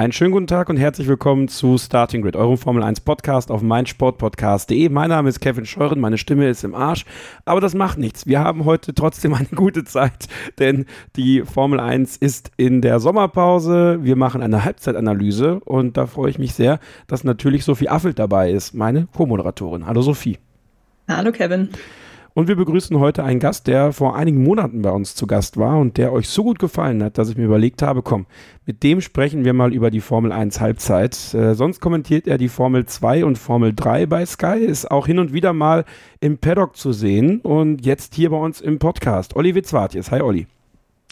Einen schönen guten Tag und herzlich willkommen zu Starting Grid, eurem Formel 1 Podcast auf meinsportpodcast.de. Mein Name ist Kevin Scheuren, meine Stimme ist im Arsch, aber das macht nichts. Wir haben heute trotzdem eine gute Zeit, denn die Formel 1 ist in der Sommerpause. Wir machen eine Halbzeitanalyse und da freue ich mich sehr, dass natürlich Sophie Affelt dabei ist, meine Co-Moderatorin. Hallo Sophie. Hallo Kevin. Und wir begrüßen heute einen Gast, der vor einigen Monaten bei uns zu Gast war und der euch so gut gefallen hat, dass ich mir überlegt habe, komm, mit dem sprechen wir mal über die Formel 1 Halbzeit. Äh, sonst kommentiert er die Formel 2 und Formel 3 bei Sky, ist auch hin und wieder mal im Paddock zu sehen und jetzt hier bei uns im Podcast. Olli Witzwartjes. Hi Olli.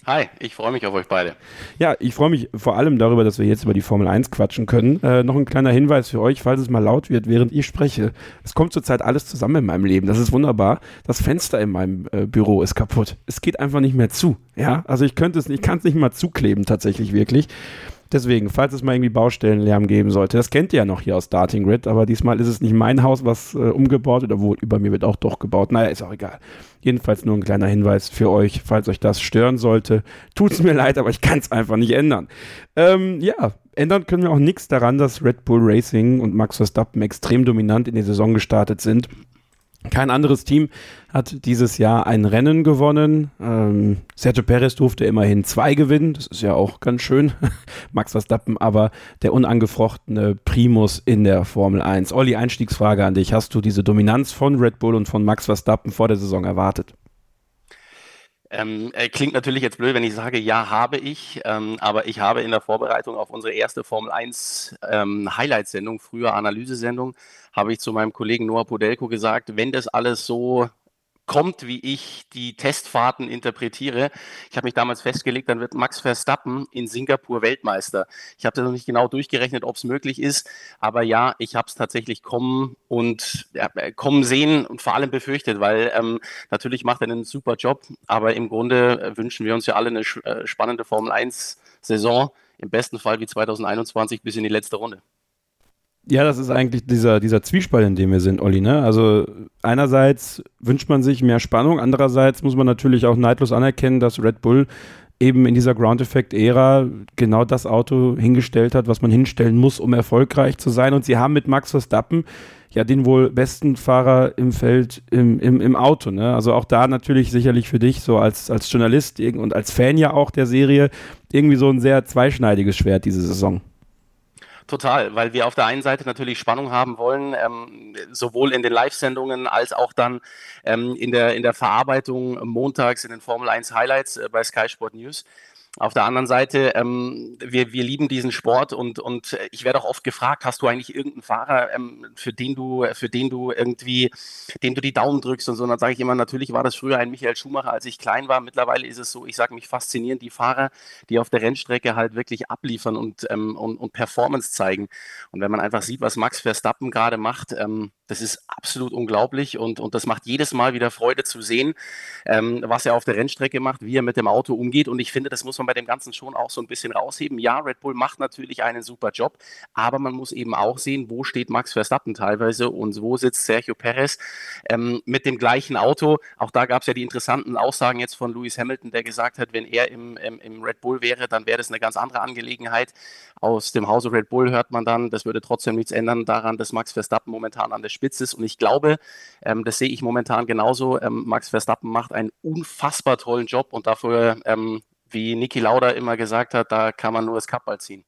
Hi, ich freue mich auf euch beide. Ja, ich freue mich vor allem darüber, dass wir jetzt über die Formel 1 quatschen können. Äh, noch ein kleiner Hinweis für euch, falls es mal laut wird, während ich spreche. Es kommt zurzeit alles zusammen in meinem Leben. Das ist wunderbar. Das Fenster in meinem äh, Büro ist kaputt. Es geht einfach nicht mehr zu. Ja, also ich könnte es, ich kann es nicht mal zukleben tatsächlich wirklich. Deswegen, falls es mal irgendwie Baustellenlärm geben sollte, das kennt ihr ja noch hier aus Starting Grid, aber diesmal ist es nicht mein Haus, was äh, umgebaut wird, obwohl über mir wird auch doch gebaut. Naja, ist auch egal. Jedenfalls nur ein kleiner Hinweis für euch, falls euch das stören sollte. Tut es mir leid, aber ich kann es einfach nicht ändern. Ähm, ja, ändern können wir auch nichts daran, dass Red Bull Racing und Max Verstappen extrem dominant in die Saison gestartet sind. Kein anderes Team hat dieses Jahr ein Rennen gewonnen. Ähm, Sergio Perez durfte immerhin zwei gewinnen. Das ist ja auch ganz schön. Max Verstappen, aber der unangefochtene Primus in der Formel 1. Olli, Einstiegsfrage an dich. Hast du diese Dominanz von Red Bull und von Max Verstappen vor der Saison erwartet? Ähm, äh, klingt natürlich jetzt blöd, wenn ich sage, ja, habe ich, ähm, aber ich habe in der Vorbereitung auf unsere erste Formel 1 ähm, Highlight-Sendung, früher Analysesendung, habe ich zu meinem Kollegen Noah Podelko gesagt, wenn das alles so kommt, wie ich die Testfahrten interpretiere. Ich habe mich damals festgelegt, dann wird Max Verstappen in Singapur Weltmeister. Ich habe das noch nicht genau durchgerechnet, ob es möglich ist, aber ja, ich habe es tatsächlich kommen und ja, kommen sehen und vor allem befürchtet, weil ähm, natürlich macht er einen super Job, aber im Grunde äh, wünschen wir uns ja alle eine äh, spannende Formel 1 Saison, im besten Fall wie 2021 bis in die letzte Runde. Ja, das ist eigentlich dieser, dieser Zwiespalt, in dem wir sind, Olli. Ne? Also einerseits wünscht man sich mehr Spannung, andererseits muss man natürlich auch neidlos anerkennen, dass Red Bull eben in dieser Ground Effect Ära genau das Auto hingestellt hat, was man hinstellen muss, um erfolgreich zu sein. Und sie haben mit Max Verstappen ja den wohl besten Fahrer im Feld im, im, im Auto. Ne? Also auch da natürlich sicherlich für dich so als, als Journalist und als Fan ja auch der Serie irgendwie so ein sehr zweischneidiges Schwert diese Saison. Total, weil wir auf der einen Seite natürlich Spannung haben wollen, ähm, sowohl in den Live-Sendungen als auch dann ähm, in, der, in der Verarbeitung montags in den Formel 1 Highlights äh, bei Sky Sport News. Auf der anderen Seite, ähm, wir, wir lieben diesen Sport und, und ich werde auch oft gefragt, hast du eigentlich irgendeinen Fahrer, ähm, für den du, für den du irgendwie, dem du die Daumen drückst und so. Und dann sage ich immer, natürlich war das früher ein Michael Schumacher, als ich klein war. Mittlerweile ist es so, ich sage mich faszinieren die Fahrer, die auf der Rennstrecke halt wirklich abliefern und, ähm, und, und Performance zeigen. Und wenn man einfach sieht, was Max Verstappen gerade macht, ähm, das ist absolut unglaublich und, und das macht jedes Mal wieder Freude zu sehen, ähm, was er auf der Rennstrecke macht, wie er mit dem Auto umgeht. Und ich finde, das muss man bei dem Ganzen schon auch so ein bisschen rausheben. Ja, Red Bull macht natürlich einen super Job, aber man muss eben auch sehen, wo steht Max Verstappen teilweise und wo sitzt Sergio Perez ähm, mit dem gleichen Auto. Auch da gab es ja die interessanten Aussagen jetzt von Lewis Hamilton, der gesagt hat, wenn er im, im, im Red Bull wäre, dann wäre das eine ganz andere Angelegenheit. Aus dem Hause Red Bull hört man dann, das würde trotzdem nichts ändern daran, dass Max Verstappen momentan an der Spitze ist. Und ich glaube, ähm, das sehe ich momentan genauso. Ähm, Max Verstappen macht einen unfassbar tollen Job und dafür, ähm, wie Niki Lauda immer gesagt hat, da kann man nur das Kappball ziehen.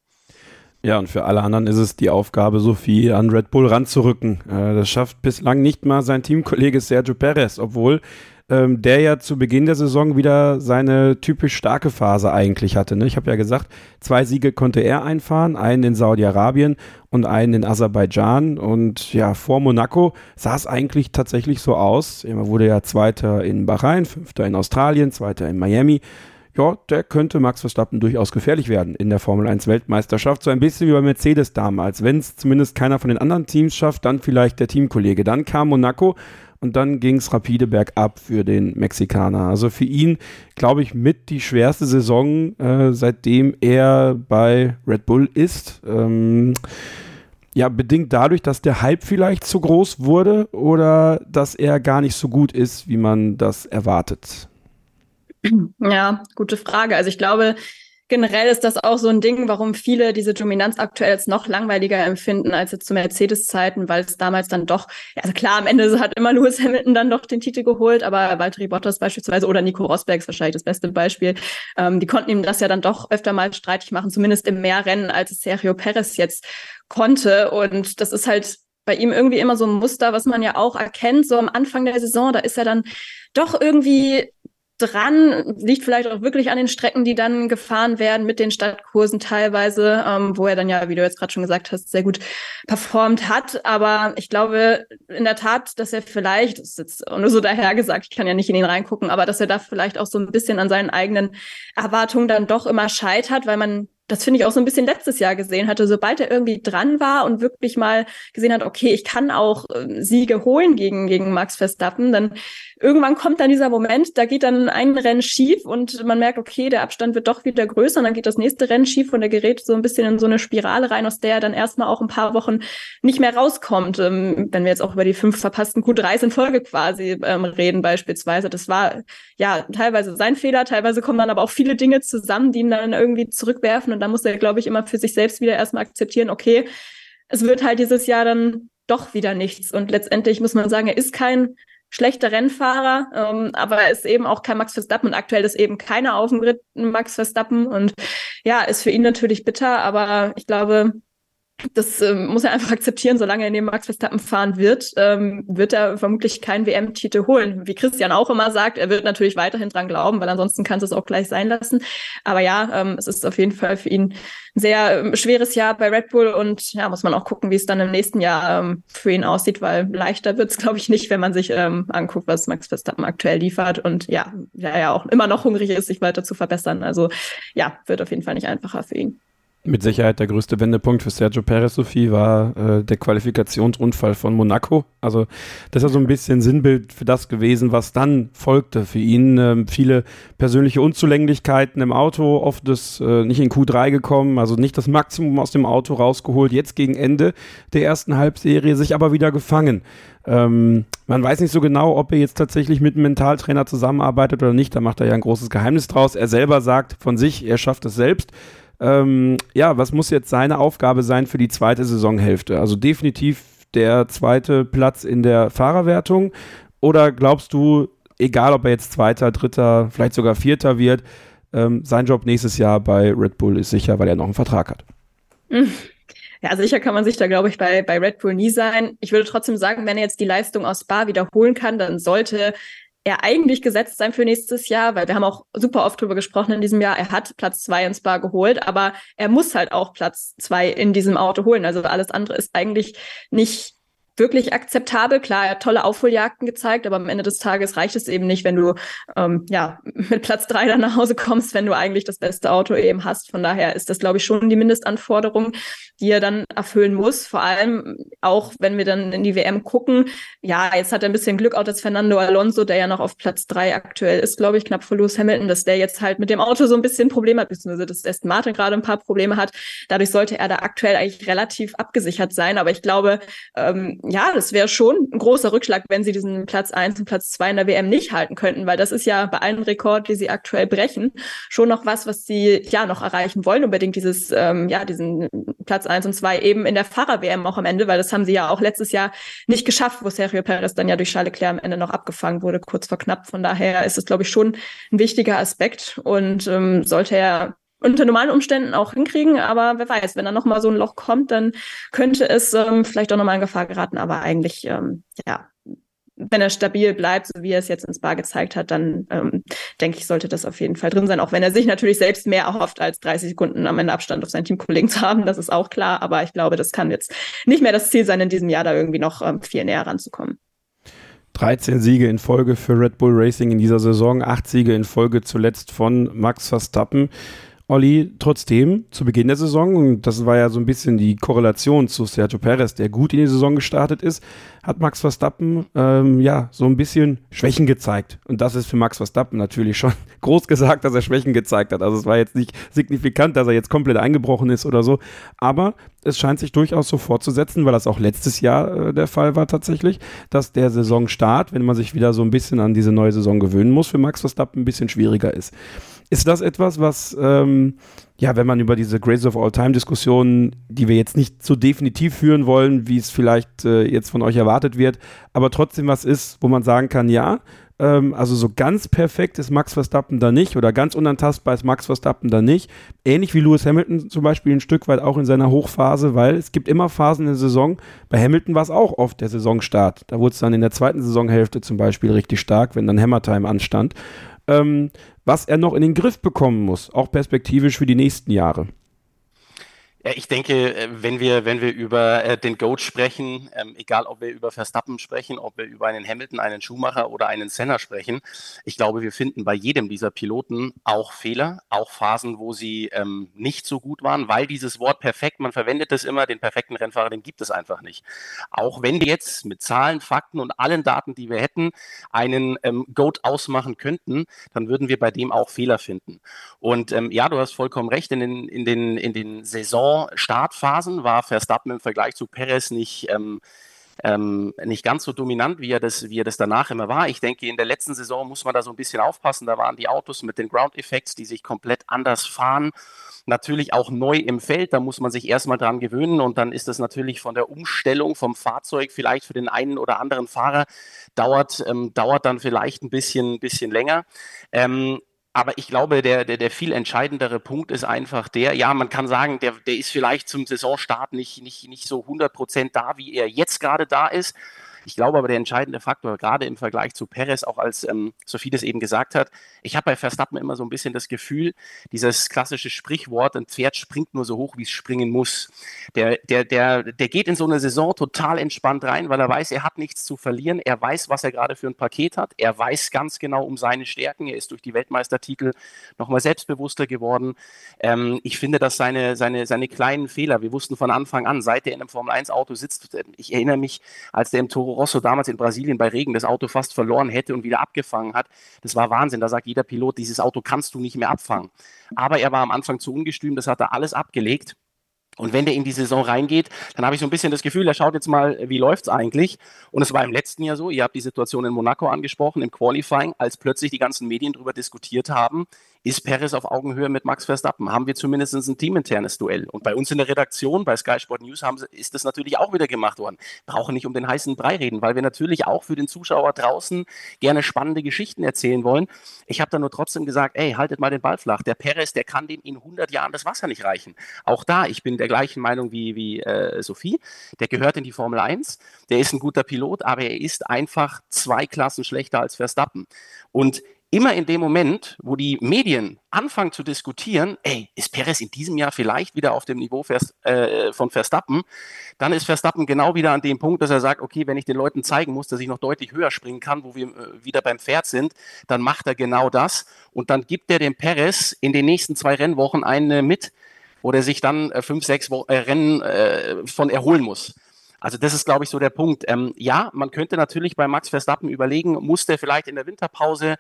Ja, und für alle anderen ist es die Aufgabe, Sophie an Red Bull ranzurücken. Äh, das schafft bislang nicht mal sein Teamkollege Sergio Perez, obwohl ähm, der ja zu Beginn der Saison wieder seine typisch starke Phase eigentlich hatte. Ne? Ich habe ja gesagt, zwei Siege konnte er einfahren, einen in Saudi-Arabien und einen in Aserbaidschan. Und ja, vor Monaco sah es eigentlich tatsächlich so aus. Er wurde ja Zweiter in Bahrain, Fünfter in Australien, Zweiter in Miami. Ja, der könnte Max Verstappen durchaus gefährlich werden in der Formel 1 Weltmeisterschaft. So ein bisschen wie bei Mercedes damals. Wenn es zumindest keiner von den anderen Teams schafft, dann vielleicht der Teamkollege. Dann kam Monaco und dann ging es rapide bergab für den Mexikaner. Also für ihn, glaube ich, mit die schwerste Saison, äh, seitdem er bei Red Bull ist. Ähm, ja, bedingt dadurch, dass der Hype vielleicht zu groß wurde oder dass er gar nicht so gut ist, wie man das erwartet? Ja, gute Frage. Also ich glaube, generell ist das auch so ein Ding, warum viele diese Dominanz aktuell als noch langweiliger empfinden als jetzt zu Mercedes-Zeiten, weil es damals dann doch, also klar, am Ende hat immer Lewis Hamilton dann doch den Titel geholt, aber Valtteri Bottas beispielsweise oder Nico Rosberg ist wahrscheinlich das beste Beispiel. Ähm, die konnten ihm das ja dann doch öfter mal streitig machen, zumindest im Mehrrennen, als Sergio Perez jetzt konnte. Und das ist halt bei ihm irgendwie immer so ein Muster, was man ja auch erkennt, so am Anfang der Saison, da ist er dann doch irgendwie dran, liegt vielleicht auch wirklich an den Strecken, die dann gefahren werden mit den Stadtkursen teilweise, ähm, wo er dann ja, wie du jetzt gerade schon gesagt hast, sehr gut performt hat. Aber ich glaube in der Tat, dass er vielleicht, das ist jetzt nur so dahergesagt, ich kann ja nicht in ihn reingucken, aber dass er da vielleicht auch so ein bisschen an seinen eigenen Erwartungen dann doch immer scheitert, weil man das finde ich auch so ein bisschen letztes Jahr gesehen hatte, sobald er irgendwie dran war und wirklich mal gesehen hat, okay, ich kann auch äh, Siege holen gegen, gegen Max Verstappen, dann irgendwann kommt dann dieser Moment, da geht dann ein Rennen schief und man merkt, okay, der Abstand wird doch wieder größer und dann geht das nächste Rennen schief und er gerät so ein bisschen in so eine Spirale rein, aus der er dann erstmal auch ein paar Wochen nicht mehr rauskommt. Ähm, wenn wir jetzt auch über die fünf verpassten Q3s in Folge quasi ähm, reden beispielsweise, das war ja teilweise sein Fehler, teilweise kommen dann aber auch viele Dinge zusammen, die ihn dann irgendwie zurückwerfen und da muss er, glaube ich, immer für sich selbst wieder erstmal akzeptieren, okay, es wird halt dieses Jahr dann doch wieder nichts. Und letztendlich muss man sagen, er ist kein schlechter Rennfahrer, ähm, aber er ist eben auch kein Max Verstappen und aktuell ist eben keiner auf dem Ritt Max Verstappen und ja, ist für ihn natürlich bitter, aber ich glaube, das ähm, muss er einfach akzeptieren, solange er neben Max Verstappen fahren wird, ähm, wird er vermutlich keinen WM-Titel holen. Wie Christian auch immer sagt, er wird natürlich weiterhin dran glauben, weil ansonsten kann es auch gleich sein lassen. Aber ja, ähm, es ist auf jeden Fall für ihn ein sehr ähm, schweres Jahr bei Red Bull und ja, muss man auch gucken, wie es dann im nächsten Jahr ähm, für ihn aussieht, weil leichter wird es, glaube ich, nicht, wenn man sich ähm, anguckt, was Max Verstappen aktuell liefert und ja, er ja auch immer noch hungrig ist, sich weiter zu verbessern. Also ja, wird auf jeden Fall nicht einfacher für ihn. Mit Sicherheit der größte Wendepunkt für Sergio Perez, Sophie, war äh, der Qualifikationsunfall von Monaco. Also das ist ja so ein bisschen Sinnbild für das gewesen, was dann folgte für ihn. Ähm, viele persönliche Unzulänglichkeiten im Auto, oft das äh, nicht in Q3 gekommen, also nicht das Maximum aus dem Auto rausgeholt. Jetzt gegen Ende der ersten Halbserie sich aber wieder gefangen. Ähm, man weiß nicht so genau, ob er jetzt tatsächlich mit einem Mentaltrainer zusammenarbeitet oder nicht. Da macht er ja ein großes Geheimnis draus. Er selber sagt von sich, er schafft es selbst ähm, ja, was muss jetzt seine Aufgabe sein für die zweite Saisonhälfte? Also definitiv der zweite Platz in der Fahrerwertung. Oder glaubst du, egal ob er jetzt Zweiter, Dritter, vielleicht sogar Vierter wird, ähm, sein Job nächstes Jahr bei Red Bull ist sicher, weil er noch einen Vertrag hat? Ja, sicher kann man sich da, glaube ich, bei, bei Red Bull nie sein. Ich würde trotzdem sagen, wenn er jetzt die Leistung aus Spa wiederholen kann, dann sollte er eigentlich gesetzt sein für nächstes Jahr, weil wir haben auch super oft drüber gesprochen in diesem Jahr. Er hat Platz zwei ins Bar geholt, aber er muss halt auch Platz zwei in diesem Auto holen. Also alles andere ist eigentlich nicht wirklich akzeptabel. Klar, er hat tolle Aufholjagden gezeigt, aber am Ende des Tages reicht es eben nicht, wenn du ähm, ja mit Platz drei dann nach Hause kommst, wenn du eigentlich das beste Auto eben hast. Von daher ist das, glaube ich, schon die Mindestanforderung, die er dann erfüllen muss. Vor allem auch, wenn wir dann in die WM gucken. Ja, jetzt hat er ein bisschen Glück, auch dass Fernando Alonso, der ja noch auf Platz drei aktuell ist, glaube ich, knapp vor Lewis Hamilton, dass der jetzt halt mit dem Auto so ein bisschen Probleme hat, beziehungsweise dass Aston Martin gerade ein paar Probleme hat. Dadurch sollte er da aktuell eigentlich relativ abgesichert sein. Aber ich glaube, ähm, ja, das wäre schon ein großer Rückschlag, wenn sie diesen Platz eins und Platz zwei in der WM nicht halten könnten, weil das ist ja bei allen Rekord, die sie aktuell brechen, schon noch was, was sie ja noch erreichen wollen, unbedingt dieses, ähm, ja, diesen Platz eins und zwei eben in der Fahrer-WM auch am Ende, weil das haben sie ja auch letztes Jahr nicht geschafft, wo Sergio Perez dann ja durch Charles Leclerc am Ende noch abgefangen wurde, kurz vor knapp. Von daher ist es, glaube ich, schon ein wichtiger Aspekt und ähm, sollte er unter normalen Umständen auch hinkriegen, aber wer weiß, wenn da nochmal so ein Loch kommt, dann könnte es ähm, vielleicht auch nochmal in Gefahr geraten, aber eigentlich, ähm, ja, wenn er stabil bleibt, so wie er es jetzt ins Bar gezeigt hat, dann ähm, denke ich, sollte das auf jeden Fall drin sein, auch wenn er sich natürlich selbst mehr erhofft, als 30 Sekunden am Ende Abstand auf seinen Teamkollegen zu haben, das ist auch klar, aber ich glaube, das kann jetzt nicht mehr das Ziel sein, in diesem Jahr da irgendwie noch ähm, viel näher ranzukommen. 13 Siege in Folge für Red Bull Racing in dieser Saison, 8 Siege in Folge zuletzt von Max Verstappen. Olli, trotzdem zu Beginn der Saison, und das war ja so ein bisschen die Korrelation zu Sergio Perez, der gut in die Saison gestartet ist, hat Max Verstappen ähm, ja so ein bisschen Schwächen gezeigt. Und das ist für Max Verstappen natürlich schon groß gesagt, dass er Schwächen gezeigt hat. Also es war jetzt nicht signifikant, dass er jetzt komplett eingebrochen ist oder so. Aber es scheint sich durchaus so fortzusetzen, weil das auch letztes Jahr äh, der Fall war tatsächlich, dass der Saisonstart, wenn man sich wieder so ein bisschen an diese neue Saison gewöhnen muss, für Max Verstappen ein bisschen schwieriger ist. Ist das etwas, was, ähm, ja, wenn man über diese Grace of All Time Diskussionen, die wir jetzt nicht so definitiv führen wollen, wie es vielleicht äh, jetzt von euch erwartet wird, aber trotzdem was ist, wo man sagen kann, ja, ähm, also so ganz perfekt ist Max Verstappen da nicht oder ganz unantastbar ist Max Verstappen da nicht. Ähnlich wie Lewis Hamilton zum Beispiel ein Stück weit auch in seiner Hochphase, weil es gibt immer Phasen in der Saison. Bei Hamilton war es auch oft der Saisonstart. Da wurde es dann in der zweiten Saisonhälfte zum Beispiel richtig stark, wenn dann Hammertime anstand ähm, was er noch in den Griff bekommen muss, auch perspektivisch für die nächsten Jahre. Ja, ich denke, äh, wenn wir, wenn wir über äh, den Goat sprechen, ähm, egal ob wir über Verstappen sprechen, ob wir über einen Hamilton, einen Schumacher oder einen Senna sprechen, ich glaube, wir finden bei jedem dieser Piloten auch Fehler, auch Phasen, wo sie ähm, nicht so gut waren, weil dieses Wort perfekt, man verwendet es immer, den perfekten Rennfahrer, den gibt es einfach nicht. Auch wenn wir jetzt mit Zahlen, Fakten und allen Daten, die wir hätten, einen ähm, Goat ausmachen könnten, dann würden wir bei dem auch Fehler finden. Und ähm, ja, du hast vollkommen recht, in den, in den, in den Saison Saison-Startphasen war Verstappen im Vergleich zu Perez nicht, ähm, ähm, nicht ganz so dominant, wie er, das, wie er das danach immer war. Ich denke, in der letzten Saison muss man da so ein bisschen aufpassen. Da waren die Autos mit den Ground Effects, die sich komplett anders fahren. Natürlich auch neu im Feld, da muss man sich erstmal dran gewöhnen und dann ist das natürlich von der Umstellung vom Fahrzeug vielleicht für den einen oder anderen Fahrer dauert, ähm, dauert dann vielleicht ein bisschen, bisschen länger. Ähm, aber ich glaube, der, der, der viel entscheidendere Punkt ist einfach der, ja, man kann sagen, der, der ist vielleicht zum Saisonstart nicht, nicht, nicht so 100 Prozent da, wie er jetzt gerade da ist. Ich glaube aber, der entscheidende Faktor, gerade im Vergleich zu Perez, auch als ähm, Sophie das eben gesagt hat, ich habe bei Verstappen immer so ein bisschen das Gefühl, dieses klassische Sprichwort, ein Pferd springt nur so hoch, wie es springen muss. Der, der, der, der geht in so eine Saison total entspannt rein, weil er weiß, er hat nichts zu verlieren. Er weiß, was er gerade für ein Paket hat. Er weiß ganz genau um seine Stärken. Er ist durch die Weltmeistertitel nochmal selbstbewusster geworden. Ähm, ich finde, dass seine, seine, seine kleinen Fehler, wir wussten von Anfang an, seit er in einem Formel-1-Auto sitzt, ich erinnere mich, als der im Toro Rosso damals in Brasilien bei Regen das Auto fast verloren hätte und wieder abgefangen hat. Das war Wahnsinn. Da sagt jeder Pilot, dieses Auto kannst du nicht mehr abfangen. Aber er war am Anfang zu ungestüm, das hat er alles abgelegt. Und wenn der in die Saison reingeht, dann habe ich so ein bisschen das Gefühl, er schaut jetzt mal, wie läuft es eigentlich. Und es war im letzten Jahr so, ihr habt die Situation in Monaco angesprochen, im Qualifying, als plötzlich die ganzen Medien darüber diskutiert haben, ist Perez auf Augenhöhe mit Max Verstappen? Haben wir zumindest ein teaminternes Duell? Und bei uns in der Redaktion, bei Sky Sport News, haben, ist das natürlich auch wieder gemacht worden. Brauchen nicht um den heißen Brei reden, weil wir natürlich auch für den Zuschauer draußen gerne spannende Geschichten erzählen wollen. Ich habe da nur trotzdem gesagt, ey, haltet mal den Ball flach. Der Perez, der kann dem in 100 Jahren das Wasser nicht reichen. Auch da, ich bin der gleichen Meinung wie, wie äh, Sophie. Der gehört in die Formel 1. Der ist ein guter Pilot, aber er ist einfach zwei Klassen schlechter als Verstappen. Und immer in dem Moment, wo die Medien anfangen zu diskutieren, ey, ist Perez in diesem Jahr vielleicht wieder auf dem Niveau äh, von Verstappen, dann ist Verstappen genau wieder an dem Punkt, dass er sagt, okay, wenn ich den Leuten zeigen muss, dass ich noch deutlich höher springen kann, wo wir äh, wieder beim Pferd sind, dann macht er genau das und dann gibt er dem Perez in den nächsten zwei Rennwochen eine mit, wo der sich dann äh, fünf, sechs Rennen von erholen muss. Also das ist, glaube ich, so der Punkt. Ähm, ja, man könnte natürlich bei Max Verstappen überlegen, muss der vielleicht in der Winterpause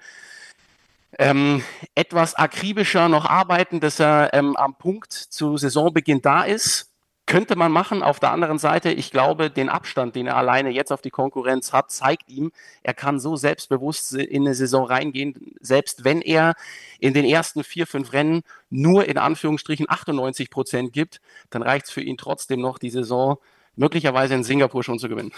ähm, etwas akribischer noch arbeiten, dass er ähm, am Punkt zu Saisonbeginn da ist. Könnte man machen. Auf der anderen Seite, ich glaube, den Abstand, den er alleine jetzt auf die Konkurrenz hat, zeigt ihm, er kann so selbstbewusst in eine Saison reingehen, selbst wenn er in den ersten vier, fünf Rennen nur in Anführungsstrichen 98 Prozent gibt, dann reicht es für ihn trotzdem noch, die Saison möglicherweise in Singapur schon zu gewinnen.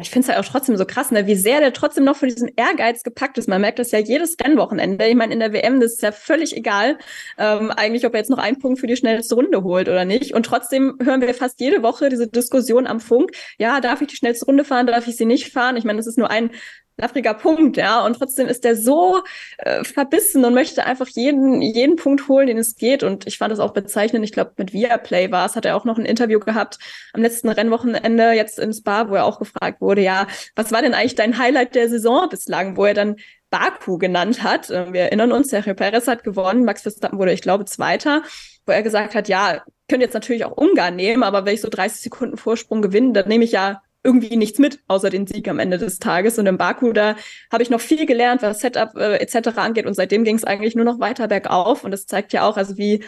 Ich finde es halt auch trotzdem so krass, ne? wie sehr der trotzdem noch von diesem Ehrgeiz gepackt ist. Man merkt das ja jedes Rennwochenende. Ich meine, in der WM, das ist ja völlig egal, ähm, eigentlich, ob er jetzt noch einen Punkt für die schnellste Runde holt oder nicht. Und trotzdem hören wir fast jede Woche diese Diskussion am Funk. Ja, darf ich die schnellste Runde fahren, darf ich sie nicht fahren? Ich meine, das ist nur ein laffriger Punkt, ja. Und trotzdem ist der so äh, verbissen und möchte einfach jeden, jeden Punkt holen, den es geht. Und ich fand es auch bezeichnend. Ich glaube, mit Viaplay war es, hat er auch noch ein Interview gehabt am letzten Rennwochenende jetzt im Spa, wo er auch gefragt wurde, ja, was war denn eigentlich dein Highlight der Saison bislang, wo er dann Baku genannt hat. Äh, wir erinnern uns, Sergio Perez hat gewonnen, Max Verstappen wurde, ich glaube, Zweiter, wo er gesagt hat, ja, könnt jetzt natürlich auch Ungarn nehmen, aber wenn ich so 30 Sekunden Vorsprung gewinne, dann nehme ich ja irgendwie nichts mit, außer den Sieg am Ende des Tages. Und in Baku, da habe ich noch viel gelernt, was Setup äh, etc. angeht. Und seitdem ging es eigentlich nur noch weiter bergauf. Und das zeigt ja auch, also wie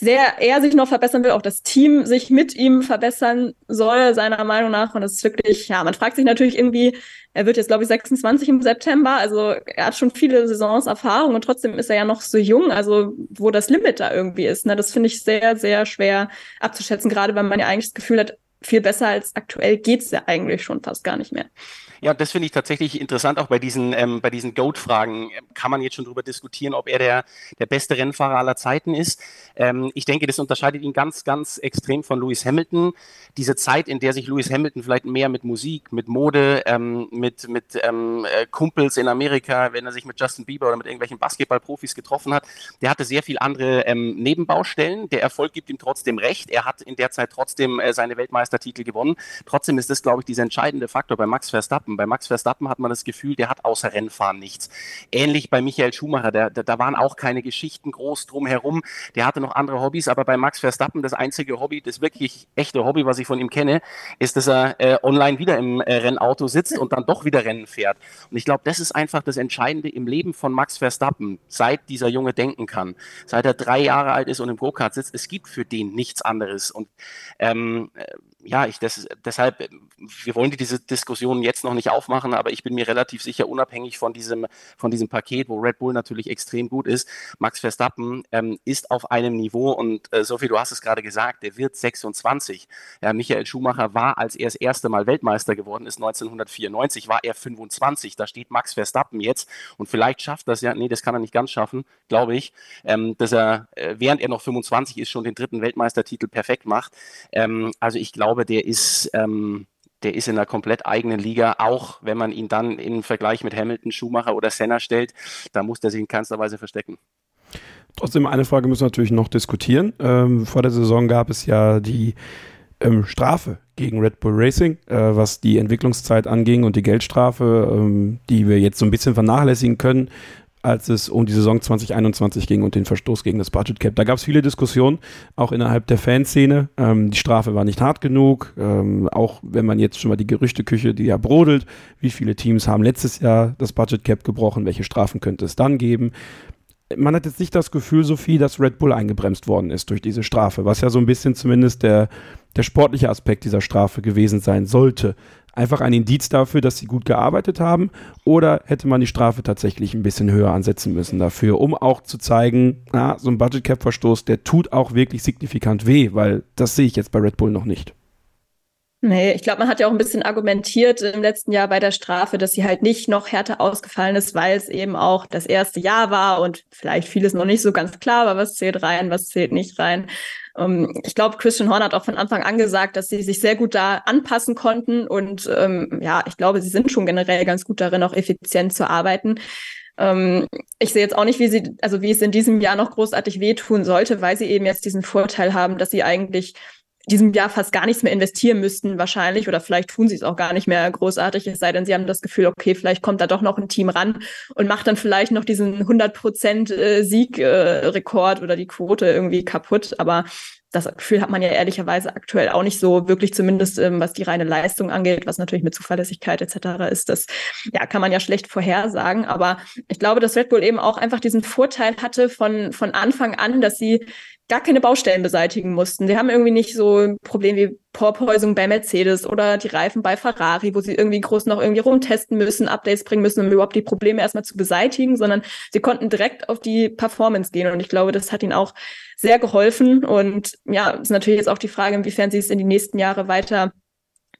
sehr er sich noch verbessern will, auch das Team sich mit ihm verbessern soll, seiner Meinung nach. Und das ist wirklich, ja, man fragt sich natürlich irgendwie, er wird jetzt, glaube ich, 26 im September. Also er hat schon viele Saisons Erfahrung und trotzdem ist er ja noch so jung, also wo das Limit da irgendwie ist. Ne? Das finde ich sehr, sehr schwer abzuschätzen, gerade weil man ja eigentlich das Gefühl hat, viel besser als aktuell geht's ja eigentlich schon fast gar nicht mehr. Ja, das finde ich tatsächlich interessant, auch bei diesen, ähm, bei diesen Goat-Fragen kann man jetzt schon darüber diskutieren, ob er der, der beste Rennfahrer aller Zeiten ist. Ähm, ich denke, das unterscheidet ihn ganz, ganz extrem von Lewis Hamilton. Diese Zeit, in der sich Lewis Hamilton vielleicht mehr mit Musik, mit Mode, ähm, mit, mit ähm, äh, Kumpels in Amerika, wenn er sich mit Justin Bieber oder mit irgendwelchen Basketballprofis getroffen hat, der hatte sehr viel andere ähm, Nebenbaustellen. Der Erfolg gibt ihm trotzdem recht. Er hat in der Zeit trotzdem äh, seine Weltmeistertitel gewonnen. Trotzdem ist das, glaube ich, dieser entscheidende Faktor bei Max Verstappen Verstappen. Bei Max Verstappen hat man das Gefühl, der hat außer Rennfahren nichts. Ähnlich bei Michael Schumacher, der, der, da waren auch keine Geschichten groß drumherum. Der hatte noch andere Hobbys, aber bei Max Verstappen das einzige Hobby, das wirklich echte Hobby, was ich von ihm kenne, ist, dass er äh, online wieder im äh, Rennauto sitzt und dann doch wieder Rennen fährt. Und ich glaube, das ist einfach das Entscheidende im Leben von Max Verstappen, seit dieser Junge denken kann, seit er drei Jahre alt ist und im Go-Kart sitzt. Es gibt für den nichts anderes. Und ähm, äh, ja, ich das, deshalb, wir wollen diese Diskussion jetzt noch nicht aufmachen, aber ich bin mir relativ sicher, unabhängig von diesem, von diesem Paket, wo Red Bull natürlich extrem gut ist, Max Verstappen ähm, ist auf einem Niveau und äh, Sophie, du hast es gerade gesagt, der wird 26. Ja, Michael Schumacher war, als er das erste Mal Weltmeister geworden ist, 1994, war er 25. Da steht Max Verstappen jetzt und vielleicht schafft das ja, nee, das kann er nicht ganz schaffen, glaube ich, ähm, dass er, äh, während er noch 25 ist, schon den dritten Weltmeistertitel perfekt macht. Ähm, also ich glaube, der ist, ähm, der ist in einer komplett eigenen Liga, auch wenn man ihn dann im Vergleich mit Hamilton, Schumacher oder Senna stellt, da muss der sich in keinster Weise verstecken. Trotzdem, eine Frage müssen wir natürlich noch diskutieren. Ähm, vor der Saison gab es ja die ähm, Strafe gegen Red Bull Racing, äh, was die Entwicklungszeit anging und die Geldstrafe, ähm, die wir jetzt so ein bisschen vernachlässigen können als es um die Saison 2021 ging und den Verstoß gegen das Budget Cap. Da gab es viele Diskussionen, auch innerhalb der Fanszene. Ähm, die Strafe war nicht hart genug, ähm, auch wenn man jetzt schon mal die Gerüchteküche, die ja brodelt, wie viele Teams haben letztes Jahr das Budget Cap gebrochen, welche Strafen könnte es dann geben. Man hat jetzt nicht das Gefühl, Sophie, dass Red Bull eingebremst worden ist durch diese Strafe, was ja so ein bisschen zumindest der, der sportliche Aspekt dieser Strafe gewesen sein sollte einfach ein Indiz dafür, dass sie gut gearbeitet haben? Oder hätte man die Strafe tatsächlich ein bisschen höher ansetzen müssen dafür, um auch zu zeigen, na, so ein Budget Cap Verstoß, der tut auch wirklich signifikant weh, weil das sehe ich jetzt bei Red Bull noch nicht. Nee, ich glaube, man hat ja auch ein bisschen argumentiert im letzten Jahr bei der Strafe, dass sie halt nicht noch härter ausgefallen ist, weil es eben auch das erste Jahr war und vielleicht vieles noch nicht so ganz klar war, was zählt rein, was zählt nicht rein. Ähm, ich glaube, Christian Horn hat auch von Anfang an gesagt, dass sie sich sehr gut da anpassen konnten und ähm, ja, ich glaube, sie sind schon generell ganz gut darin, auch effizient zu arbeiten. Ähm, ich sehe jetzt auch nicht, wie sie, also wie es in diesem Jahr noch großartig wehtun sollte, weil sie eben jetzt diesen Vorteil haben, dass sie eigentlich diesem Jahr fast gar nichts mehr investieren müssten wahrscheinlich oder vielleicht tun sie es auch gar nicht mehr großartig, es sei denn, sie haben das Gefühl, okay, vielleicht kommt da doch noch ein Team ran und macht dann vielleicht noch diesen 100 Prozent äh, Siegrekord äh, oder die Quote irgendwie kaputt, aber das Gefühl hat man ja ehrlicherweise aktuell auch nicht so wirklich, zumindest ähm, was die reine Leistung angeht, was natürlich mit Zuverlässigkeit etc. ist. Das ja, kann man ja schlecht vorhersagen. Aber ich glaube, dass Red Bull eben auch einfach diesen Vorteil hatte von, von Anfang an, dass sie gar keine Baustellen beseitigen mussten. Die haben irgendwie nicht so ein Problem wie Porpoising bei Mercedes oder die Reifen bei Ferrari, wo sie irgendwie groß noch irgendwie rumtesten müssen, Updates bringen müssen, um überhaupt die Probleme erstmal zu beseitigen, sondern sie konnten direkt auf die Performance gehen. Und ich glaube, das hat ihnen auch sehr geholfen. Und ja, ist natürlich jetzt auch die Frage, inwiefern sie es in die nächsten Jahre weiter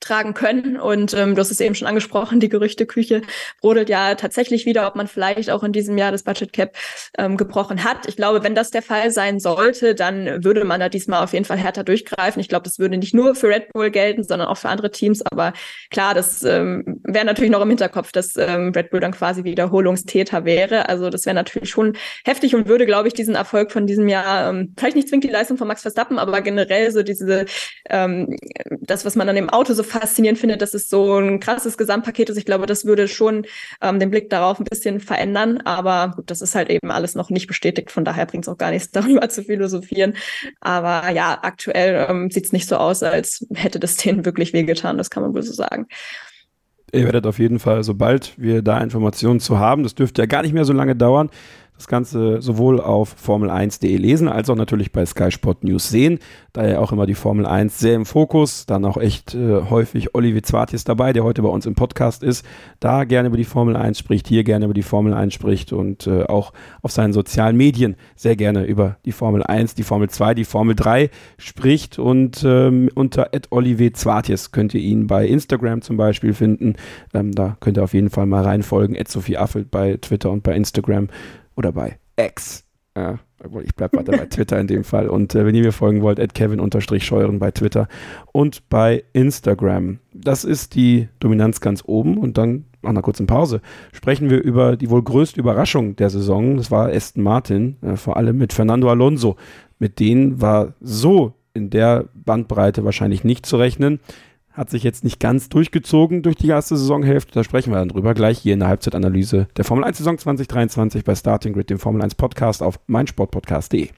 tragen können. Und ähm, du hast es eben schon angesprochen, die Gerüchteküche brodelt ja tatsächlich wieder, ob man vielleicht auch in diesem Jahr das Budget Cap ähm, gebrochen hat. Ich glaube, wenn das der Fall sein sollte, dann würde man da diesmal auf jeden Fall härter durchgreifen. Ich glaube, das würde nicht nur für Red Bull gelten, sondern auch für andere Teams. Aber klar, das ähm, wäre natürlich noch im Hinterkopf, dass ähm, Red Bull dann quasi Wiederholungstäter wäre. Also das wäre natürlich schon heftig und würde, glaube ich, diesen Erfolg von diesem Jahr, ähm, vielleicht nicht zwingend die Leistung von Max Verstappen, aber generell so diese, ähm, das, was man an dem Auto so faszinierend findet, dass es so ein krasses Gesamtpaket ist. Ich glaube, das würde schon ähm, den Blick darauf ein bisschen verändern. Aber gut, das ist halt eben alles noch nicht bestätigt. Von daher bringt es auch gar nichts, darüber zu philosophieren. Aber ja, aktuell ähm, sieht es nicht so aus, als hätte das denen wirklich wehgetan. Das kann man wohl so sagen. Ihr werdet auf jeden Fall, sobald wir da Informationen zu haben, das dürfte ja gar nicht mehr so lange dauern, das Ganze sowohl auf Formel1.de lesen als auch natürlich bei Sky Sport News sehen. Da ja auch immer die Formel 1 sehr im Fokus. Dann auch echt äh, häufig Olivier Zwartis dabei, der heute bei uns im Podcast ist. Da gerne über die Formel 1 spricht, hier gerne über die Formel 1 spricht und äh, auch auf seinen sozialen Medien sehr gerne über die Formel 1, die Formel 2, die Formel 3 spricht. Und ähm, unter Olivier Zwartis könnt ihr ihn bei Instagram zum Beispiel finden. Ähm, da könnt ihr auf jeden Fall mal reinfolgen. Sophie Affelt bei Twitter und bei Instagram oder bei X. Ja, ich bleibe weiter bei Twitter in dem Fall. Und äh, wenn ihr mir folgen wollt, at Kevin-Scheuren bei Twitter und bei Instagram. Das ist die Dominanz ganz oben. Und dann, nach einer kurzen Pause, sprechen wir über die wohl größte Überraschung der Saison. Das war Aston Martin, äh, vor allem mit Fernando Alonso. Mit denen war so in der Bandbreite wahrscheinlich nicht zu rechnen hat sich jetzt nicht ganz durchgezogen durch die erste Saisonhälfte. Da sprechen wir dann drüber gleich hier in der Halbzeitanalyse der Formel 1 Saison 2023 bei Starting Grid, dem Formel 1 Podcast auf meinsportpodcast.de.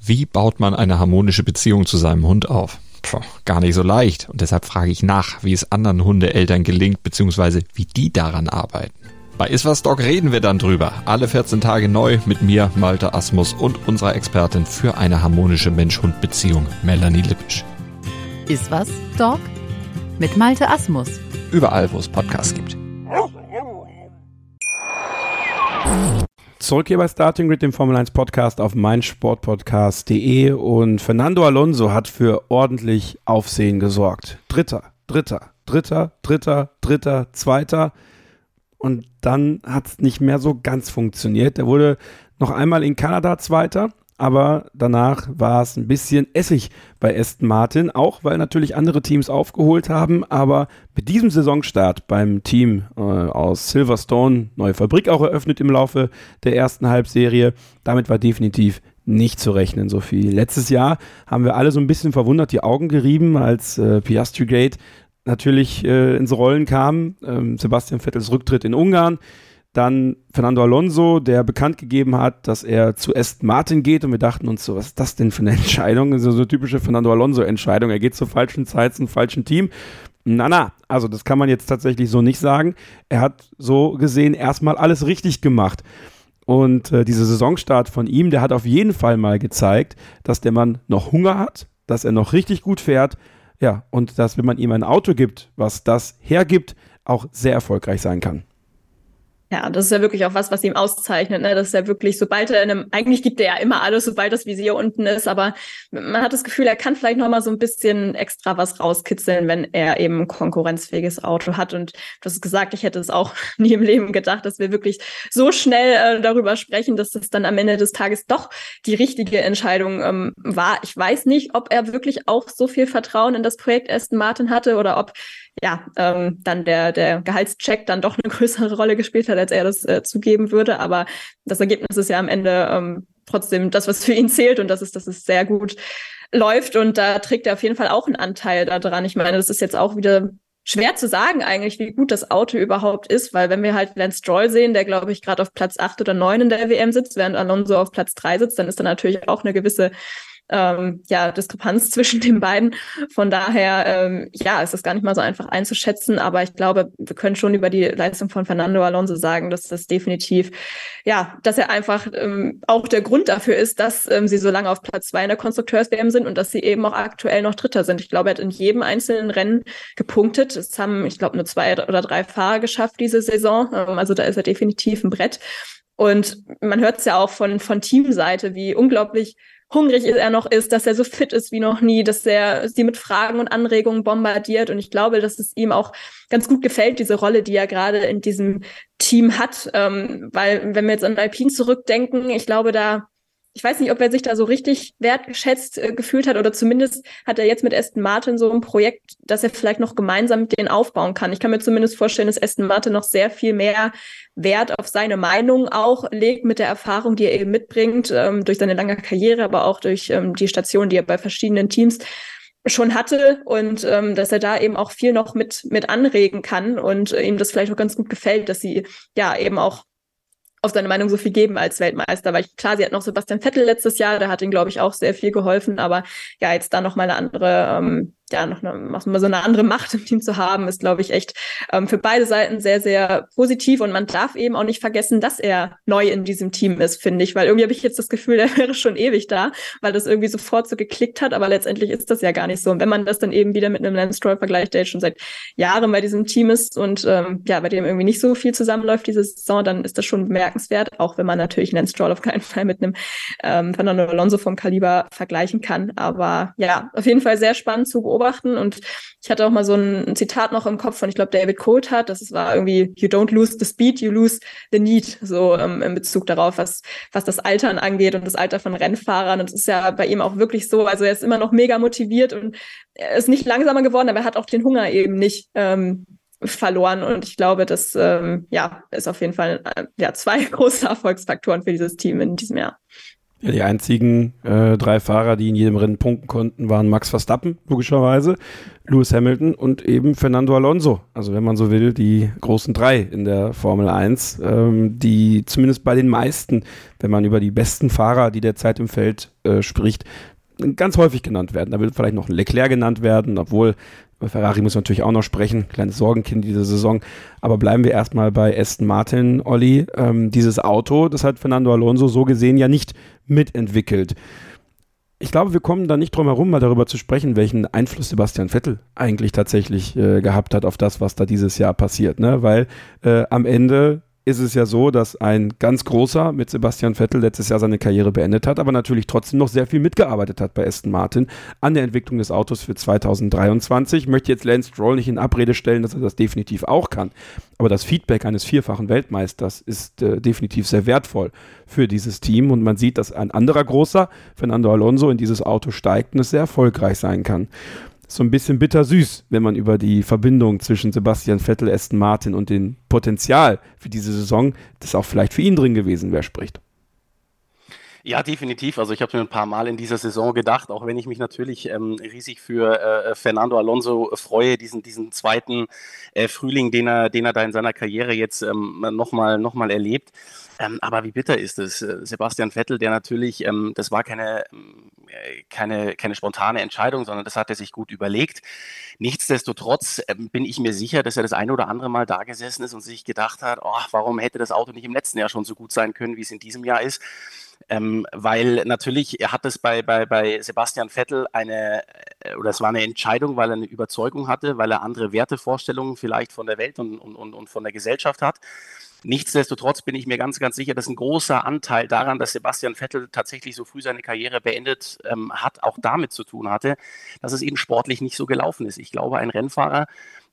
Wie baut man eine harmonische Beziehung zu seinem Hund auf? Puh, gar nicht so leicht. Und deshalb frage ich nach, wie es anderen Hundeeltern gelingt, beziehungsweise wie die daran arbeiten. Bei Iswas Dog reden wir dann drüber. Alle 14 Tage neu mit mir, Malte Asmus und unserer Expertin für eine harmonische Mensch-Hund-Beziehung, Melanie Lippisch. Ist was, Dog? Mit Malte Asmus. Überall, wo es Podcasts gibt. Zurück hier bei Starting Grid, dem Formel 1 Podcast auf meinsportpodcast.de und Fernando Alonso hat für ordentlich Aufsehen gesorgt. Dritter, dritter, dritter, dritter, dritter, zweiter und dann hat es nicht mehr so ganz funktioniert. Er wurde noch einmal in Kanada Zweiter aber danach war es ein bisschen Essig bei Aston Martin, auch weil natürlich andere Teams aufgeholt haben, aber mit diesem Saisonstart beim Team äh, aus Silverstone, neue Fabrik auch eröffnet im Laufe der ersten Halbserie, damit war definitiv nicht zu rechnen, Sophie. Letztes Jahr haben wir alle so ein bisschen verwundert die Augen gerieben, als äh, Piastri Gate natürlich äh, ins Rollen kam, ähm, Sebastian Vettels Rücktritt in Ungarn, dann Fernando Alonso, der bekannt gegeben hat, dass er zu Aston Martin geht und wir dachten uns so, was ist das denn für eine Entscheidung? Das ist so eine typische Fernando Alonso-Entscheidung. Er geht zur falschen Zeit zum falschen Team. Na, na, also das kann man jetzt tatsächlich so nicht sagen. Er hat so gesehen erstmal alles richtig gemacht. Und äh, dieser Saisonstart von ihm, der hat auf jeden Fall mal gezeigt, dass der Mann noch Hunger hat, dass er noch richtig gut fährt. Ja, und dass, wenn man ihm ein Auto gibt, was das hergibt, auch sehr erfolgreich sein kann. Ja, das ist ja wirklich auch was, was ihm auszeichnet. Ne? Das ist ja wirklich, sobald er in einem, eigentlich gibt er ja immer alles, sobald das Visier unten ist, aber man hat das Gefühl, er kann vielleicht noch mal so ein bisschen extra was rauskitzeln, wenn er eben ein konkurrenzfähiges Auto hat. Und du hast gesagt, ich hätte es auch nie im Leben gedacht, dass wir wirklich so schnell äh, darüber sprechen, dass das dann am Ende des Tages doch die richtige Entscheidung ähm, war. Ich weiß nicht, ob er wirklich auch so viel Vertrauen in das Projekt Aston Martin hatte oder ob ja, ähm, dann der, der Gehaltscheck dann doch eine größere Rolle gespielt hat, als er das äh, zugeben würde. Aber das Ergebnis ist ja am Ende ähm, trotzdem das, was für ihn zählt und das ist, dass es sehr gut läuft und da trägt er auf jeden Fall auch einen Anteil daran. Ich meine, das ist jetzt auch wieder schwer zu sagen eigentlich, wie gut das Auto überhaupt ist, weil wenn wir halt Lance Stroll sehen, der glaube ich gerade auf Platz acht oder neun in der WM sitzt, während Alonso auf Platz drei sitzt, dann ist da natürlich auch eine gewisse ähm, ja, Diskrepanz zwischen den beiden. Von daher, ähm, ja, ist das gar nicht mal so einfach einzuschätzen, aber ich glaube, wir können schon über die Leistung von Fernando Alonso sagen, dass das definitiv, ja, dass er einfach ähm, auch der Grund dafür ist, dass ähm, sie so lange auf Platz zwei in der Konstrukteurs-WM sind und dass sie eben auch aktuell noch Dritter sind. Ich glaube, er hat in jedem einzelnen Rennen gepunktet. Es haben, ich glaube, nur zwei oder drei Fahrer geschafft diese Saison. Ähm, also da ist er definitiv ein Brett. Und man hört es ja auch von, von Teamseite, wie unglaublich hungrig er noch ist, dass er so fit ist wie noch nie, dass er sie mit Fragen und Anregungen bombardiert. Und ich glaube, dass es ihm auch ganz gut gefällt, diese Rolle, die er gerade in diesem Team hat. Ähm, weil, wenn wir jetzt an Alpine zurückdenken, ich glaube, da ich weiß nicht, ob er sich da so richtig wertgeschätzt äh, gefühlt hat oder zumindest hat er jetzt mit Aston Martin so ein Projekt, dass er vielleicht noch gemeinsam mit denen aufbauen kann. Ich kann mir zumindest vorstellen, dass Aston Martin noch sehr viel mehr Wert auf seine Meinung auch legt mit der Erfahrung, die er eben mitbringt, ähm, durch seine lange Karriere, aber auch durch ähm, die Station, die er bei verschiedenen Teams schon hatte und ähm, dass er da eben auch viel noch mit mit anregen kann und äh, ihm das vielleicht auch ganz gut gefällt, dass sie ja eben auch auf seine Meinung so viel geben als Weltmeister, weil klar, sie hat noch Sebastian Vettel letztes Jahr, der hat ihm, glaube ich, auch sehr viel geholfen, aber ja, jetzt da noch mal eine andere ähm, ja, noch eine, mal so eine andere Macht im Team zu haben, ist, glaube ich, echt ähm, für beide Seiten sehr, sehr positiv. Und man darf eben auch nicht vergessen, dass er neu in diesem Team ist, finde ich. Weil irgendwie habe ich jetzt das Gefühl, er wäre schon ewig da, weil das irgendwie sofort so geklickt hat. Aber letztendlich ist das ja gar nicht so. Und wenn man das dann eben wieder mit einem Lance Stroll vergleicht, der jetzt schon seit Jahren bei diesem Team ist und ähm, ja, bei dem irgendwie nicht so viel zusammenläuft diese Saison, dann ist das schon bemerkenswert. Auch wenn man natürlich Lance Stroll auf keinen Fall mit einem ähm, Fernando Alonso vom Kaliber vergleichen kann. Aber ja, auf jeden Fall sehr spannend zu beobachten beobachten. Und ich hatte auch mal so ein, Zitat noch im Kopf von, ich glaube, David Coulthard, das war irgendwie, you don't lose the speed, you lose the need, so ähm, in Bezug darauf, was, was das Altern angeht und das Alter von Rennfahrern. Und es ist ja bei ihm auch wirklich so, also er ist immer noch mega motiviert und er ist nicht langsamer geworden, aber er hat auch den Hunger eben nicht. Ähm, verloren und ich glaube, das ähm, ja ist auf jeden Fall äh, ja zwei große Erfolgsfaktoren für dieses Team in diesem Jahr. Ja, die einzigen äh, drei Fahrer, die in jedem Rennen punkten konnten, waren Max Verstappen, logischerweise, Lewis Hamilton und eben Fernando Alonso. Also wenn man so will, die großen drei in der Formel 1, ähm, die zumindest bei den meisten, wenn man über die besten Fahrer, die derzeit im Feld äh, spricht, ganz häufig genannt werden. Da wird vielleicht noch Leclerc genannt werden, obwohl über Ferrari muss man natürlich auch noch sprechen, kleines Sorgenkind diese Saison. Aber bleiben wir erstmal bei Aston Martin, Olli. Ähm, dieses Auto, das hat Fernando Alonso so gesehen ja nicht mitentwickelt. Ich glaube, wir kommen da nicht drum herum, mal darüber zu sprechen, welchen Einfluss Sebastian Vettel eigentlich tatsächlich äh, gehabt hat auf das, was da dieses Jahr passiert. Ne? Weil äh, am Ende ist es ja so, dass ein ganz großer mit Sebastian Vettel letztes Jahr seine Karriere beendet hat, aber natürlich trotzdem noch sehr viel mitgearbeitet hat bei Aston Martin an der Entwicklung des Autos für 2023. Ich möchte jetzt Lance Stroll nicht in Abrede stellen, dass er das definitiv auch kann. Aber das Feedback eines vierfachen Weltmeisters ist äh, definitiv sehr wertvoll für dieses Team und man sieht, dass ein anderer großer, Fernando Alonso, in dieses Auto steigt und es sehr erfolgreich sein kann so ein bisschen bittersüß, wenn man über die Verbindung zwischen Sebastian Vettel, Aston Martin und dem Potenzial für diese Saison, das auch vielleicht für ihn drin gewesen wäre, spricht. Ja, definitiv. Also ich habe mir ein paar Mal in dieser Saison gedacht, auch wenn ich mich natürlich ähm, riesig für äh, Fernando Alonso freue, diesen, diesen zweiten äh, Frühling, den er, den er da in seiner Karriere jetzt ähm, nochmal noch mal erlebt. Ähm, aber wie bitter ist es? Äh, Sebastian Vettel, der natürlich, ähm, das war keine, ähm, äh, keine, keine spontane Entscheidung, sondern das hat er sich gut überlegt. Nichtsdestotrotz ähm, bin ich mir sicher, dass er das eine oder andere Mal da gesessen ist und sich gedacht hat, oh, warum hätte das Auto nicht im letzten Jahr schon so gut sein können, wie es in diesem Jahr ist? Ähm, weil natürlich, er hat es bei, bei, bei Sebastian Vettel eine, äh, oder es war eine Entscheidung, weil er eine Überzeugung hatte, weil er andere Wertevorstellungen vielleicht von der Welt und, und, und von der Gesellschaft hat. Nichtsdestotrotz bin ich mir ganz, ganz sicher, dass ein großer Anteil daran, dass Sebastian Vettel tatsächlich so früh seine Karriere beendet ähm, hat, auch damit zu tun hatte, dass es eben sportlich nicht so gelaufen ist. Ich glaube, ein Rennfahrer,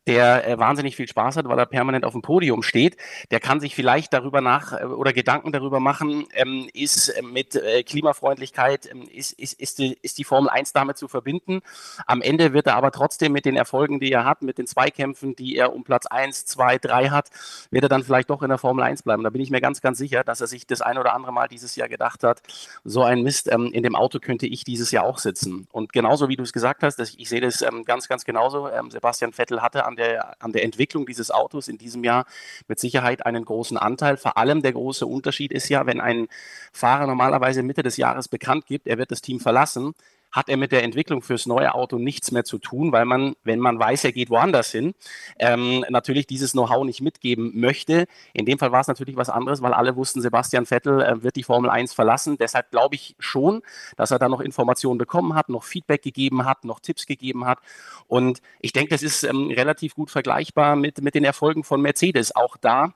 der äh, wahnsinnig viel Spaß hat, weil er permanent auf dem Podium steht. Der kann sich vielleicht darüber nach äh, oder Gedanken darüber machen, ähm, ist äh, mit äh, Klimafreundlichkeit, ähm, ist, ist, ist, die, ist die Formel 1 damit zu verbinden. Am Ende wird er aber trotzdem mit den Erfolgen, die er hat, mit den Zweikämpfen, die er um Platz 1, 2, 3 hat, wird er dann vielleicht doch in der Formel 1 bleiben. Da bin ich mir ganz, ganz sicher, dass er sich das ein oder andere Mal dieses Jahr gedacht hat, so ein Mist, ähm, in dem Auto könnte ich dieses Jahr auch sitzen. Und genauso wie du es gesagt hast, ich sehe das ähm, ganz, ganz genauso. Ähm, Sebastian Vettel hatte an an der, an der Entwicklung dieses Autos in diesem Jahr mit Sicherheit einen großen Anteil. Vor allem der große Unterschied ist ja, wenn ein Fahrer normalerweise Mitte des Jahres bekannt gibt, er wird das Team verlassen, hat er mit der Entwicklung fürs neue Auto nichts mehr zu tun, weil man, wenn man weiß, er geht woanders hin, ähm, natürlich dieses Know-how nicht mitgeben möchte. In dem Fall war es natürlich was anderes, weil alle wussten, Sebastian Vettel äh, wird die Formel 1 verlassen. Deshalb glaube ich schon, dass er da noch Informationen bekommen hat, noch Feedback gegeben hat, noch Tipps gegeben hat. Und ich denke, das ist ähm, relativ gut vergleichbar mit, mit den Erfolgen von Mercedes. Auch da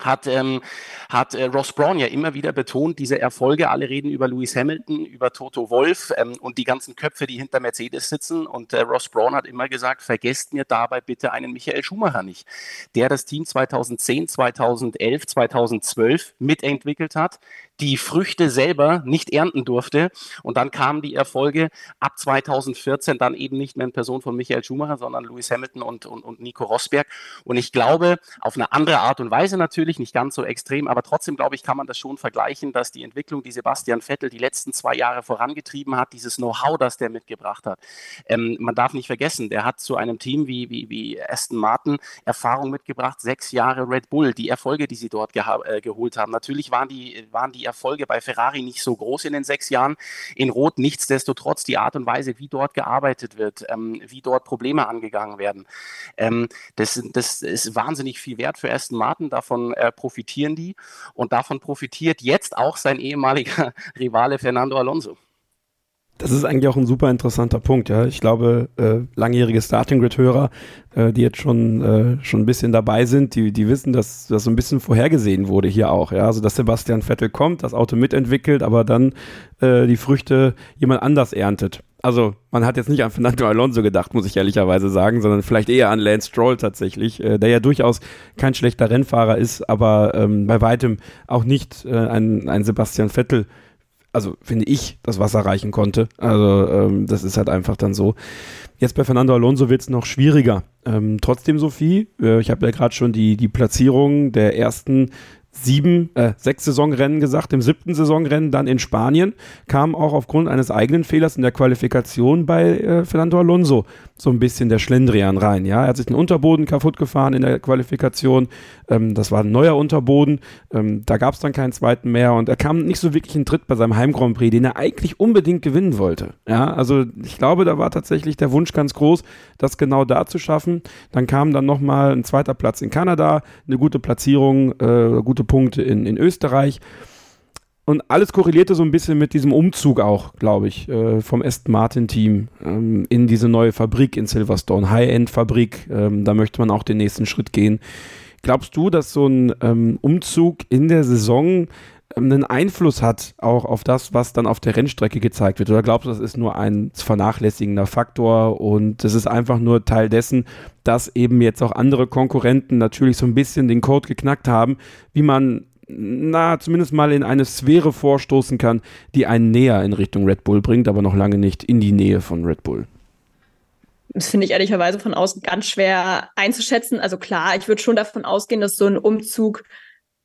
hat, ähm, hat äh, Ross Brown ja immer wieder betont, diese Erfolge, alle reden über Lewis Hamilton, über Toto Wolf ähm, und die ganzen Köpfe, die hinter Mercedes sitzen. Und äh, Ross Brown hat immer gesagt, vergesst mir dabei bitte einen Michael Schumacher nicht, der das Team 2010, 2011, 2012 mitentwickelt hat, die Früchte selber nicht ernten durfte. Und dann kamen die Erfolge ab 2014 dann eben nicht mehr in Person von Michael Schumacher, sondern Lewis Hamilton und, und, und Nico Rosberg. Und ich glaube, auf eine andere Art und Weise natürlich, nicht ganz so extrem, aber trotzdem glaube ich, kann man das schon vergleichen, dass die Entwicklung, die Sebastian Vettel die letzten zwei Jahre vorangetrieben hat, dieses Know-how, das der mitgebracht hat. Ähm, man darf nicht vergessen, der hat zu einem Team wie, wie, wie Aston Martin Erfahrung mitgebracht, sechs Jahre Red Bull, die Erfolge, die sie dort äh, geholt haben. Natürlich waren die, waren die Erfolge bei Ferrari nicht so groß in den sechs Jahren in Rot. Nichtsdestotrotz die Art und Weise, wie dort gearbeitet wird, ähm, wie dort Probleme angegangen werden, ähm, das, das ist wahnsinnig viel wert für Aston Martin. Davon äh, profitieren die und davon profitiert jetzt auch sein ehemaliger Rivale Fernando Alonso. Das ist eigentlich auch ein super interessanter Punkt, ja. Ich glaube, äh, langjährige Starting Grid-Hörer, äh, die jetzt schon, äh, schon ein bisschen dabei sind, die, die wissen, dass das so ein bisschen vorhergesehen wurde hier auch, ja. Also, dass Sebastian Vettel kommt, das Auto mitentwickelt, aber dann äh, die Früchte jemand anders erntet. Also, man hat jetzt nicht an Fernando Alonso gedacht, muss ich ehrlicherweise sagen, sondern vielleicht eher an Lance Stroll tatsächlich, äh, der ja durchaus kein schlechter Rennfahrer ist, aber ähm, bei weitem auch nicht äh, ein, ein Sebastian Vettel also finde ich, das Wasser reichen konnte. Also ähm, das ist halt einfach dann so. Jetzt bei Fernando Alonso wird es noch schwieriger. Ähm, trotzdem, Sophie, äh, ich habe ja gerade schon die, die Platzierung der ersten sieben, äh, sechs Saisonrennen gesagt, im siebten Saisonrennen dann in Spanien, kam auch aufgrund eines eigenen Fehlers in der Qualifikation bei äh, Fernando Alonso so ein bisschen der Schlendrian rein. Ja, er hat sich den Unterboden kaputt gefahren in der Qualifikation. Ähm, das war ein neuer Unterboden. Ähm, da gab es dann keinen zweiten mehr und er kam nicht so wirklich in Tritt bei seinem Heim Grand Prix, den er eigentlich unbedingt gewinnen wollte. Ja, also ich glaube, da war tatsächlich der Wunsch ganz groß, das genau da zu schaffen. Dann kam dann nochmal ein zweiter Platz in Kanada, eine gute Platzierung, äh, gute Punkte in, in Österreich. Und alles korrelierte so ein bisschen mit diesem Umzug auch, glaube ich, äh, vom Aston Martin-Team ähm, in diese neue Fabrik in Silverstone, High-End-Fabrik. Ähm, da möchte man auch den nächsten Schritt gehen. Glaubst du, dass so ein ähm, Umzug in der Saison einen Einfluss hat auch auf das, was dann auf der Rennstrecke gezeigt wird? Oder glaubst du, das ist nur ein vernachlässigender Faktor und das ist einfach nur Teil dessen, dass eben jetzt auch andere Konkurrenten natürlich so ein bisschen den Code geknackt haben, wie man na, zumindest mal in eine Sphäre vorstoßen kann, die einen näher in Richtung Red Bull bringt, aber noch lange nicht in die Nähe von Red Bull. Das finde ich ehrlicherweise von außen ganz schwer einzuschätzen. Also klar, ich würde schon davon ausgehen, dass so ein Umzug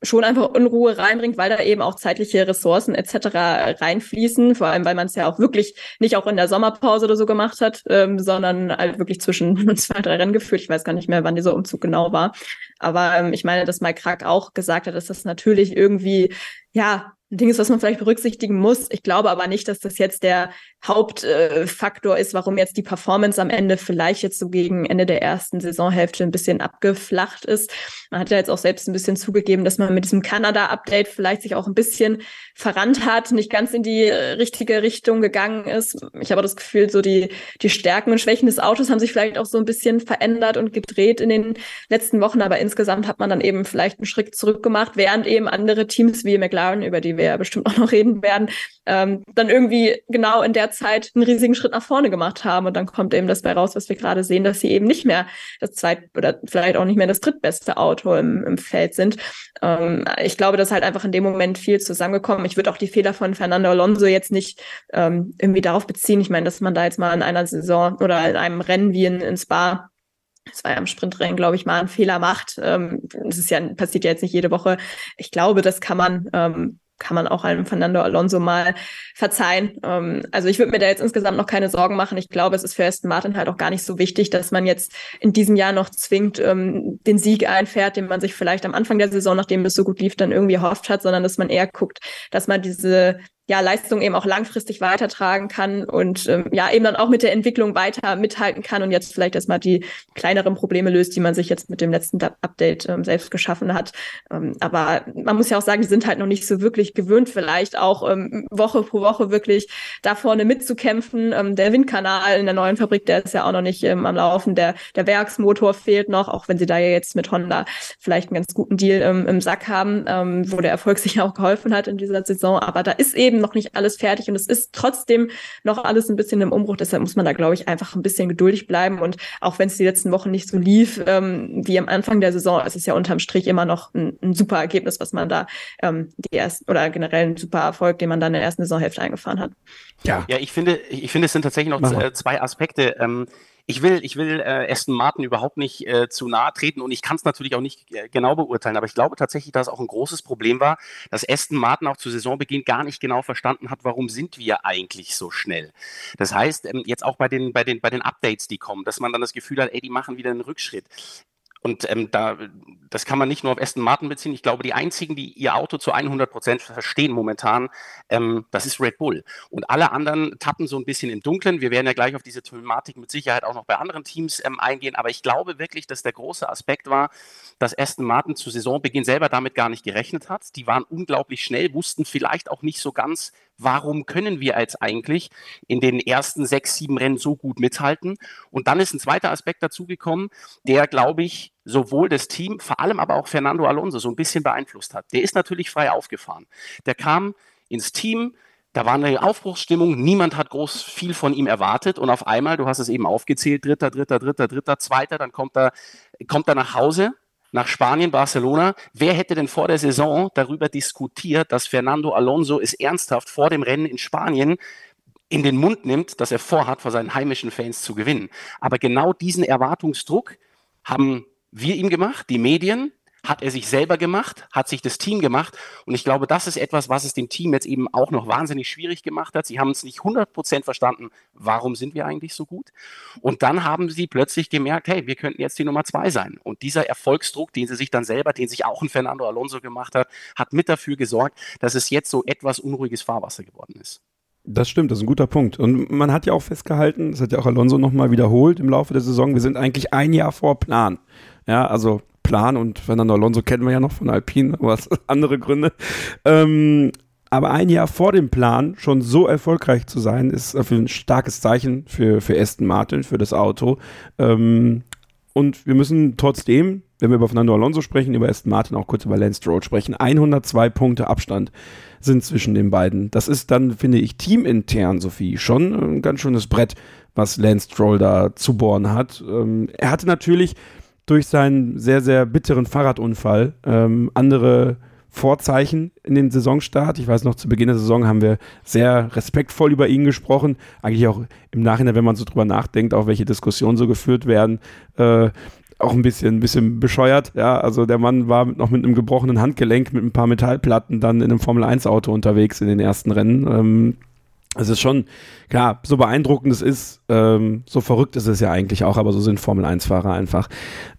schon einfach Unruhe reinbringt, weil da eben auch zeitliche Ressourcen etc. reinfließen, vor allem weil man es ja auch wirklich nicht auch in der Sommerpause oder so gemacht hat, ähm, sondern halt wirklich zwischen zwei, drei Rennen geführt. Ich weiß gar nicht mehr, wann dieser Umzug genau war. Aber ähm, ich meine, dass Mike Krack auch gesagt hat, dass das natürlich irgendwie ja Ding ist, was man vielleicht berücksichtigen muss. Ich glaube aber nicht, dass das jetzt der Hauptfaktor äh, ist, warum jetzt die Performance am Ende vielleicht jetzt so gegen Ende der ersten Saisonhälfte ein bisschen abgeflacht ist. Man hat ja jetzt auch selbst ein bisschen zugegeben, dass man mit diesem Kanada-Update vielleicht sich auch ein bisschen verrannt hat, nicht ganz in die äh, richtige Richtung gegangen ist. Ich habe das Gefühl, so die, die Stärken und Schwächen des Autos haben sich vielleicht auch so ein bisschen verändert und gedreht in den letzten Wochen, aber insgesamt hat man dann eben vielleicht einen Schritt zurück gemacht, während eben andere Teams wie McLaren, über die wir ja bestimmt auch noch reden werden, ähm, dann irgendwie genau in der Zeit einen riesigen Schritt nach vorne gemacht haben. Und dann kommt eben das bei raus, was wir gerade sehen, dass sie eben nicht mehr das zweit- oder vielleicht auch nicht mehr das drittbeste Auto im, im Feld sind. Ähm, ich glaube, dass halt einfach in dem Moment viel zusammengekommen. Ich würde auch die Fehler von Fernando Alonso jetzt nicht ähm, irgendwie darauf beziehen. Ich meine, dass man da jetzt mal in einer Saison oder in einem Rennen wie in, in Spa das war ja im Sprintrennen, glaube ich, mal einen Fehler macht. Ähm, das ist ja, passiert ja jetzt nicht jede Woche. Ich glaube, das kann man ähm, kann man auch einem Fernando Alonso mal verzeihen. Ähm, also ich würde mir da jetzt insgesamt noch keine Sorgen machen. Ich glaube, es ist für Aston Martin halt auch gar nicht so wichtig, dass man jetzt in diesem Jahr noch zwingt, ähm, den Sieg einfährt, den man sich vielleicht am Anfang der Saison, nachdem es so gut lief, dann irgendwie erhofft hat, sondern dass man eher guckt, dass man diese ja, Leistung eben auch langfristig weitertragen kann und ähm, ja, eben dann auch mit der Entwicklung weiter mithalten kann und jetzt vielleicht erstmal die kleineren Probleme löst, die man sich jetzt mit dem letzten Update ähm, selbst geschaffen hat. Ähm, aber man muss ja auch sagen, die sind halt noch nicht so wirklich gewöhnt, vielleicht auch ähm, Woche pro Woche wirklich da vorne mitzukämpfen. Ähm, der Windkanal in der neuen Fabrik, der ist ja auch noch nicht ähm, am Laufen. Der, der Werksmotor fehlt noch, auch wenn sie da ja jetzt mit Honda vielleicht einen ganz guten Deal ähm, im Sack haben, ähm, wo der Erfolg sich auch geholfen hat in dieser Saison. Aber da ist eben eben noch nicht alles fertig und es ist trotzdem noch alles ein bisschen im Umbruch. Deshalb muss man da, glaube ich, einfach ein bisschen geduldig bleiben. Und auch wenn es die letzten Wochen nicht so lief ähm, wie am Anfang der Saison, ist es ja unterm Strich immer noch ein, ein super Ergebnis, was man da ähm, die ersten oder generell ein super Erfolg, den man dann in der ersten Saisonhälfte eingefahren hat. Ja, ja ich finde, ich finde, es sind tatsächlich noch zwei Aspekte. Ähm, ich will, ich will äh, Aston Martin überhaupt nicht äh, zu nahe treten und ich kann es natürlich auch nicht äh, genau beurteilen, aber ich glaube tatsächlich, dass auch ein großes Problem war, dass Aston Martin auch zu Saisonbeginn gar nicht genau verstanden hat, warum sind wir eigentlich so schnell. Das heißt, ähm, jetzt auch bei den, bei, den, bei den Updates, die kommen, dass man dann das Gefühl hat, ey, die machen wieder einen Rückschritt. Und ähm, da, das kann man nicht nur auf Aston Martin beziehen. Ich glaube, die einzigen, die ihr Auto zu 100 Prozent verstehen momentan, ähm, das ist Red Bull. Und alle anderen tappen so ein bisschen im Dunkeln. Wir werden ja gleich auf diese Thematik mit Sicherheit auch noch bei anderen Teams ähm, eingehen. Aber ich glaube wirklich, dass der große Aspekt war, dass Aston Martin zu Saisonbeginn selber damit gar nicht gerechnet hat. Die waren unglaublich schnell, wussten vielleicht auch nicht so ganz, warum können wir jetzt eigentlich in den ersten sechs, sieben Rennen so gut mithalten? Und dann ist ein zweiter Aspekt dazugekommen, der, glaube ich, sowohl das Team, vor allem aber auch Fernando Alonso so ein bisschen beeinflusst hat. Der ist natürlich frei aufgefahren. Der kam ins Team, da war eine Aufbruchsstimmung, niemand hat groß viel von ihm erwartet und auf einmal, du hast es eben aufgezählt, dritter, dritter, dritter, dritter, zweiter, dann kommt er, kommt er nach Hause nach Spanien, Barcelona. Wer hätte denn vor der Saison darüber diskutiert, dass Fernando Alonso es ernsthaft vor dem Rennen in Spanien in den Mund nimmt, dass er vorhat, vor seinen heimischen Fans zu gewinnen? Aber genau diesen Erwartungsdruck haben wir ihm gemacht, die Medien, hat er sich selber gemacht, hat sich das Team gemacht. Und ich glaube, das ist etwas, was es dem Team jetzt eben auch noch wahnsinnig schwierig gemacht hat. Sie haben es nicht 100 Prozent verstanden, warum sind wir eigentlich so gut? Und dann haben sie plötzlich gemerkt, hey, wir könnten jetzt die Nummer zwei sein. Und dieser Erfolgsdruck, den sie sich dann selber, den sich auch ein Fernando Alonso gemacht hat, hat mit dafür gesorgt, dass es jetzt so etwas unruhiges Fahrwasser geworden ist. Das stimmt, das ist ein guter Punkt. Und man hat ja auch festgehalten, das hat ja auch Alonso nochmal wiederholt im Laufe der Saison, wir sind eigentlich ein Jahr vor Plan. Ja, also Plan und Fernando Alonso kennen wir ja noch von Alpine, aber andere Gründe. Ähm, aber ein Jahr vor dem Plan schon so erfolgreich zu sein, ist ein starkes Zeichen für, für Aston Martin, für das Auto. Ähm, und wir müssen trotzdem, wenn wir über Fernando Alonso sprechen, über Aston Martin auch kurz über Lance Stroll sprechen. 102 Punkte Abstand sind zwischen den beiden. Das ist dann, finde ich, teamintern, Sophie, schon ein ganz schönes Brett, was Lance Stroll da zu bohren hat. Ähm, er hatte natürlich durch seinen sehr, sehr bitteren Fahrradunfall ähm, andere Vorzeichen in den Saisonstart. Ich weiß noch, zu Beginn der Saison haben wir sehr respektvoll über ihn gesprochen. Eigentlich auch im Nachhinein, wenn man so drüber nachdenkt, auch welche Diskussionen so geführt werden, äh, auch ein bisschen, ein bisschen bescheuert. Ja, also der Mann war noch mit einem gebrochenen Handgelenk, mit ein paar Metallplatten dann in einem Formel-1-Auto unterwegs in den ersten Rennen. Ähm, es ist schon, klar, so beeindruckend es ist, ähm, so verrückt ist es ja eigentlich auch, aber so sind Formel-1-Fahrer einfach.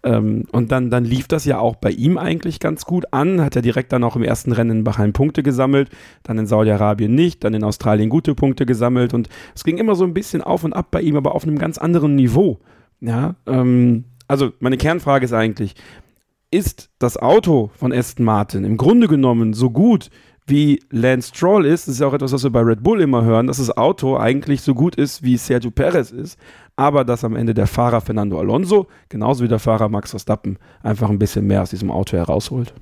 Ähm, und dann, dann lief das ja auch bei ihm eigentlich ganz gut an, hat er direkt dann auch im ersten Rennen in Bahrain Punkte gesammelt, dann in Saudi-Arabien nicht, dann in Australien gute Punkte gesammelt und es ging immer so ein bisschen auf und ab bei ihm, aber auf einem ganz anderen Niveau. Ja, ähm, also meine Kernfrage ist eigentlich, ist das Auto von Aston Martin im Grunde genommen so gut, wie Lance Stroll ist, das ist ja auch etwas, was wir bei Red Bull immer hören, dass das Auto eigentlich so gut ist, wie Sergio Perez ist, aber dass am Ende der Fahrer Fernando Alonso, genauso wie der Fahrer Max Verstappen, einfach ein bisschen mehr aus diesem Auto herausholt.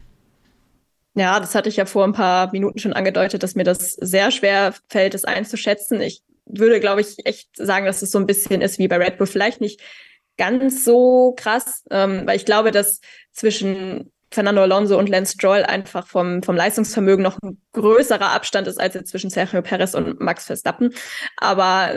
Ja, das hatte ich ja vor ein paar Minuten schon angedeutet, dass mir das sehr schwer fällt, es einzuschätzen. Ich würde, glaube ich, echt sagen, dass es so ein bisschen ist wie bei Red Bull. Vielleicht nicht ganz so krass, ähm, weil ich glaube, dass zwischen Fernando Alonso und Lance Stroll einfach vom, vom Leistungsvermögen noch ein größerer Abstand ist als jetzt zwischen Sergio Perez und Max Verstappen. Aber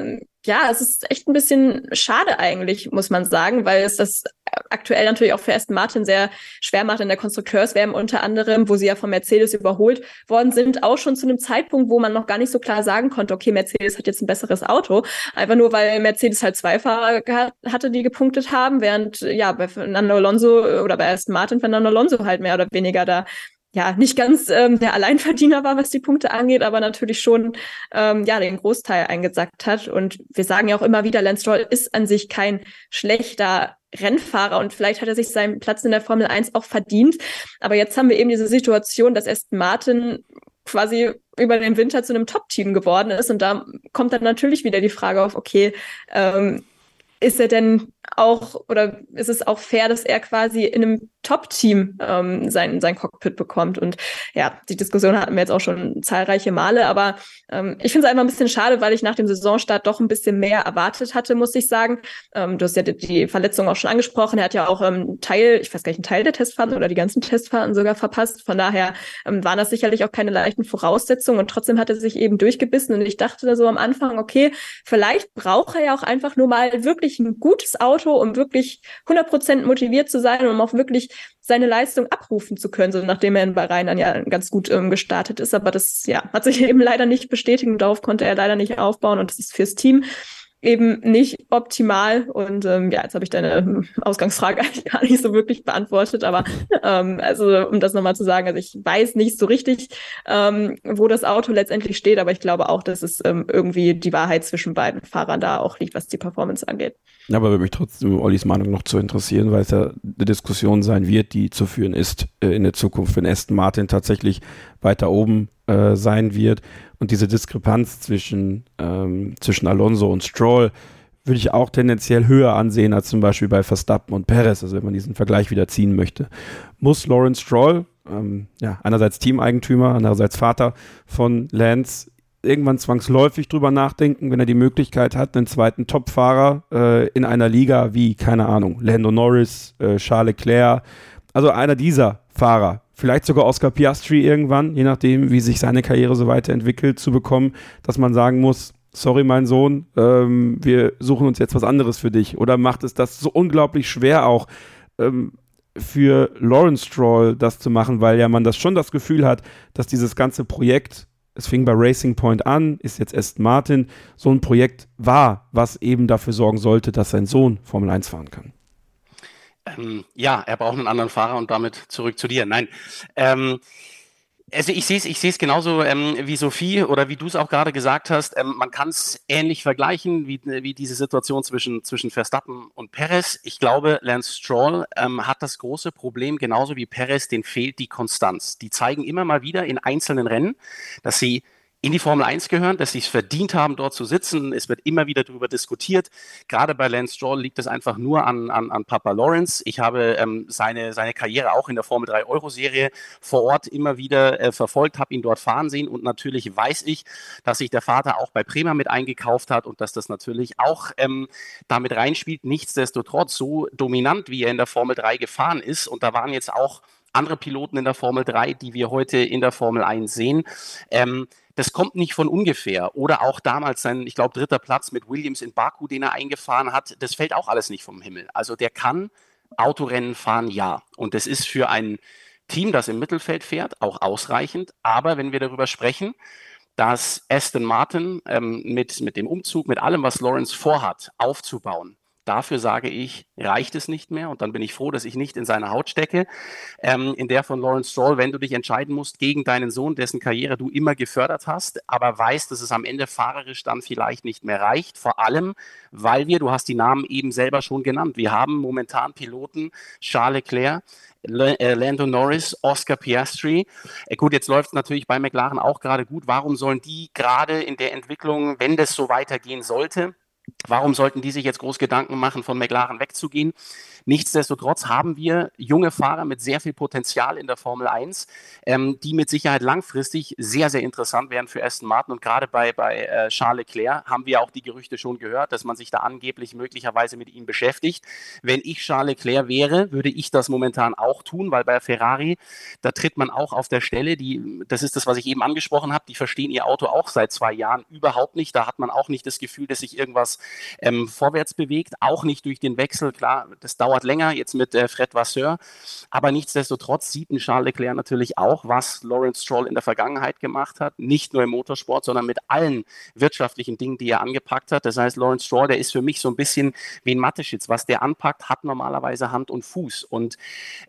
ja, es ist echt ein bisschen schade eigentlich, muss man sagen, weil es das aktuell natürlich auch für Aston Martin sehr schwer macht in der Konstrukteurswärme unter anderem, wo sie ja von Mercedes überholt worden sind, auch schon zu einem Zeitpunkt, wo man noch gar nicht so klar sagen konnte, okay, Mercedes hat jetzt ein besseres Auto, einfach nur weil Mercedes halt zwei Fahrer hatte, die gepunktet haben, während ja bei Fernando Alonso oder bei Aston Martin Fernando Alonso halt mehr oder weniger da ja, nicht ganz ähm, der Alleinverdiener war, was die Punkte angeht, aber natürlich schon ähm, ja den Großteil eingesackt hat. Und wir sagen ja auch immer wieder, Lance Stroll ist an sich kein schlechter Rennfahrer und vielleicht hat er sich seinen Platz in der Formel 1 auch verdient. Aber jetzt haben wir eben diese Situation, dass Aston Martin quasi über den Winter zu einem Top-Team geworden ist. Und da kommt dann natürlich wieder die Frage auf, okay, ähm, ist er denn auch oder ist es auch fair, dass er quasi in einem Top-Team ähm, sein, sein Cockpit bekommt? Und ja, die Diskussion hatten wir jetzt auch schon zahlreiche Male, aber ähm, ich finde es einfach ein bisschen schade, weil ich nach dem Saisonstart doch ein bisschen mehr erwartet hatte, muss ich sagen. Ähm, du hast ja die, die, Verletzung auch schon angesprochen. Er hat ja auch ähm, Teil, ich weiß gar nicht, einen Teil der Testfahrten oder die ganzen Testfahrten sogar verpasst. Von daher ähm, waren das sicherlich auch keine leichten Voraussetzungen und trotzdem hat er sich eben durchgebissen und ich dachte da so am Anfang, okay, vielleicht braucht er ja auch einfach nur mal wirklich ein gutes Auto, um wirklich 100% motiviert zu sein um auch wirklich seine Leistung abrufen zu können, so nachdem er in Bahrain dann ja ganz gut ähm, gestartet ist. Aber das ja, hat sich eben leider nicht bestätigt darauf konnte er leider nicht aufbauen und das ist fürs Team eben nicht optimal. Und ähm, ja, jetzt habe ich deine Ausgangsfrage eigentlich gar nicht so wirklich beantwortet. Aber ähm, also um das nochmal zu sagen, also ich weiß nicht so richtig, ähm, wo das Auto letztendlich steht, aber ich glaube auch, dass es ähm, irgendwie die Wahrheit zwischen beiden Fahrern da auch liegt, was die Performance angeht. Aber würde mich trotzdem Ollis Meinung noch zu interessieren, weil es ja eine Diskussion sein wird, die zu führen ist äh, in der Zukunft, wenn Aston Martin tatsächlich weiter oben äh, sein wird. Und diese Diskrepanz zwischen, ähm, zwischen Alonso und Stroll würde ich auch tendenziell höher ansehen als zum Beispiel bei Verstappen und Perez, also wenn man diesen Vergleich wieder ziehen möchte. Muss Lawrence Stroll, ähm, ja, einerseits Teameigentümer, andererseits Vater von Lance, irgendwann zwangsläufig drüber nachdenken, wenn er die Möglichkeit hat, einen zweiten Topfahrer äh, in einer Liga wie, keine Ahnung, Lando Norris, äh, Charles Leclerc, also einer dieser Fahrer, vielleicht sogar Oscar Piastri irgendwann, je nachdem, wie sich seine Karriere so weiterentwickelt, zu bekommen, dass man sagen muss, sorry, mein Sohn, ähm, wir suchen uns jetzt was anderes für dich. Oder macht es das so unglaublich schwer auch ähm, für Lawrence Stroll das zu machen, weil ja man das schon das Gefühl hat, dass dieses ganze Projekt, es fing bei Racing Point an, ist jetzt Aston Martin, so ein Projekt war, was eben dafür sorgen sollte, dass sein Sohn Formel 1 fahren kann. Ähm, ja, er braucht einen anderen Fahrer und damit zurück zu dir. Nein. Ähm, also ich sehe es ich genauso ähm, wie Sophie oder wie du es auch gerade gesagt hast. Ähm, man kann es ähnlich vergleichen wie, wie diese Situation zwischen, zwischen Verstappen und Perez. Ich glaube, Lance Stroll ähm, hat das große Problem, genauso wie Perez, den fehlt die Konstanz. Die zeigen immer mal wieder in einzelnen Rennen, dass sie in die Formel 1 gehören, dass sie es verdient haben, dort zu sitzen. Es wird immer wieder darüber diskutiert. Gerade bei Lance Stroll liegt es einfach nur an, an, an Papa Lawrence. Ich habe ähm, seine, seine Karriere auch in der Formel 3 Euro-Serie vor Ort immer wieder äh, verfolgt, habe ihn dort fahren sehen und natürlich weiß ich, dass sich der Vater auch bei Prema mit eingekauft hat und dass das natürlich auch ähm, damit reinspielt. Nichtsdestotrotz, so dominant wie er in der Formel 3 gefahren ist und da waren jetzt auch andere Piloten in der Formel 3, die wir heute in der Formel 1 sehen. Ähm, das kommt nicht von ungefähr. Oder auch damals sein, ich glaube, dritter Platz mit Williams in Baku, den er eingefahren hat, das fällt auch alles nicht vom Himmel. Also der kann Autorennen fahren, ja. Und das ist für ein Team, das im Mittelfeld fährt, auch ausreichend. Aber wenn wir darüber sprechen, dass Aston Martin ähm, mit, mit dem Umzug, mit allem, was Lawrence vorhat, aufzubauen, Dafür sage ich, reicht es nicht mehr und dann bin ich froh, dass ich nicht in seine Haut stecke. Ähm, in der von Lawrence Stroll, wenn du dich entscheiden musst gegen deinen Sohn, dessen Karriere du immer gefördert hast, aber weißt, dass es am Ende fahrerisch dann vielleicht nicht mehr reicht. Vor allem, weil wir, du hast die Namen eben selber schon genannt, wir haben momentan Piloten, Charles Leclerc, äh, Lando Norris, Oscar Piastri. Äh, gut, jetzt läuft es natürlich bei McLaren auch gerade gut. Warum sollen die gerade in der Entwicklung, wenn das so weitergehen sollte, Warum sollten die sich jetzt groß Gedanken machen, von McLaren wegzugehen? Nichtsdestotrotz haben wir junge Fahrer mit sehr viel Potenzial in der Formel 1, ähm, die mit Sicherheit langfristig sehr, sehr interessant wären für Aston Martin. Und gerade bei, bei äh, Charles Leclerc haben wir auch die Gerüchte schon gehört, dass man sich da angeblich möglicherweise mit ihm beschäftigt. Wenn ich Charles Leclerc wäre, würde ich das momentan auch tun, weil bei Ferrari, da tritt man auch auf der Stelle. Die, das ist das, was ich eben angesprochen habe. Die verstehen ihr Auto auch seit zwei Jahren überhaupt nicht. Da hat man auch nicht das Gefühl, dass sich irgendwas ähm, vorwärts bewegt. Auch nicht durch den Wechsel. Klar, das dauert länger, jetzt mit äh, Fred Vasseur. Aber nichtsdestotrotz sieht ein Charles Leclerc natürlich auch, was Lawrence Stroll in der Vergangenheit gemacht hat. Nicht nur im Motorsport, sondern mit allen wirtschaftlichen Dingen, die er angepackt hat. Das heißt, Lawrence Stroll, der ist für mich so ein bisschen wie ein Mathe-Schitz. Was der anpackt, hat normalerweise Hand und Fuß. Und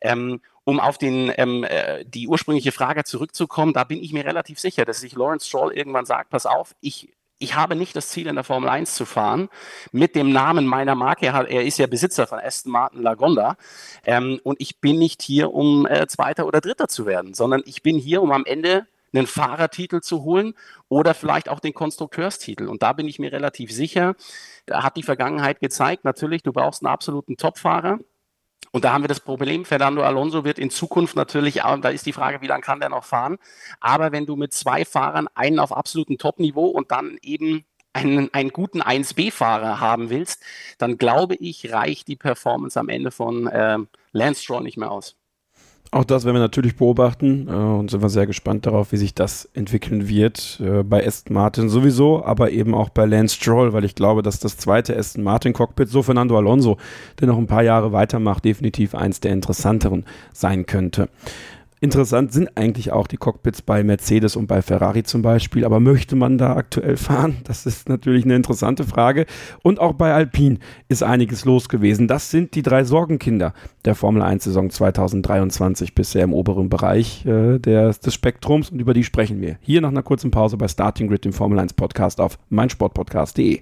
ähm, um auf den, ähm, äh, die ursprüngliche Frage zurückzukommen, da bin ich mir relativ sicher, dass sich Lawrence Stroll irgendwann sagt, pass auf, ich ich habe nicht das Ziel, in der Formel 1 zu fahren mit dem Namen meiner Marke. Er, ist ja Besitzer von Aston Martin Lagonda. Ähm, und ich bin nicht hier, um äh, Zweiter oder Dritter zu werden, sondern ich bin hier, um am Ende einen Fahrertitel zu holen oder vielleicht auch den Konstrukteurstitel. Und da bin ich mir relativ sicher, da hat die Vergangenheit gezeigt, natürlich, du brauchst einen absoluten Topfahrer. Und da haben wir das Problem, Fernando Alonso wird in Zukunft natürlich, da ist die Frage, wie lange kann der noch fahren. Aber wenn du mit zwei Fahrern einen auf absolutem Top-Niveau und dann eben einen, einen guten 1B-Fahrer haben willst, dann glaube ich, reicht die Performance am Ende von äh, Lance Stroll nicht mehr aus. Auch das werden wir natürlich beobachten äh, und sind wir sehr gespannt darauf, wie sich das entwickeln wird. Äh, bei Aston Martin sowieso, aber eben auch bei Lance Stroll, weil ich glaube, dass das zweite Aston Martin Cockpit, so Fernando Alonso, der noch ein paar Jahre weitermacht, definitiv eins der interessanteren sein könnte. Interessant sind eigentlich auch die Cockpits bei Mercedes und bei Ferrari zum Beispiel, aber möchte man da aktuell fahren? Das ist natürlich eine interessante Frage. Und auch bei Alpine ist einiges los gewesen. Das sind die drei Sorgenkinder der Formel 1 Saison 2023 bisher im oberen Bereich äh, des, des Spektrums und über die sprechen wir hier nach einer kurzen Pause bei Starting Grid, dem Formel 1 Podcast auf meinsportpodcast.de.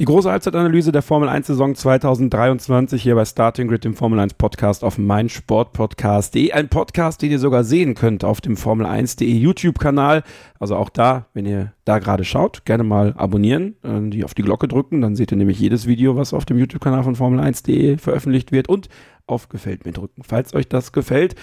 Die große Halbzeitanalyse der Formel 1 Saison 2023 hier bei Starting Grid, dem Formel 1 Podcast auf meinsportpodcast.de. Ein Podcast, den ihr sogar sehen könnt auf dem Formel 1.de YouTube-Kanal. Also auch da, wenn ihr da gerade schaut, gerne mal abonnieren, äh, die auf die Glocke drücken, dann seht ihr nämlich jedes Video, was auf dem YouTube-Kanal von Formel 1.de veröffentlicht wird und auf Gefällt mir drücken, falls euch das gefällt.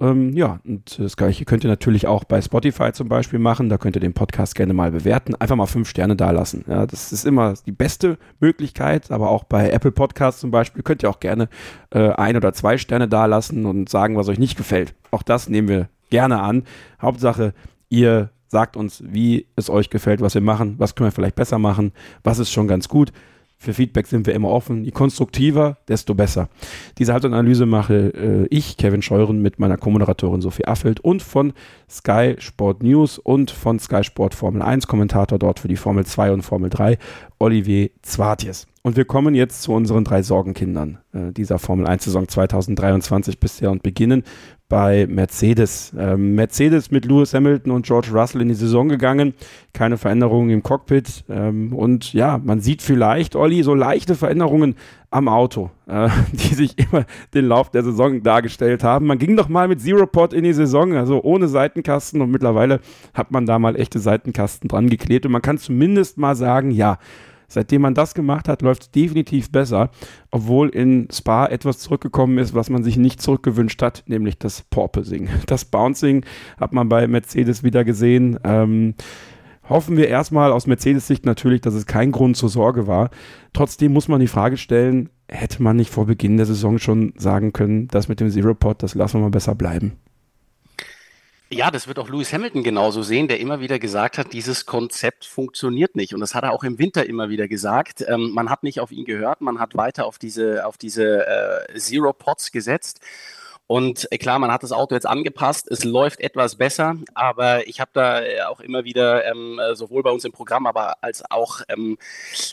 Ähm, ja, und das gleiche könnt ihr natürlich auch bei Spotify zum Beispiel machen. Da könnt ihr den Podcast gerne mal bewerten. Einfach mal fünf Sterne dalassen. Ja, das ist immer die beste Möglichkeit. Aber auch bei Apple Podcasts zum Beispiel könnt ihr auch gerne äh, ein oder zwei Sterne dalassen und sagen, was euch nicht gefällt. Auch das nehmen wir gerne an. Hauptsache, ihr sagt uns, wie es euch gefällt, was wir machen, was können wir vielleicht besser machen, was ist schon ganz gut. Für Feedback sind wir immer offen. Je konstruktiver, desto besser. Diese Halbzeitanalyse mache äh, ich, Kevin Scheuren, mit meiner Co-Moderatorin Sophie Affeld und von Sky Sport News und von Sky Sport Formel 1, Kommentator dort für die Formel 2 und Formel 3, Olivier Zwartjes. Und wir kommen jetzt zu unseren drei Sorgenkindern äh, dieser Formel 1 Saison 2023 bisher und beginnen bei Mercedes. Ähm, Mercedes mit Lewis Hamilton und George Russell in die Saison gegangen. Keine Veränderungen im Cockpit. Ähm, und ja, man sieht vielleicht, Olli, so leichte Veränderungen am Auto, äh, die sich immer den Lauf der Saison dargestellt haben. Man ging doch mal mit Zero Pod in die Saison, also ohne Seitenkasten. Und mittlerweile hat man da mal echte Seitenkasten dran geklebt. Und man kann zumindest mal sagen, ja, Seitdem man das gemacht hat, läuft es definitiv besser, obwohl in Spa etwas zurückgekommen ist, was man sich nicht zurückgewünscht hat, nämlich das Porpoising. Das Bouncing hat man bei Mercedes wieder gesehen. Ähm, hoffen wir erstmal aus Mercedes-Sicht natürlich, dass es kein Grund zur Sorge war. Trotzdem muss man die Frage stellen, hätte man nicht vor Beginn der Saison schon sagen können, das mit dem Zero Pod, das lassen wir mal besser bleiben. Ja, das wird auch Lewis Hamilton genauso sehen, der immer wieder gesagt hat, dieses Konzept funktioniert nicht. Und das hat er auch im Winter immer wieder gesagt. Ähm, man hat nicht auf ihn gehört, man hat weiter auf diese, auf diese äh, Zero Pots gesetzt. Und äh, klar, man hat das Auto jetzt angepasst, es läuft etwas besser, aber ich habe da äh, auch immer wieder, ähm, äh, sowohl bei uns im Programm, aber als auch ähm,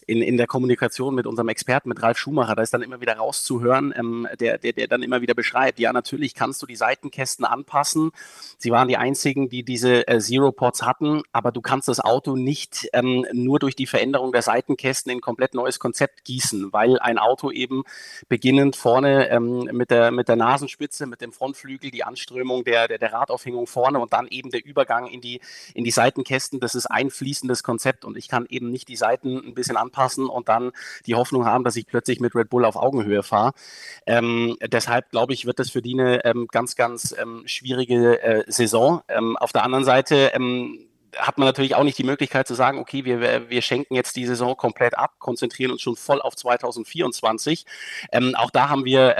in, in der Kommunikation mit unserem Experten, mit Ralf Schumacher, da ist dann immer wieder rauszuhören, ähm, der, der, der dann immer wieder beschreibt, ja, natürlich kannst du die Seitenkästen anpassen. Sie waren die einzigen, die diese äh, Zero-Pods hatten, aber du kannst das Auto nicht ähm, nur durch die Veränderung der Seitenkästen in ein komplett neues Konzept gießen, weil ein Auto eben beginnend vorne ähm, mit, der, mit der Nasenspitze mit dem Frontflügel, die Anströmung der, der, der Radaufhängung vorne und dann eben der Übergang in die, in die Seitenkästen. Das ist ein fließendes Konzept und ich kann eben nicht die Seiten ein bisschen anpassen und dann die Hoffnung haben, dass ich plötzlich mit Red Bull auf Augenhöhe fahre. Ähm, deshalb glaube ich, wird das für die eine ähm, ganz, ganz ähm, schwierige äh, Saison. Ähm, auf der anderen Seite ähm, hat man natürlich auch nicht die Möglichkeit zu sagen, okay, wir, wir schenken jetzt die Saison komplett ab, konzentrieren uns schon voll auf 2024. Ähm, auch da haben wir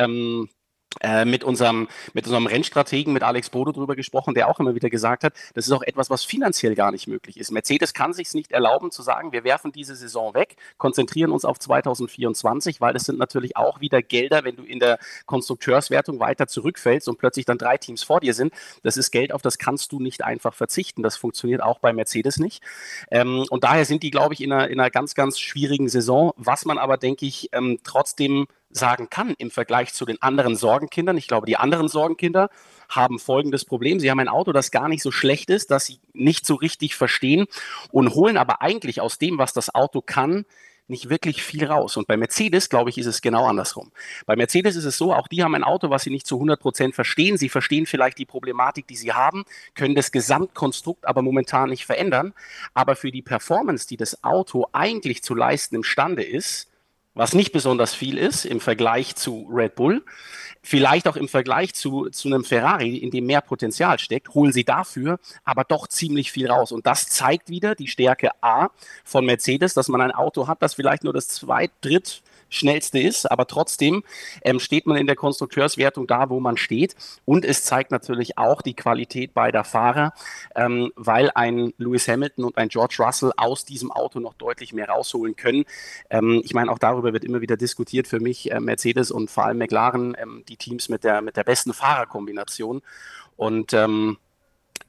äh, mit unserem, mit unserem Rennstrategen, mit Alex Bodo drüber gesprochen, der auch immer wieder gesagt hat, das ist auch etwas, was finanziell gar nicht möglich ist. Mercedes kann sich nicht erlauben zu sagen, wir werfen diese Saison weg, konzentrieren uns auf 2024, weil es sind natürlich auch wieder Gelder, wenn du in der Konstrukteurswertung weiter zurückfällst und plötzlich dann drei Teams vor dir sind. Das ist Geld, auf das kannst du nicht einfach verzichten. Das funktioniert auch bei Mercedes nicht. Ähm, und daher sind die, glaube ich, in einer, in einer ganz, ganz schwierigen Saison. Was man aber, denke ich, ähm, trotzdem sagen kann im Vergleich zu den anderen Sorgenkindern. Ich glaube, die anderen Sorgenkinder haben folgendes Problem. Sie haben ein Auto, das gar nicht so schlecht ist, das sie nicht so richtig verstehen und holen aber eigentlich aus dem, was das Auto kann, nicht wirklich viel raus. Und bei Mercedes, glaube ich, ist es genau andersrum. Bei Mercedes ist es so, auch die haben ein Auto, was sie nicht zu 100 Prozent verstehen. Sie verstehen vielleicht die Problematik, die sie haben, können das Gesamtkonstrukt aber momentan nicht verändern. Aber für die Performance, die das Auto eigentlich zu leisten imstande ist, was nicht besonders viel ist im Vergleich zu Red Bull, vielleicht auch im Vergleich zu, zu einem Ferrari, in dem mehr Potenzial steckt, holen sie dafür aber doch ziemlich viel raus. Und das zeigt wieder die Stärke A von Mercedes, dass man ein Auto hat, das vielleicht nur das zweit, dritt, schnellste ist, aber trotzdem ähm, steht man in der Konstrukteurswertung da, wo man steht. Und es zeigt natürlich auch die Qualität beider Fahrer, ähm, weil ein Lewis Hamilton und ein George Russell aus diesem Auto noch deutlich mehr rausholen können. Ähm, ich meine, auch darüber wird immer wieder diskutiert für mich äh, Mercedes und vor allem McLaren, ähm, die Teams mit der, mit der besten Fahrerkombination. Und ähm,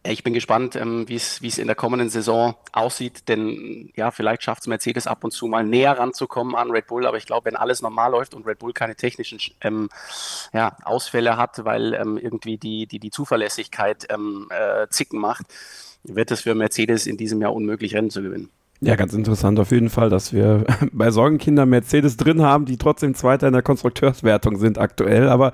ich bin gespannt, ähm, wie es in der kommenden Saison aussieht, denn ja, vielleicht schafft es Mercedes ab und zu mal näher ranzukommen an Red Bull, aber ich glaube, wenn alles normal läuft und Red Bull keine technischen ähm, ja, Ausfälle hat, weil ähm, irgendwie die, die, die Zuverlässigkeit ähm, äh, zicken macht, wird es für Mercedes in diesem Jahr unmöglich, Rennen zu gewinnen. Ja, ganz interessant auf jeden Fall, dass wir bei Sorgenkindern Mercedes drin haben, die trotzdem Zweiter in der Konstrukteurswertung sind aktuell. Aber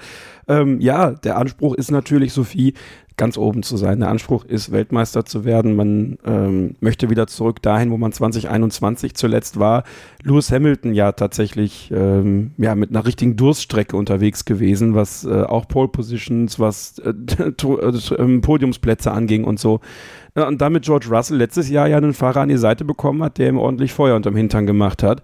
ähm, ja, der Anspruch ist natürlich, Sophie, ganz oben zu sein. Der Anspruch ist, Weltmeister zu werden. Man ähm, möchte wieder zurück dahin, wo man 2021 zuletzt war. Lewis Hamilton ja tatsächlich ähm, ja mit einer richtigen Durststrecke unterwegs gewesen, was äh, auch Pole Positions, was äh, äh, Podiumsplätze anging und so. Und damit George Russell letztes Jahr ja einen Fahrer an die Seite bekommen hat, der ihm ordentlich Feuer unterm Hintern gemacht hat.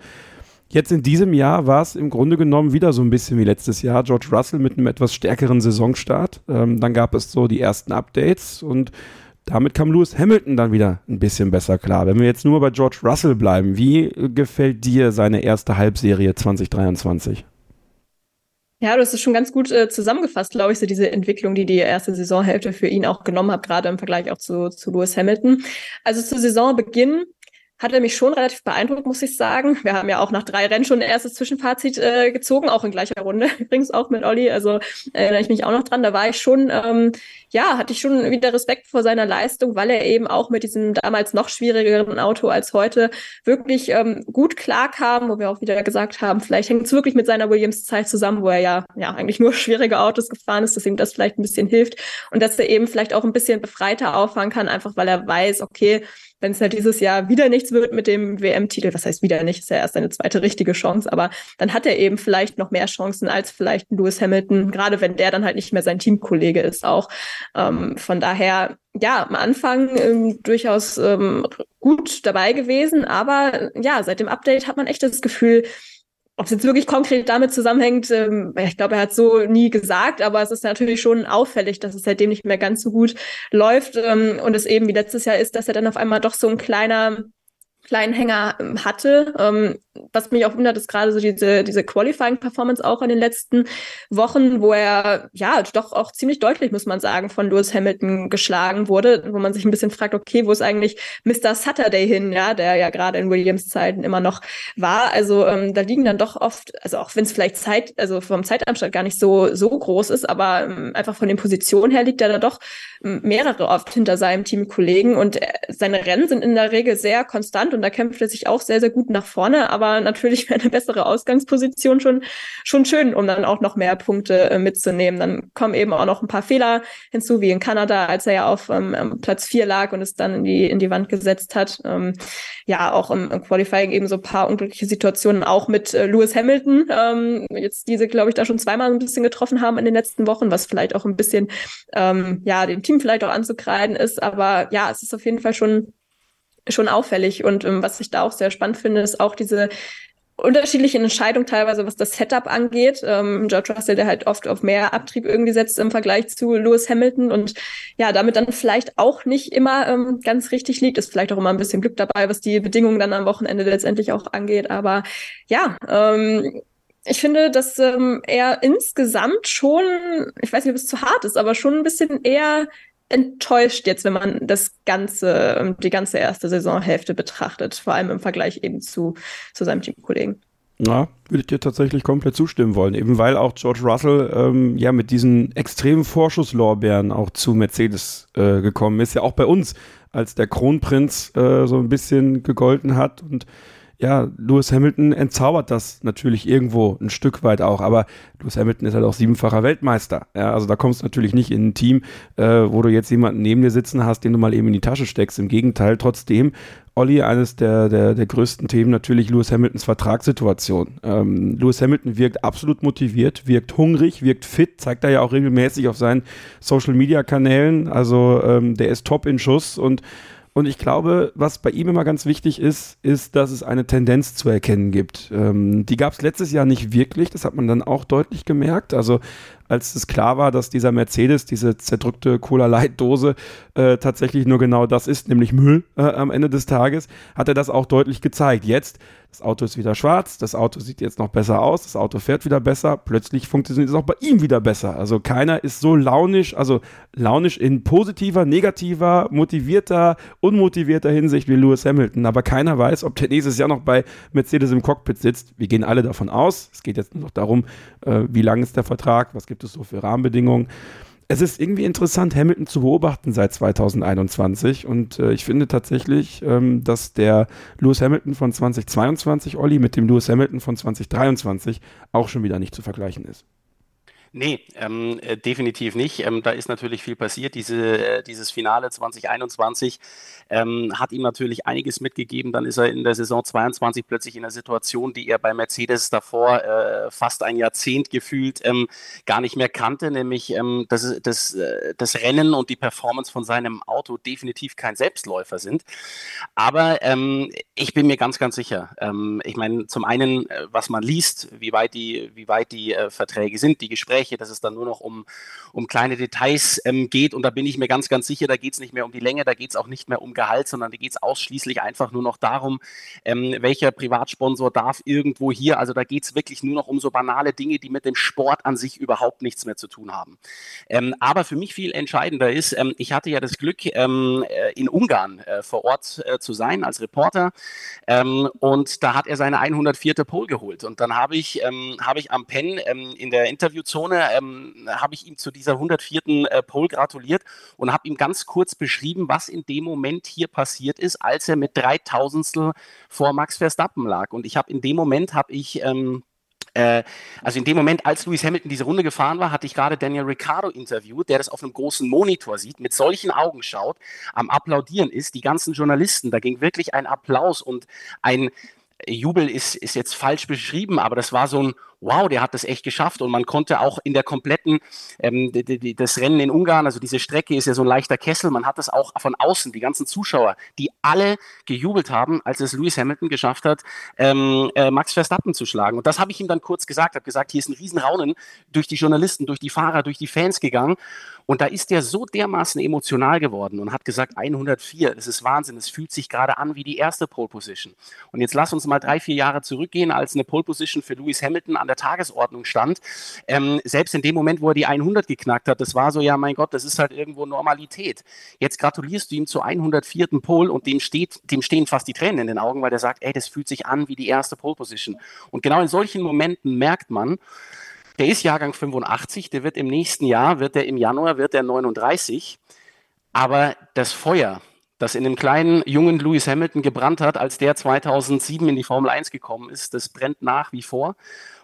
Jetzt in diesem Jahr war es im Grunde genommen wieder so ein bisschen wie letztes Jahr. George Russell mit einem etwas stärkeren Saisonstart. Ähm, dann gab es so die ersten Updates und damit kam Lewis Hamilton dann wieder ein bisschen besser klar. Wenn wir jetzt nur bei George Russell bleiben, wie gefällt dir seine erste Halbserie 2023? Ja, du hast es schon ganz gut äh, zusammengefasst, glaube ich, so diese Entwicklung, die die erste Saisonhälfte für ihn auch genommen hat, gerade im Vergleich auch zu, zu Lewis Hamilton. Also zu Saisonbeginn hat er mich schon relativ beeindruckt, muss ich sagen. Wir haben ja auch nach drei Rennen schon ein erstes Zwischenfazit äh, gezogen, auch in gleicher Runde, übrigens auch mit Olli. Also erinnere ich mich auch noch dran. Da war ich schon, ähm, ja, hatte ich schon wieder Respekt vor seiner Leistung, weil er eben auch mit diesem damals noch schwierigeren Auto als heute wirklich ähm, gut klarkam, wo wir auch wieder gesagt haben, vielleicht hängt es wirklich mit seiner Williams-Zeit zusammen, wo er ja, ja eigentlich nur schwierige Autos gefahren ist, dass ihm das vielleicht ein bisschen hilft und dass er eben vielleicht auch ein bisschen befreiter auffahren kann, einfach weil er weiß, okay, wenn es halt dieses Jahr wieder nichts wird mit dem WM-Titel, was heißt wieder nicht, ist ja erst eine zweite richtige Chance, aber dann hat er eben vielleicht noch mehr Chancen als vielleicht Lewis Hamilton, gerade wenn der dann halt nicht mehr sein Teamkollege ist auch. Ähm, von daher, ja, am Anfang ähm, durchaus ähm, gut dabei gewesen, aber ja, seit dem Update hat man echt das Gefühl, ob es jetzt wirklich konkret damit zusammenhängt, ähm, ich glaube, er hat so nie gesagt, aber es ist natürlich schon auffällig, dass es seitdem nicht mehr ganz so gut läuft ähm, und es eben wie letztes Jahr ist, dass er dann auf einmal doch so ein kleiner kleinen Hänger ähm, hatte. Ähm, was mich auch wundert, ist gerade so diese, diese Qualifying-Performance auch in den letzten Wochen, wo er ja doch auch ziemlich deutlich, muss man sagen, von Lewis Hamilton geschlagen wurde, wo man sich ein bisschen fragt, okay, wo ist eigentlich Mr. Saturday hin, ja, der ja gerade in Williams Zeiten immer noch war. Also ähm, da liegen dann doch oft, also auch wenn es vielleicht Zeit, also vom Zeitanstand gar nicht so, so groß ist, aber ähm, einfach von den Positionen her liegt er da doch ähm, mehrere oft hinter seinem Teamkollegen und äh, seine Rennen sind in der Regel sehr konstant und da kämpft er sich auch sehr, sehr gut nach vorne, aber natürlich wäre eine bessere Ausgangsposition schon, schon schön, um dann auch noch mehr Punkte äh, mitzunehmen. Dann kommen eben auch noch ein paar Fehler hinzu, wie in Kanada, als er ja auf ähm, Platz vier lag und es dann in die, in die Wand gesetzt hat. Ähm, ja, auch im, im, Qualifying eben so ein paar unglückliche Situationen, auch mit äh, Lewis Hamilton, ähm, jetzt diese, glaube ich, da schon zweimal ein bisschen getroffen haben in den letzten Wochen, was vielleicht auch ein bisschen, ähm, ja, dem Team vielleicht auch anzukreiden ist. Aber ja, es ist auf jeden Fall schon schon auffällig. Und ähm, was ich da auch sehr spannend finde, ist auch diese unterschiedliche Entscheidungen teilweise, was das Setup angeht. Ähm, George Russell, der halt oft auf mehr Abtrieb irgendwie setzt im Vergleich zu Lewis Hamilton und ja, damit dann vielleicht auch nicht immer ähm, ganz richtig liegt. Ist vielleicht auch immer ein bisschen Glück dabei, was die Bedingungen dann am Wochenende letztendlich auch angeht. Aber ja, ähm, ich finde, dass ähm, er insgesamt schon, ich weiß nicht, ob es zu hart ist, aber schon ein bisschen eher enttäuscht jetzt, wenn man das ganze, ähm, die ganze erste Saisonhälfte betrachtet, vor allem im Vergleich eben zu, zu seinem Teamkollegen. Ja, würde ich dir tatsächlich komplett zustimmen wollen, eben weil auch George Russell ähm, ja mit diesen extremen Vorschusslorbeeren auch zu Mercedes äh, gekommen ist, ja auch bei uns, als der Kronprinz äh, so ein bisschen gegolten hat. Und ja, Lewis Hamilton entzaubert das natürlich irgendwo ein Stück weit auch, aber Lewis Hamilton ist halt auch siebenfacher Weltmeister. Ja, also da kommst du natürlich nicht in ein Team, äh, wo du jetzt jemanden neben dir sitzen hast, den du mal eben in die Tasche steckst. Im Gegenteil, trotzdem, Olli, eines der, der, der größten Themen natürlich Lewis Hamiltons Vertragssituation. Ähm, Lewis Hamilton wirkt absolut motiviert, wirkt hungrig, wirkt fit, zeigt er ja auch regelmäßig auf seinen Social Media Kanälen. Also ähm, der ist top in Schuss und und ich glaube, was bei ihm immer ganz wichtig ist, ist, dass es eine Tendenz zu erkennen gibt. Ähm, die gab es letztes Jahr nicht wirklich, das hat man dann auch deutlich gemerkt. Also als es klar war, dass dieser Mercedes, diese zerdrückte Cola-Light-Dose, äh, tatsächlich nur genau das ist, nämlich Müll äh, am Ende des Tages, hat er das auch deutlich gezeigt. Jetzt, das Auto ist wieder schwarz, das Auto sieht jetzt noch besser aus, das Auto fährt wieder besser, plötzlich funktioniert es auch bei ihm wieder besser. Also keiner ist so launisch, also launisch in positiver, negativer, motivierter, unmotivierter Hinsicht wie Lewis Hamilton. Aber keiner weiß, ob der nächstes Jahr noch bei Mercedes im Cockpit sitzt. Wir gehen alle davon aus. Es geht jetzt nur noch darum, äh, wie lang ist der Vertrag, was gibt es so für Rahmenbedingungen. Es ist irgendwie interessant, Hamilton zu beobachten seit 2021 und äh, ich finde tatsächlich, ähm, dass der Lewis Hamilton von 2022, Olli, mit dem Lewis Hamilton von 2023 auch schon wieder nicht zu vergleichen ist. Nee, ähm, äh, definitiv nicht. Ähm, da ist natürlich viel passiert. Diese, äh, dieses Finale 2021 ähm, hat ihm natürlich einiges mitgegeben. Dann ist er in der Saison 22 plötzlich in einer Situation, die er bei Mercedes davor äh, fast ein Jahrzehnt gefühlt ähm, gar nicht mehr kannte, nämlich ähm, dass das, äh, das Rennen und die Performance von seinem Auto definitiv kein Selbstläufer sind. Aber ähm, ich bin mir ganz, ganz sicher. Ähm, ich meine, zum einen, äh, was man liest, wie weit die, wie weit die äh, Verträge sind, die Gespräche, Gespräche, dass es dann nur noch um, um kleine Details ähm, geht. Und da bin ich mir ganz, ganz sicher, da geht es nicht mehr um die Länge, da geht es auch nicht mehr um Gehalt, sondern da geht es ausschließlich einfach nur noch darum, ähm, welcher Privatsponsor darf irgendwo hier. Also da geht es wirklich nur noch um so banale Dinge, die mit dem Sport an sich überhaupt nichts mehr zu tun haben. Ähm, aber für mich viel entscheidender ist, ähm, ich hatte ja das Glück, ähm, äh, in Ungarn äh, vor Ort äh, zu sein als Reporter. Ähm, und da hat er seine 104. Pole geholt. Und dann habe ich, hab ich am Pen in der Interviewzone Zone ähm, habe ich ihm zu dieser 104. Äh, Pole gratuliert und habe ihm ganz kurz beschrieben, was in dem Moment hier passiert ist, als er mit 3000 vor Max Verstappen lag. Und ich habe in dem Moment habe ich ähm, äh, also in dem Moment, als Lewis Hamilton diese Runde gefahren war, hatte ich gerade Daniel Ricciardo interviewt, der das auf einem großen Monitor sieht, mit solchen Augen schaut, am Applaudieren ist, die ganzen Journalisten, da ging wirklich ein Applaus und ein Jubel ist, ist jetzt falsch beschrieben, aber das war so ein wow, der hat das echt geschafft und man konnte auch in der kompletten, ähm, die, die, das Rennen in Ungarn, also diese Strecke ist ja so ein leichter Kessel, man hat das auch von außen, die ganzen Zuschauer, die alle gejubelt haben, als es Lewis Hamilton geschafft hat, ähm, äh, Max Verstappen zu schlagen. Und das habe ich ihm dann kurz gesagt, habe gesagt, hier ist ein Riesenraunen durch die Journalisten, durch die Fahrer, durch die Fans gegangen und da ist er so dermaßen emotional geworden und hat gesagt, 104, das ist Wahnsinn, es fühlt sich gerade an wie die erste Pole Position. Und jetzt lass uns mal drei, vier Jahre zurückgehen, als eine Pole Position für Lewis Hamilton an der Tagesordnung stand. Ähm, selbst in dem Moment, wo er die 100 geknackt hat, das war so, ja, mein Gott, das ist halt irgendwo Normalität. Jetzt gratulierst du ihm zu 104. Pole und dem, steht, dem stehen fast die Tränen in den Augen, weil der sagt, ey, das fühlt sich an wie die erste Pole Position. Und genau in solchen Momenten merkt man, der ist Jahrgang 85, der wird im nächsten Jahr, wird er im Januar, wird er 39. Aber das Feuer, das in dem kleinen jungen Lewis Hamilton gebrannt hat, als der 2007 in die Formel 1 gekommen ist, das brennt nach wie vor.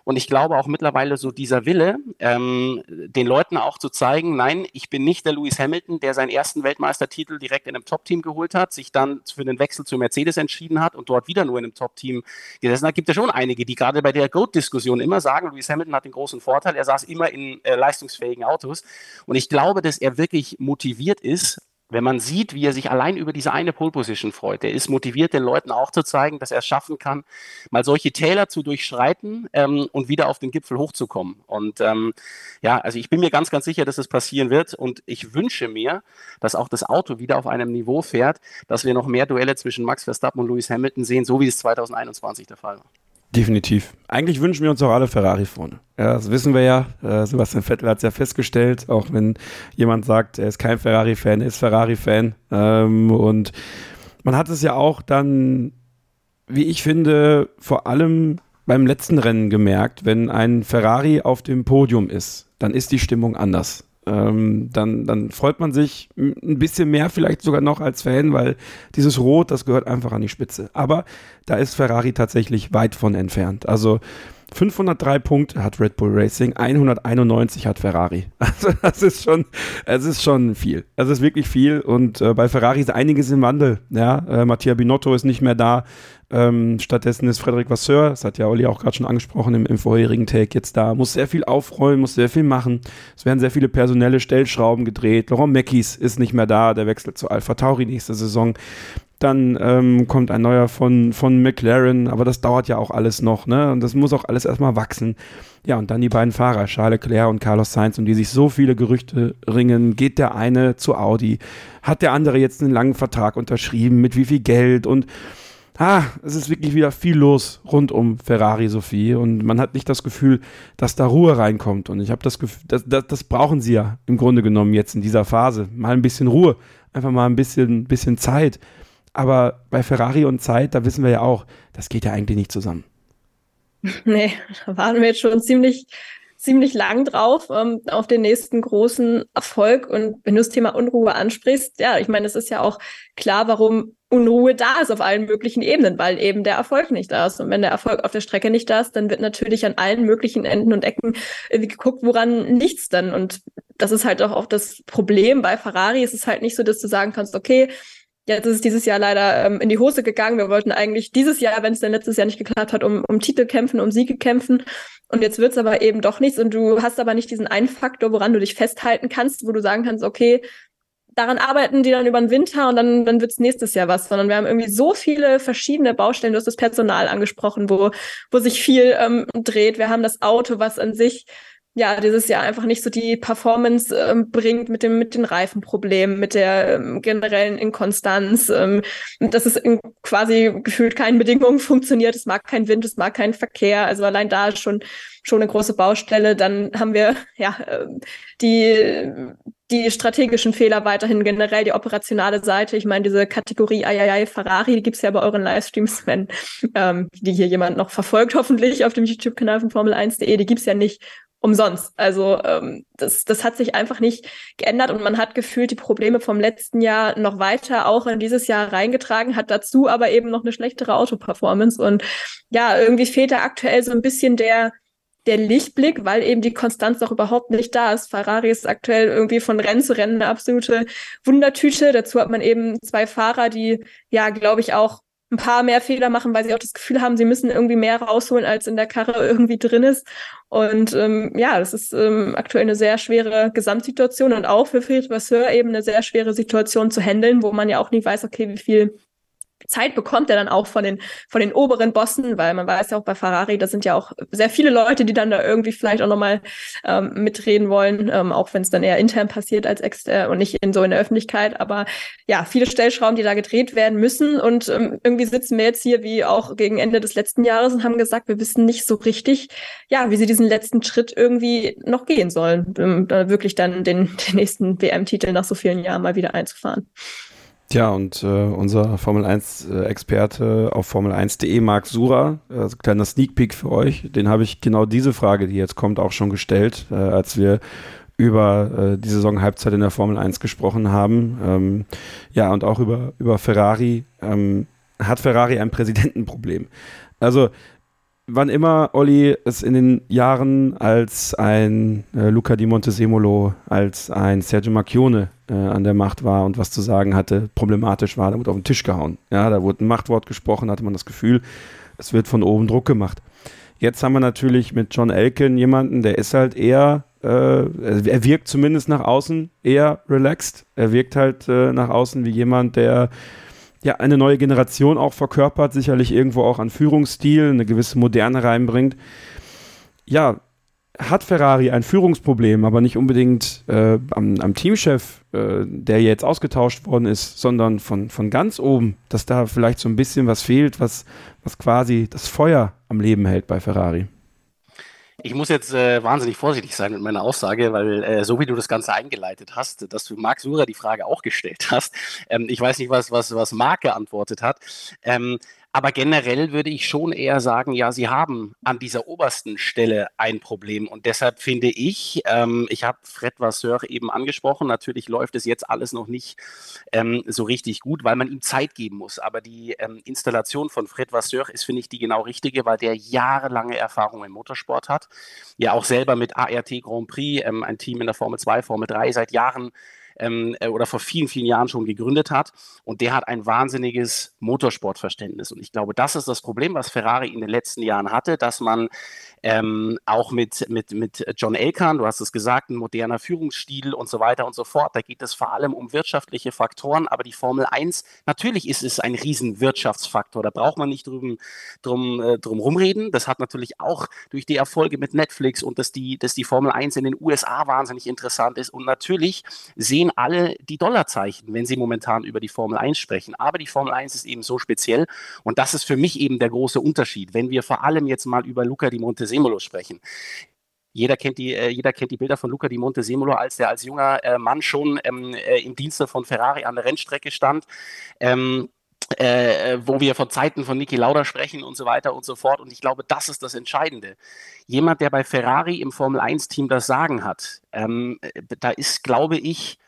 Und ich glaube auch mittlerweile so dieser Wille, ähm, den Leuten auch zu zeigen, nein, ich bin nicht der Lewis Hamilton, der seinen ersten Weltmeistertitel direkt in einem Top-Team geholt hat, sich dann für den Wechsel zu Mercedes entschieden hat und dort wieder nur in einem Top-Team gesessen hat. Gibt ja schon einige, die gerade bei der GOAT-Diskussion immer sagen, Lewis Hamilton hat den großen Vorteil, er saß immer in äh, leistungsfähigen Autos. Und ich glaube, dass er wirklich motiviert ist, wenn man sieht, wie er sich allein über diese eine Pole Position freut, der ist motiviert, den Leuten auch zu zeigen, dass er es schaffen kann, mal solche Täler zu durchschreiten ähm, und wieder auf den Gipfel hochzukommen. Und ähm, ja, also ich bin mir ganz, ganz sicher, dass es passieren wird. Und ich wünsche mir, dass auch das Auto wieder auf einem Niveau fährt, dass wir noch mehr Duelle zwischen Max Verstappen und Lewis Hamilton sehen, so wie es 2021 der Fall war. Definitiv. Eigentlich wünschen wir uns auch alle Ferrari vorne. Ja, das wissen wir ja. Äh, Sebastian Vettel hat es ja festgestellt, auch wenn jemand sagt, er ist kein Ferrari-Fan, er ist Ferrari-Fan. Ähm, und man hat es ja auch dann, wie ich finde, vor allem beim letzten Rennen gemerkt, wenn ein Ferrari auf dem Podium ist, dann ist die Stimmung anders ähm, dann, dann freut man sich ein bisschen mehr vielleicht sogar noch als Fan, weil dieses Rot, das gehört einfach an die Spitze. Aber da ist Ferrari tatsächlich weit von entfernt. Also 503 Punkte hat Red Bull Racing, 191 hat Ferrari. Also das ist schon, es ist schon viel. Es ist wirklich viel und äh, bei Ferrari ist einiges im Wandel. Ja, äh, Mattia Binotto ist nicht mehr da. Ähm, stattdessen ist Frederik Vasseur, das hat ja Olli auch gerade schon angesprochen im, im, vorherigen Take, jetzt da, muss sehr viel aufräumen, muss sehr viel machen. Es werden sehr viele personelle Stellschrauben gedreht. Laurent Meckis ist nicht mehr da, der wechselt zu Alpha Tauri nächste Saison. Dann ähm, kommt ein neuer von, von McLaren, aber das dauert ja auch alles noch, ne? Und das muss auch alles erstmal wachsen. Ja, und dann die beiden Fahrer, Charles Leclerc und Carlos Sainz, um die sich so viele Gerüchte ringen. Geht der eine zu Audi? Hat der andere jetzt einen langen Vertrag unterschrieben? Mit wie viel Geld? Und ah, es ist wirklich wieder viel los rund um Ferrari Sophie und man hat nicht das Gefühl, dass da Ruhe reinkommt. Und ich habe das Gefühl, das, das, das, brauchen sie ja im Grunde genommen jetzt in dieser Phase. Mal ein bisschen Ruhe, einfach mal ein bisschen, bisschen Zeit. Aber bei Ferrari und Zeit, da wissen wir ja auch, das geht ja eigentlich nicht zusammen. Nee, da waren wir jetzt schon ziemlich ziemlich lang drauf ähm, auf den nächsten großen Erfolg. Und wenn du das Thema Unruhe ansprichst, ja, ich meine, es ist ja auch klar, warum Unruhe da ist auf allen möglichen Ebenen, weil eben der Erfolg nicht da ist. Und wenn der Erfolg auf der Strecke nicht da ist, dann wird natürlich an allen möglichen Enden und Ecken irgendwie geguckt, woran nichts dann. Und das ist halt auch oft das Problem bei Ferrari. Es ist halt nicht so, dass du sagen kannst, okay, Jetzt ist es dieses Jahr leider ähm, in die Hose gegangen. Wir wollten eigentlich dieses Jahr, wenn es denn letztes Jahr nicht geklappt hat, um, um Titel kämpfen, um Siege kämpfen. Und jetzt wird es aber eben doch nichts. Und du hast aber nicht diesen einen Faktor, woran du dich festhalten kannst, wo du sagen kannst, okay, daran arbeiten die dann über den Winter und dann, dann wird es nächstes Jahr was, sondern wir haben irgendwie so viele verschiedene Baustellen. Du hast das Personal angesprochen, wo, wo sich viel ähm, dreht. Wir haben das Auto, was an sich ja, dieses Jahr einfach nicht so die Performance ähm, bringt mit dem mit den Reifenproblemen, mit der ähm, generellen Inkonstanz, ähm, dass es in quasi gefühlt keinen Bedingungen funktioniert. Es mag kein Wind, es mag keinen Verkehr. Also allein da ist schon schon eine große Baustelle. Dann haben wir ja äh, die die strategischen Fehler weiterhin generell, die operationale Seite. Ich meine, diese Kategorie Ayayay Ferrari, die gibt's ja bei euren Livestreams, wenn ähm, die hier jemand noch verfolgt, hoffentlich auf dem YouTube-Kanal von Formel1.de, die gibt's ja nicht umsonst. Also ähm, das, das hat sich einfach nicht geändert und man hat gefühlt die Probleme vom letzten Jahr noch weiter auch in dieses Jahr reingetragen, hat dazu aber eben noch eine schlechtere Autoperformance und ja, irgendwie fehlt da aktuell so ein bisschen der der Lichtblick, weil eben die Konstanz auch überhaupt nicht da ist. Ferrari ist aktuell irgendwie von Rennen zu Rennen eine absolute Wundertüte. Dazu hat man eben zwei Fahrer, die ja, glaube ich, auch ein paar mehr Fehler machen, weil sie auch das Gefühl haben, sie müssen irgendwie mehr rausholen, als in der Karre irgendwie drin ist. Und ähm, ja, das ist ähm, aktuell eine sehr schwere Gesamtsituation und auch für Friedrich Vasseur eben eine sehr schwere Situation zu handeln, wo man ja auch nie weiß, okay, wie viel Zeit bekommt er dann auch von den, von den oberen Bossen, weil man weiß ja auch bei Ferrari, da sind ja auch sehr viele Leute, die dann da irgendwie vielleicht auch nochmal ähm, mitreden wollen, ähm, auch wenn es dann eher intern passiert als extern und nicht in so in der Öffentlichkeit. Aber ja, viele Stellschrauben, die da gedreht werden müssen. Und ähm, irgendwie sitzen wir jetzt hier wie auch gegen Ende des letzten Jahres und haben gesagt, wir wissen nicht so richtig, ja, wie sie diesen letzten Schritt irgendwie noch gehen sollen, um da wirklich dann den, den nächsten WM-Titel nach so vielen Jahren mal wieder einzufahren. Tja, und äh, unser Formel 1-Experte auf Formel1.de, Marc Sura, also kleiner Sneak Peek für euch, den habe ich genau diese Frage, die jetzt kommt, auch schon gestellt, äh, als wir über äh, die Saison Halbzeit in der Formel 1 gesprochen haben. Ähm, ja, und auch über, über Ferrari. Ähm, hat Ferrari ein Präsidentenproblem? Also wann immer Olli es in den Jahren als ein äh, Luca di Montesemolo, als ein Sergio Macchione äh, an der Macht war und was zu sagen hatte, problematisch war, da wurde auf den Tisch gehauen. Ja, da wurde ein Machtwort gesprochen, hatte man das Gefühl, es wird von oben Druck gemacht. Jetzt haben wir natürlich mit John Elkin jemanden, der ist halt eher äh, er wirkt zumindest nach außen eher relaxed. Er wirkt halt äh, nach außen wie jemand, der ja eine neue Generation auch verkörpert, sicherlich irgendwo auch an Führungsstil, eine gewisse Moderne reinbringt. Ja, hat Ferrari ein Führungsproblem, aber nicht unbedingt äh, am, am, Teamchef, äh, der jetzt ausgetauscht worden ist, sondern von, von ganz oben, dass da vielleicht so ein bisschen was fehlt, was, was quasi das Feuer am Leben hält bei Ferrari. Ich muss jetzt äh, wahnsinnig vorsichtig sein mit meiner Aussage, weil äh, so wie du das Ganze eingeleitet hast, dass du Marc Sura die Frage auch gestellt hast, ähm, ich weiß nicht, was, was, was Marc geantwortet hat, ähm, aber generell würde ich schon eher sagen, ja, sie haben an dieser obersten Stelle ein Problem. Und deshalb finde ich, ähm, ich habe Fred Vasseur eben angesprochen, natürlich läuft es jetzt alles noch nicht ähm, so richtig gut, weil man ihm Zeit geben muss. Aber die ähm, Installation von Fred Vasseur ist, finde ich, die genau richtige, weil der jahrelange Erfahrung im Motorsport hat. Ja, auch selber mit ART Grand Prix, ähm, ein Team in der Formel 2, Formel 3 seit Jahren ähm, äh, oder vor vielen, vielen Jahren schon gegründet hat. Und der hat ein wahnsinniges Motorsportverständnis. Und ich glaube, das ist das Problem, was Ferrari in den letzten Jahren hatte, dass man ähm, auch mit, mit, mit John Elkan, du hast es gesagt, ein moderner Führungsstil und so weiter und so fort. Da geht es vor allem um wirtschaftliche Faktoren, aber die Formel 1, natürlich ist es ein riesen Wirtschaftsfaktor. Da braucht man nicht drum, drum, äh, drum rumreden. Das hat natürlich auch durch die Erfolge mit Netflix und dass die, dass die Formel 1 in den USA wahnsinnig interessant ist. Und natürlich sehen alle die Dollarzeichen, wenn sie momentan über die Formel 1 sprechen. Aber die Formel 1 ist eben so speziell und das ist für mich eben der große Unterschied. Wenn wir vor allem jetzt mal über Luca di Monte Semolo sprechen. Jeder kennt, die, äh, jeder kennt die Bilder von Luca di Montesemolo, als der als junger äh, Mann schon ähm, äh, im Dienste von Ferrari an der Rennstrecke stand. Ähm, äh, wo wir von Zeiten von Niki Lauda sprechen und so weiter und so fort. Und ich glaube, das ist das Entscheidende. Jemand, der bei Ferrari im Formel 1-Team das Sagen hat, ähm, da ist, glaube ich,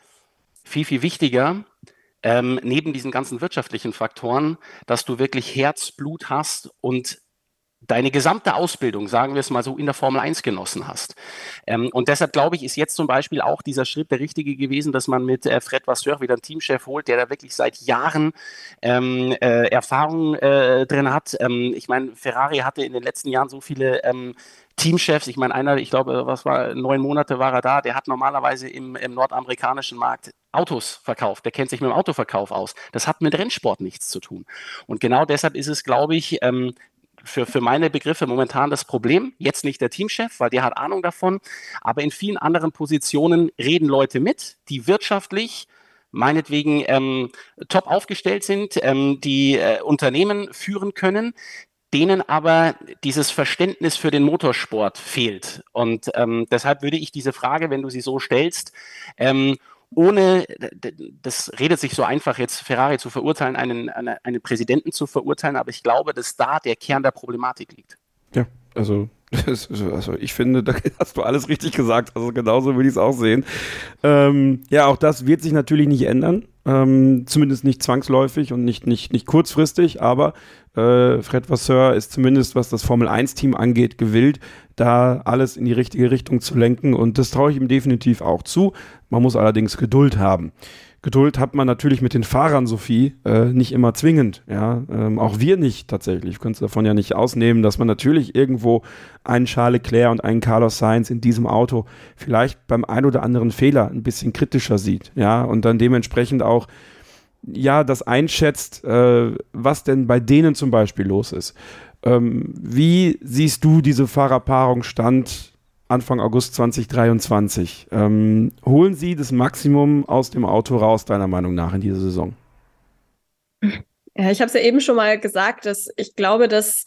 viel, viel wichtiger, ähm, neben diesen ganzen wirtschaftlichen Faktoren, dass du wirklich Herzblut hast und deine gesamte Ausbildung, sagen wir es mal so, in der Formel 1 genossen hast. Ähm, und deshalb glaube ich, ist jetzt zum Beispiel auch dieser Schritt der richtige gewesen, dass man mit äh, Fred Vasseur wieder einen Teamchef holt, der da wirklich seit Jahren ähm, äh, Erfahrung äh, drin hat. Ähm, ich meine, Ferrari hatte in den letzten Jahren so viele ähm, Teamchefs, ich meine, einer, ich glaube, was war, neun Monate war er da, der hat normalerweise im, im nordamerikanischen Markt Autos verkauft, der kennt sich mit dem Autoverkauf aus. Das hat mit Rennsport nichts zu tun. Und genau deshalb ist es, glaube ich, ähm, für, für meine Begriffe momentan das Problem. Jetzt nicht der Teamchef, weil der hat Ahnung davon. Aber in vielen anderen Positionen reden Leute mit, die wirtschaftlich meinetwegen ähm, top aufgestellt sind, ähm, die äh, Unternehmen führen können, denen aber dieses Verständnis für den Motorsport fehlt. Und ähm, deshalb würde ich diese Frage, wenn du sie so stellst, ähm, ohne, das redet sich so einfach jetzt, Ferrari zu verurteilen, einen, einen, einen Präsidenten zu verurteilen, aber ich glaube, dass da der Kern der Problematik liegt. Ja, also also ich finde, da hast du alles richtig gesagt. Also genauso will ich es auch sehen. Ähm, ja, auch das wird sich natürlich nicht ändern. Ähm, zumindest nicht zwangsläufig und nicht, nicht, nicht kurzfristig, aber äh, Fred Vasseur ist zumindest, was das Formel 1-Team angeht, gewillt, da alles in die richtige Richtung zu lenken und das traue ich ihm definitiv auch zu. Man muss allerdings Geduld haben. Geduld hat man natürlich mit den Fahrern, Sophie, äh, nicht immer zwingend. Ja, ähm, auch wir nicht tatsächlich. Ich könnte davon ja nicht ausnehmen, dass man natürlich irgendwo einen Charles Leclerc und einen Carlos Sainz in diesem Auto vielleicht beim ein oder anderen Fehler ein bisschen kritischer sieht. Ja, und dann dementsprechend auch ja das einschätzt, äh, was denn bei denen zum Beispiel los ist. Ähm, wie siehst du diese Fahrerpaarung stand Anfang August 2023. Ähm, holen Sie das Maximum aus dem Auto raus, deiner Meinung nach, in dieser Saison? Ja, ich habe es ja eben schon mal gesagt, dass ich glaube, dass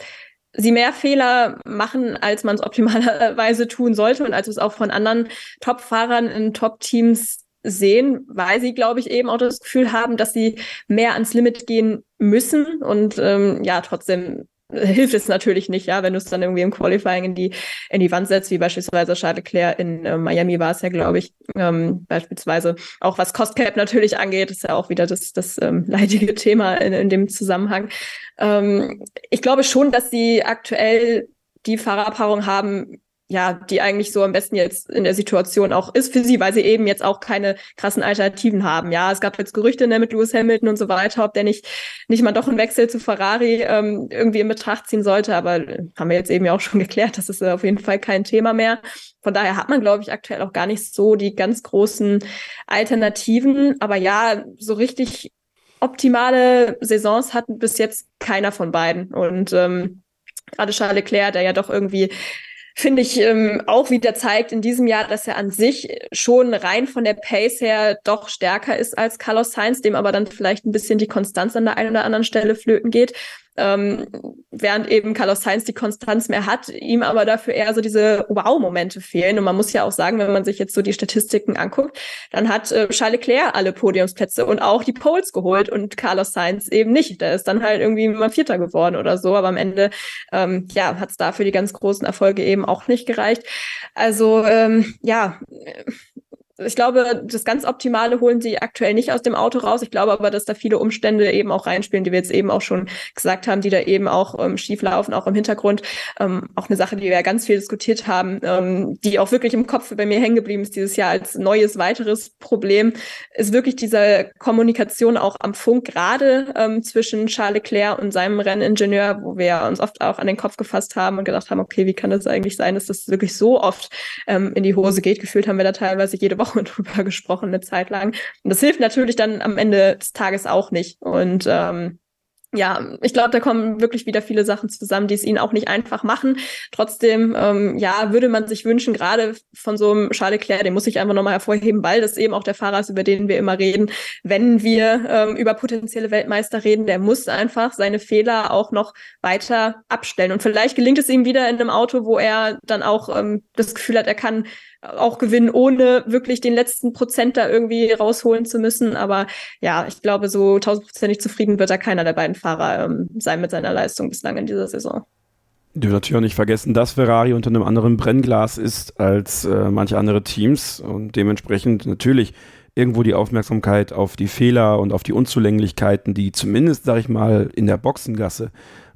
sie mehr Fehler machen, als man es optimalerweise tun sollte und als es auch von anderen Top-Fahrern in Top-Teams sehen, weil sie, glaube ich, eben auch das Gefühl haben, dass sie mehr ans Limit gehen müssen und ähm, ja, trotzdem hilft es natürlich nicht, ja, wenn du es dann irgendwie im Qualifying in die, in die Wand setzt, wie beispielsweise Charles Leclerc in äh, Miami war es ja, glaube ich, ähm, beispielsweise. Auch was Cost Cap natürlich angeht, ist ja auch wieder das, das ähm, leidige Thema in, in dem Zusammenhang. Ähm, ich glaube schon, dass sie aktuell die Fahrerpaarung haben, ja, die eigentlich so am besten jetzt in der Situation auch ist für sie, weil sie eben jetzt auch keine krassen Alternativen haben. Ja, es gab jetzt Gerüchte ne, mit Lewis Hamilton und so weiter, ob der nicht, nicht mal doch einen Wechsel zu Ferrari ähm, irgendwie in Betracht ziehen sollte. Aber äh, haben wir jetzt eben ja auch schon geklärt, das ist äh, auf jeden Fall kein Thema mehr. Von daher hat man, glaube ich, aktuell auch gar nicht so die ganz großen Alternativen. Aber ja, so richtig optimale Saisons hat bis jetzt keiner von beiden. Und ähm, gerade Charles Leclerc, der ja doch irgendwie finde ich, ähm, auch wieder zeigt in diesem Jahr, dass er an sich schon rein von der Pace her doch stärker ist als Carlos Sainz, dem aber dann vielleicht ein bisschen die Konstanz an der einen oder anderen Stelle flöten geht ähm, während eben Carlos Sainz die Konstanz mehr hat, ihm aber dafür eher so diese Wow-Momente fehlen. Und man muss ja auch sagen, wenn man sich jetzt so die Statistiken anguckt, dann hat äh, Charles Leclerc alle Podiumsplätze und auch die Poles geholt und Carlos Sainz eben nicht. Der ist dann halt irgendwie mal Vierter geworden oder so, aber am Ende ähm, ja, hat es dafür die ganz großen Erfolge eben auch nicht gereicht. Also ähm, ja, ich glaube, das ganz Optimale holen sie aktuell nicht aus dem Auto raus. Ich glaube aber, dass da viele Umstände eben auch reinspielen, die wir jetzt eben auch schon gesagt haben, die da eben auch ähm, schief laufen, auch im Hintergrund. Ähm, auch eine Sache, die wir ja ganz viel diskutiert haben, ähm, die auch wirklich im Kopf bei mir hängen geblieben ist dieses Jahr als neues weiteres Problem, ist wirklich diese Kommunikation auch am Funk, gerade ähm, zwischen Charles Leclerc und seinem Renningenieur, wo wir uns oft auch an den Kopf gefasst haben und gedacht haben, okay, wie kann das eigentlich sein, dass das wirklich so oft ähm, in die Hose geht? Gefühlt haben wir da teilweise jede Woche Woche drüber gesprochen, eine Zeit lang. Und das hilft natürlich dann am Ende des Tages auch nicht. Und ähm, ja, ich glaube, da kommen wirklich wieder viele Sachen zusammen, die es ihnen auch nicht einfach machen. Trotzdem, ähm, ja, würde man sich wünschen, gerade von so einem Charles Leclerc, den muss ich einfach nochmal hervorheben, weil das eben auch der Fahrer ist, über den wir immer reden. Wenn wir ähm, über potenzielle Weltmeister reden, der muss einfach seine Fehler auch noch weiter abstellen. Und vielleicht gelingt es ihm wieder in einem Auto, wo er dann auch ähm, das Gefühl hat, er kann auch gewinnen, ohne wirklich den letzten Prozent da irgendwie rausholen zu müssen. Aber ja, ich glaube, so tausendprozentig zufrieden wird da keiner der beiden Fahrer ähm, sein mit seiner Leistung bislang in dieser Saison. Du natürlich auch nicht vergessen, dass Ferrari unter einem anderen Brennglas ist als äh, manche andere Teams und dementsprechend natürlich irgendwo die Aufmerksamkeit auf die Fehler und auf die Unzulänglichkeiten, die zumindest, sag ich mal, in der Boxengasse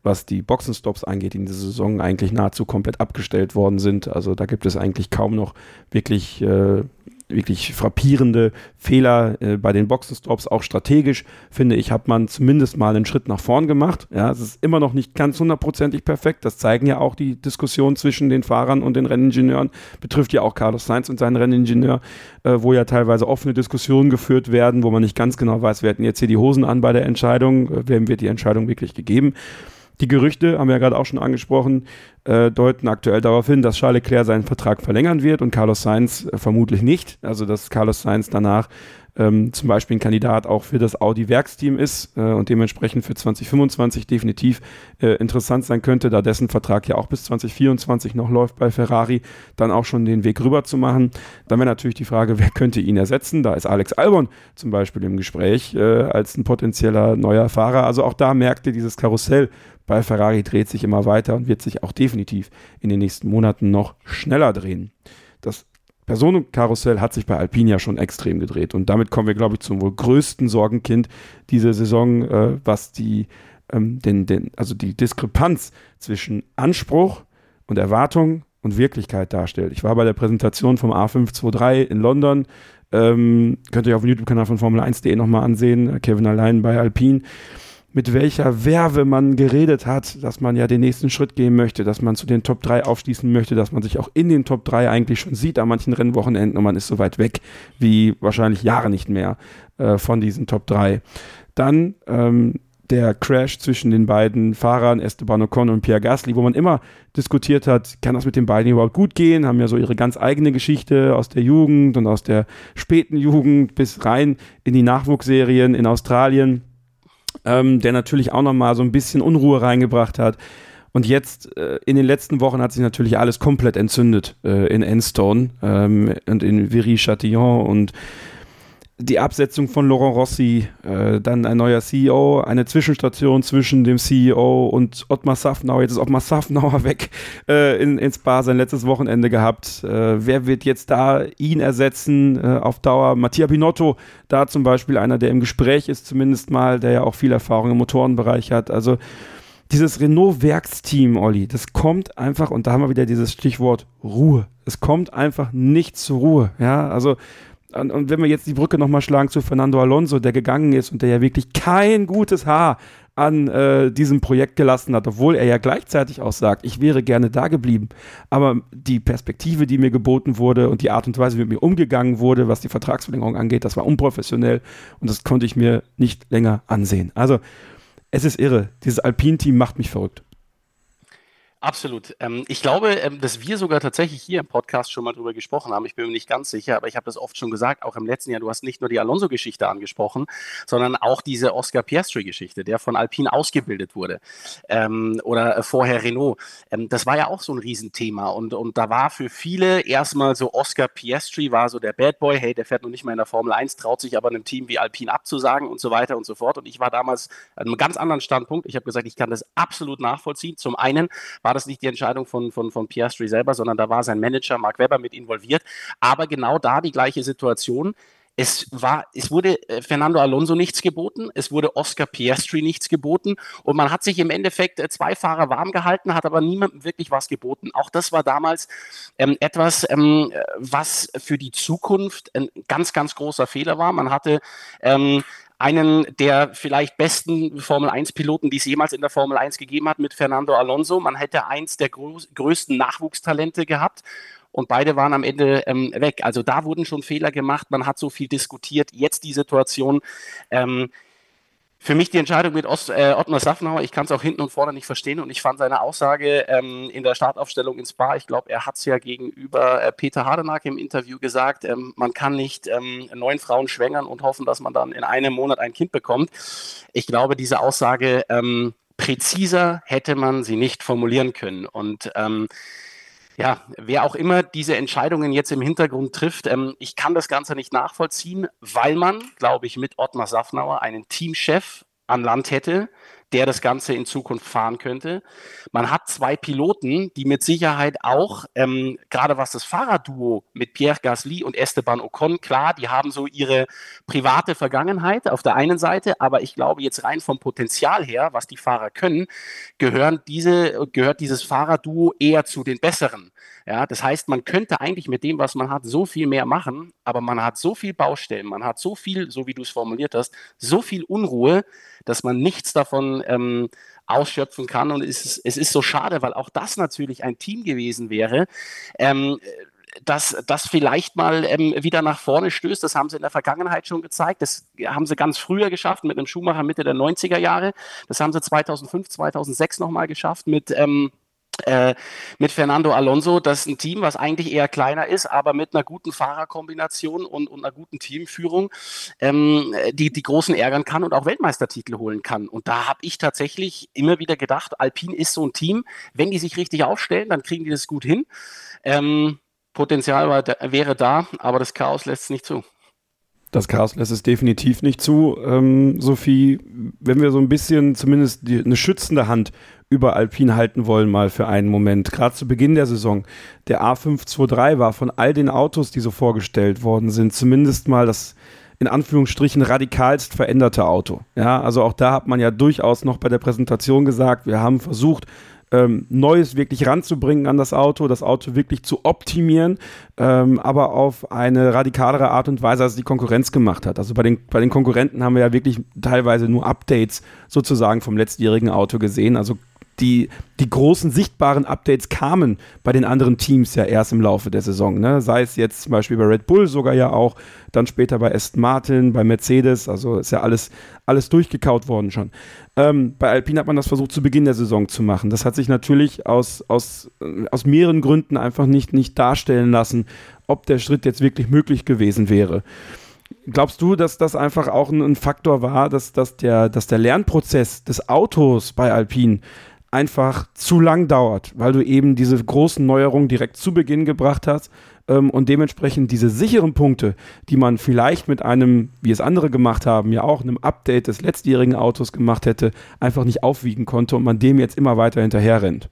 was die Boxenstops angeht, in dieser Saison eigentlich nahezu komplett abgestellt worden sind. Also da gibt es eigentlich kaum noch wirklich, äh, wirklich frappierende Fehler äh, bei den Boxenstops. Auch strategisch, finde ich, hat man zumindest mal einen Schritt nach vorn gemacht. Ja, es ist immer noch nicht ganz hundertprozentig perfekt. Das zeigen ja auch die Diskussionen zwischen den Fahrern und den Renningenieuren. Betrifft ja auch Carlos Sainz und seinen Renningenieur, äh, wo ja teilweise offene Diskussionen geführt werden, wo man nicht ganz genau weiß, wer hat jetzt hier die Hosen an bei der Entscheidung, äh, wem wird die Entscheidung wirklich gegeben. Die Gerüchte, haben wir ja gerade auch schon angesprochen, äh, deuten aktuell darauf hin, dass Charles Leclerc seinen Vertrag verlängern wird und Carlos Sainz äh, vermutlich nicht. Also dass Carlos Sainz danach ähm, zum Beispiel ein Kandidat auch für das Audi-Werksteam ist äh, und dementsprechend für 2025 definitiv äh, interessant sein könnte, da dessen Vertrag ja auch bis 2024 noch läuft bei Ferrari, dann auch schon den Weg rüber zu machen. Dann wäre natürlich die Frage, wer könnte ihn ersetzen? Da ist Alex Albon zum Beispiel im Gespräch äh, als ein potenzieller neuer Fahrer. Also auch da merkte dieses Karussell bei Ferrari dreht sich immer weiter und wird sich auch definitiv in den nächsten Monaten noch schneller drehen. Das Personenkarussell hat sich bei Alpine ja schon extrem gedreht und damit kommen wir, glaube ich, zum wohl größten Sorgenkind dieser Saison, äh, was die, ähm, den, den, also die Diskrepanz zwischen Anspruch und Erwartung und Wirklichkeit darstellt. Ich war bei der Präsentation vom A523 in London. Ähm, könnt ihr auf dem YouTube-Kanal von Formel1.de nochmal ansehen. Kevin allein bei Alpine mit welcher Werbe man geredet hat, dass man ja den nächsten Schritt gehen möchte, dass man zu den Top 3 aufschließen möchte, dass man sich auch in den Top 3 eigentlich schon sieht an manchen Rennwochenenden und man ist so weit weg wie wahrscheinlich Jahre nicht mehr äh, von diesen Top 3. Dann ähm, der Crash zwischen den beiden Fahrern, Esteban Ocon und Pierre Gasly, wo man immer diskutiert hat, kann das mit den beiden überhaupt gut gehen, haben ja so ihre ganz eigene Geschichte aus der Jugend und aus der späten Jugend bis rein in die Nachwuchsserien in Australien ähm, der natürlich auch nochmal so ein bisschen Unruhe reingebracht hat. Und jetzt äh, in den letzten Wochen hat sich natürlich alles komplett entzündet äh, in Enstone ähm, und in Viry-Châtillon und die Absetzung von Laurent Rossi, äh, dann ein neuer CEO, eine Zwischenstation zwischen dem CEO und Ottmar Safnauer. Jetzt ist Ottmar Safnauer weg äh, in, ins Bar sein letztes Wochenende gehabt. Äh, wer wird jetzt da ihn ersetzen äh, auf Dauer? Mattia Binotto, da zum Beispiel einer, der im Gespräch ist zumindest mal, der ja auch viel Erfahrung im Motorenbereich hat. Also dieses Renault-Werksteam, Olli, das kommt einfach, und da haben wir wieder dieses Stichwort Ruhe. Es kommt einfach nicht zur Ruhe. Ja, also, und, und wenn wir jetzt die Brücke nochmal schlagen zu Fernando Alonso, der gegangen ist und der ja wirklich kein gutes Haar an äh, diesem Projekt gelassen hat, obwohl er ja gleichzeitig auch sagt, ich wäre gerne da geblieben. Aber die Perspektive, die mir geboten wurde und die Art und Weise, wie mit mir umgegangen wurde, was die Vertragsverlängerung angeht, das war unprofessionell und das konnte ich mir nicht länger ansehen. Also es ist irre. Dieses Alpin-Team macht mich verrückt. Absolut. Ähm, ich glaube, ähm, dass wir sogar tatsächlich hier im Podcast schon mal drüber gesprochen haben. Ich bin mir nicht ganz sicher, aber ich habe das oft schon gesagt, auch im letzten Jahr. Du hast nicht nur die Alonso-Geschichte angesprochen, sondern auch diese Oscar Piastri-Geschichte, der von Alpine ausgebildet wurde. Ähm, oder vorher Renault. Ähm, das war ja auch so ein Riesenthema. Und, und da war für viele erstmal so Oscar Piastri war so der Bad Boy. Hey, der fährt noch nicht mal in der Formel 1, traut sich aber einem Team wie Alpine abzusagen und so weiter und so fort. Und ich war damals an einem ganz anderen Standpunkt. Ich habe gesagt, ich kann das absolut nachvollziehen. Zum einen war das nicht die Entscheidung von, von, von Piastri selber, sondern da war sein Manager Mark Webber mit involviert. Aber genau da die gleiche Situation. Es war, es wurde äh, Fernando Alonso nichts geboten, es wurde Oscar Piastri nichts geboten und man hat sich im Endeffekt äh, zwei Fahrer warm gehalten, hat aber niemandem wirklich was geboten. Auch das war damals ähm, etwas, ähm, was für die Zukunft ein ganz, ganz großer Fehler war. Man hatte ähm, einen der vielleicht besten Formel 1 Piloten, die es jemals in der Formel 1 gegeben hat, mit Fernando Alonso. Man hätte eins der größten Nachwuchstalente gehabt und beide waren am Ende ähm, weg. Also da wurden schon Fehler gemacht, man hat so viel diskutiert. Jetzt die Situation. Ähm, für mich die Entscheidung mit Ost, äh, Ottmar Safnauer, ich kann es auch hinten und vorne nicht verstehen und ich fand seine Aussage ähm, in der Startaufstellung ins Spa, ich glaube, er hat es ja gegenüber äh, Peter Hardenack im Interview gesagt, ähm, man kann nicht ähm, neun Frauen schwängern und hoffen, dass man dann in einem Monat ein Kind bekommt. Ich glaube, diese Aussage ähm, präziser hätte man sie nicht formulieren können und ähm, ja, wer auch immer diese Entscheidungen jetzt im Hintergrund trifft, ähm, ich kann das Ganze nicht nachvollziehen, weil man, glaube ich, mit Ottmar Safnauer einen Teamchef an Land hätte, der das Ganze in Zukunft fahren könnte. Man hat zwei Piloten, die mit Sicherheit auch, ähm, gerade was das Fahrerduo mit Pierre Gasly und Esteban Ocon, klar, die haben so ihre private Vergangenheit auf der einen Seite, aber ich glaube jetzt rein vom Potenzial her, was die Fahrer können, gehören diese, gehört dieses Fahrerduo eher zu den besseren. Ja, das heißt, man könnte eigentlich mit dem, was man hat, so viel mehr machen, aber man hat so viel Baustellen, man hat so viel, so wie du es formuliert hast, so viel Unruhe, dass man nichts davon ähm, ausschöpfen kann. Und es ist, es ist so schade, weil auch das natürlich ein Team gewesen wäre. Ähm, dass das vielleicht mal ähm, wieder nach vorne stößt. Das haben sie in der Vergangenheit schon gezeigt. Das haben sie ganz früher geschafft mit einem Schumacher Mitte der 90er Jahre. Das haben sie 2005, 2006 nochmal geschafft mit ähm, äh, mit Fernando Alonso, das ist ein Team, was eigentlich eher kleiner ist, aber mit einer guten Fahrerkombination und, und einer guten Teamführung, ähm, die die Großen ärgern kann und auch Weltmeistertitel holen kann. Und da habe ich tatsächlich immer wieder gedacht, Alpine ist so ein Team, wenn die sich richtig aufstellen, dann kriegen die das gut hin. Ähm, Potenzial war, wäre da, aber das Chaos lässt es nicht zu. Das Chaos lässt es definitiv nicht zu, ähm, Sophie. Wenn wir so ein bisschen zumindest die, eine schützende Hand über Alpine halten wollen, mal für einen Moment. Gerade zu Beginn der Saison, der A523 war von all den Autos, die so vorgestellt worden sind, zumindest mal das in Anführungsstrichen radikalst veränderte Auto. Ja, also auch da hat man ja durchaus noch bei der Präsentation gesagt, wir haben versucht, ähm, Neues wirklich ranzubringen an das Auto, das Auto wirklich zu optimieren, ähm, aber auf eine radikalere Art und Weise, als die Konkurrenz gemacht hat. Also bei den, bei den Konkurrenten haben wir ja wirklich teilweise nur Updates sozusagen vom letztjährigen Auto gesehen. Also die, die großen sichtbaren Updates kamen bei den anderen Teams ja erst im Laufe der Saison. Ne? Sei es jetzt zum Beispiel bei Red Bull sogar ja auch, dann später bei Aston Martin, bei Mercedes, also ist ja alles, alles durchgekaut worden schon. Ähm, bei Alpine hat man das versucht zu Beginn der Saison zu machen. Das hat sich natürlich aus, aus, äh, aus mehreren Gründen einfach nicht, nicht darstellen lassen, ob der Schritt jetzt wirklich möglich gewesen wäre. Glaubst du, dass das einfach auch ein, Faktor war, dass, dass, der, dass der Lernprozess des Autos bei Alpine einfach zu lang dauert, weil du eben diese großen Neuerungen direkt zu Beginn gebracht hast ähm, und dementsprechend diese sicheren Punkte, die man vielleicht mit einem, wie es andere gemacht haben, ja auch einem Update des letztjährigen Autos gemacht hätte, einfach nicht aufwiegen konnte und man dem jetzt immer weiter hinterher rennt.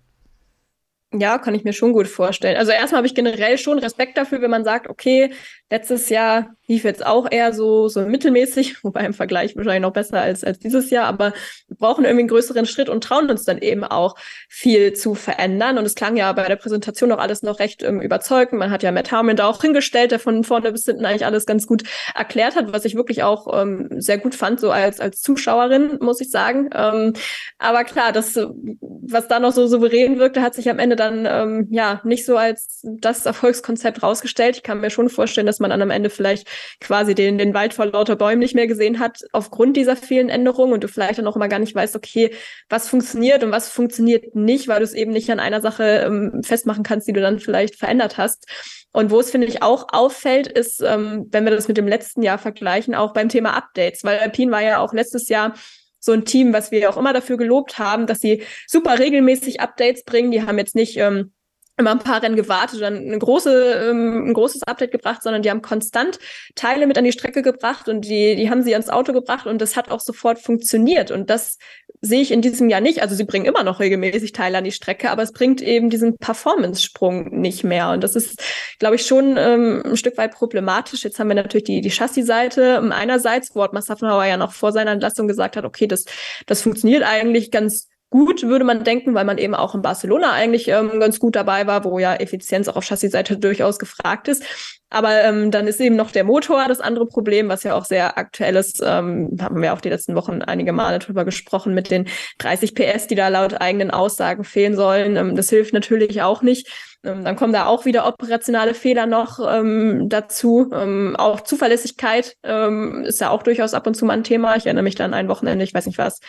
Ja, kann ich mir schon gut vorstellen. Also erstmal habe ich generell schon Respekt dafür, wenn man sagt, okay, Letztes Jahr lief jetzt auch eher so, so mittelmäßig, wobei im Vergleich wahrscheinlich noch besser als, als dieses Jahr, aber wir brauchen irgendwie einen größeren Schritt und trauen uns dann eben auch viel zu verändern. Und es klang ja bei der Präsentation auch alles noch recht ähm, überzeugend. Man hat ja Matt Harmon da auch hingestellt, der von vorne bis hinten eigentlich alles ganz gut erklärt hat, was ich wirklich auch ähm, sehr gut fand, so als, als Zuschauerin, muss ich sagen. Ähm, aber klar, das, was da noch so souverän wirkte, hat sich am Ende dann ähm, ja nicht so als das Erfolgskonzept rausgestellt. Ich kann mir schon vorstellen, dass dass man dann am Ende vielleicht quasi den, den Wald vor lauter Bäumen nicht mehr gesehen hat, aufgrund dieser vielen Änderungen und du vielleicht dann auch immer gar nicht weißt, okay, was funktioniert und was funktioniert nicht, weil du es eben nicht an einer Sache ähm, festmachen kannst, die du dann vielleicht verändert hast. Und wo es, finde ich, auch auffällt, ist, ähm, wenn wir das mit dem letzten Jahr vergleichen, auch beim Thema Updates, weil Alpine war ja auch letztes Jahr so ein Team, was wir auch immer dafür gelobt haben, dass sie super regelmäßig Updates bringen. Die haben jetzt nicht ähm, immer ein paar Rennen gewartet und eine große, ähm, ein großes Update gebracht, sondern die haben konstant Teile mit an die Strecke gebracht und die, die haben sie ans Auto gebracht und das hat auch sofort funktioniert. Und das sehe ich in diesem Jahr nicht. Also sie bringen immer noch regelmäßig Teile an die Strecke, aber es bringt eben diesen Performance-Sprung nicht mehr. Und das ist, glaube ich, schon ähm, ein Stück weit problematisch. Jetzt haben wir natürlich die, die Chassis-Seite. Einerseits, wo Ottmar Safnauer ja noch vor seiner Entlassung gesagt hat, okay, das, das funktioniert eigentlich ganz gut, würde man denken, weil man eben auch in Barcelona eigentlich ähm, ganz gut dabei war, wo ja Effizienz auch auf Chassis-Seite durchaus gefragt ist. Aber ähm, dann ist eben noch der Motor das andere Problem, was ja auch sehr aktuell ist. Ähm, haben wir auch die letzten Wochen einige Male drüber gesprochen mit den 30 PS, die da laut eigenen Aussagen fehlen sollen. Ähm, das hilft natürlich auch nicht. Ähm, dann kommen da auch wieder operationale Fehler noch ähm, dazu. Ähm, auch Zuverlässigkeit ähm, ist ja auch durchaus ab und zu mal ein Thema. Ich erinnere mich dann ein Wochenende, ich weiß nicht was,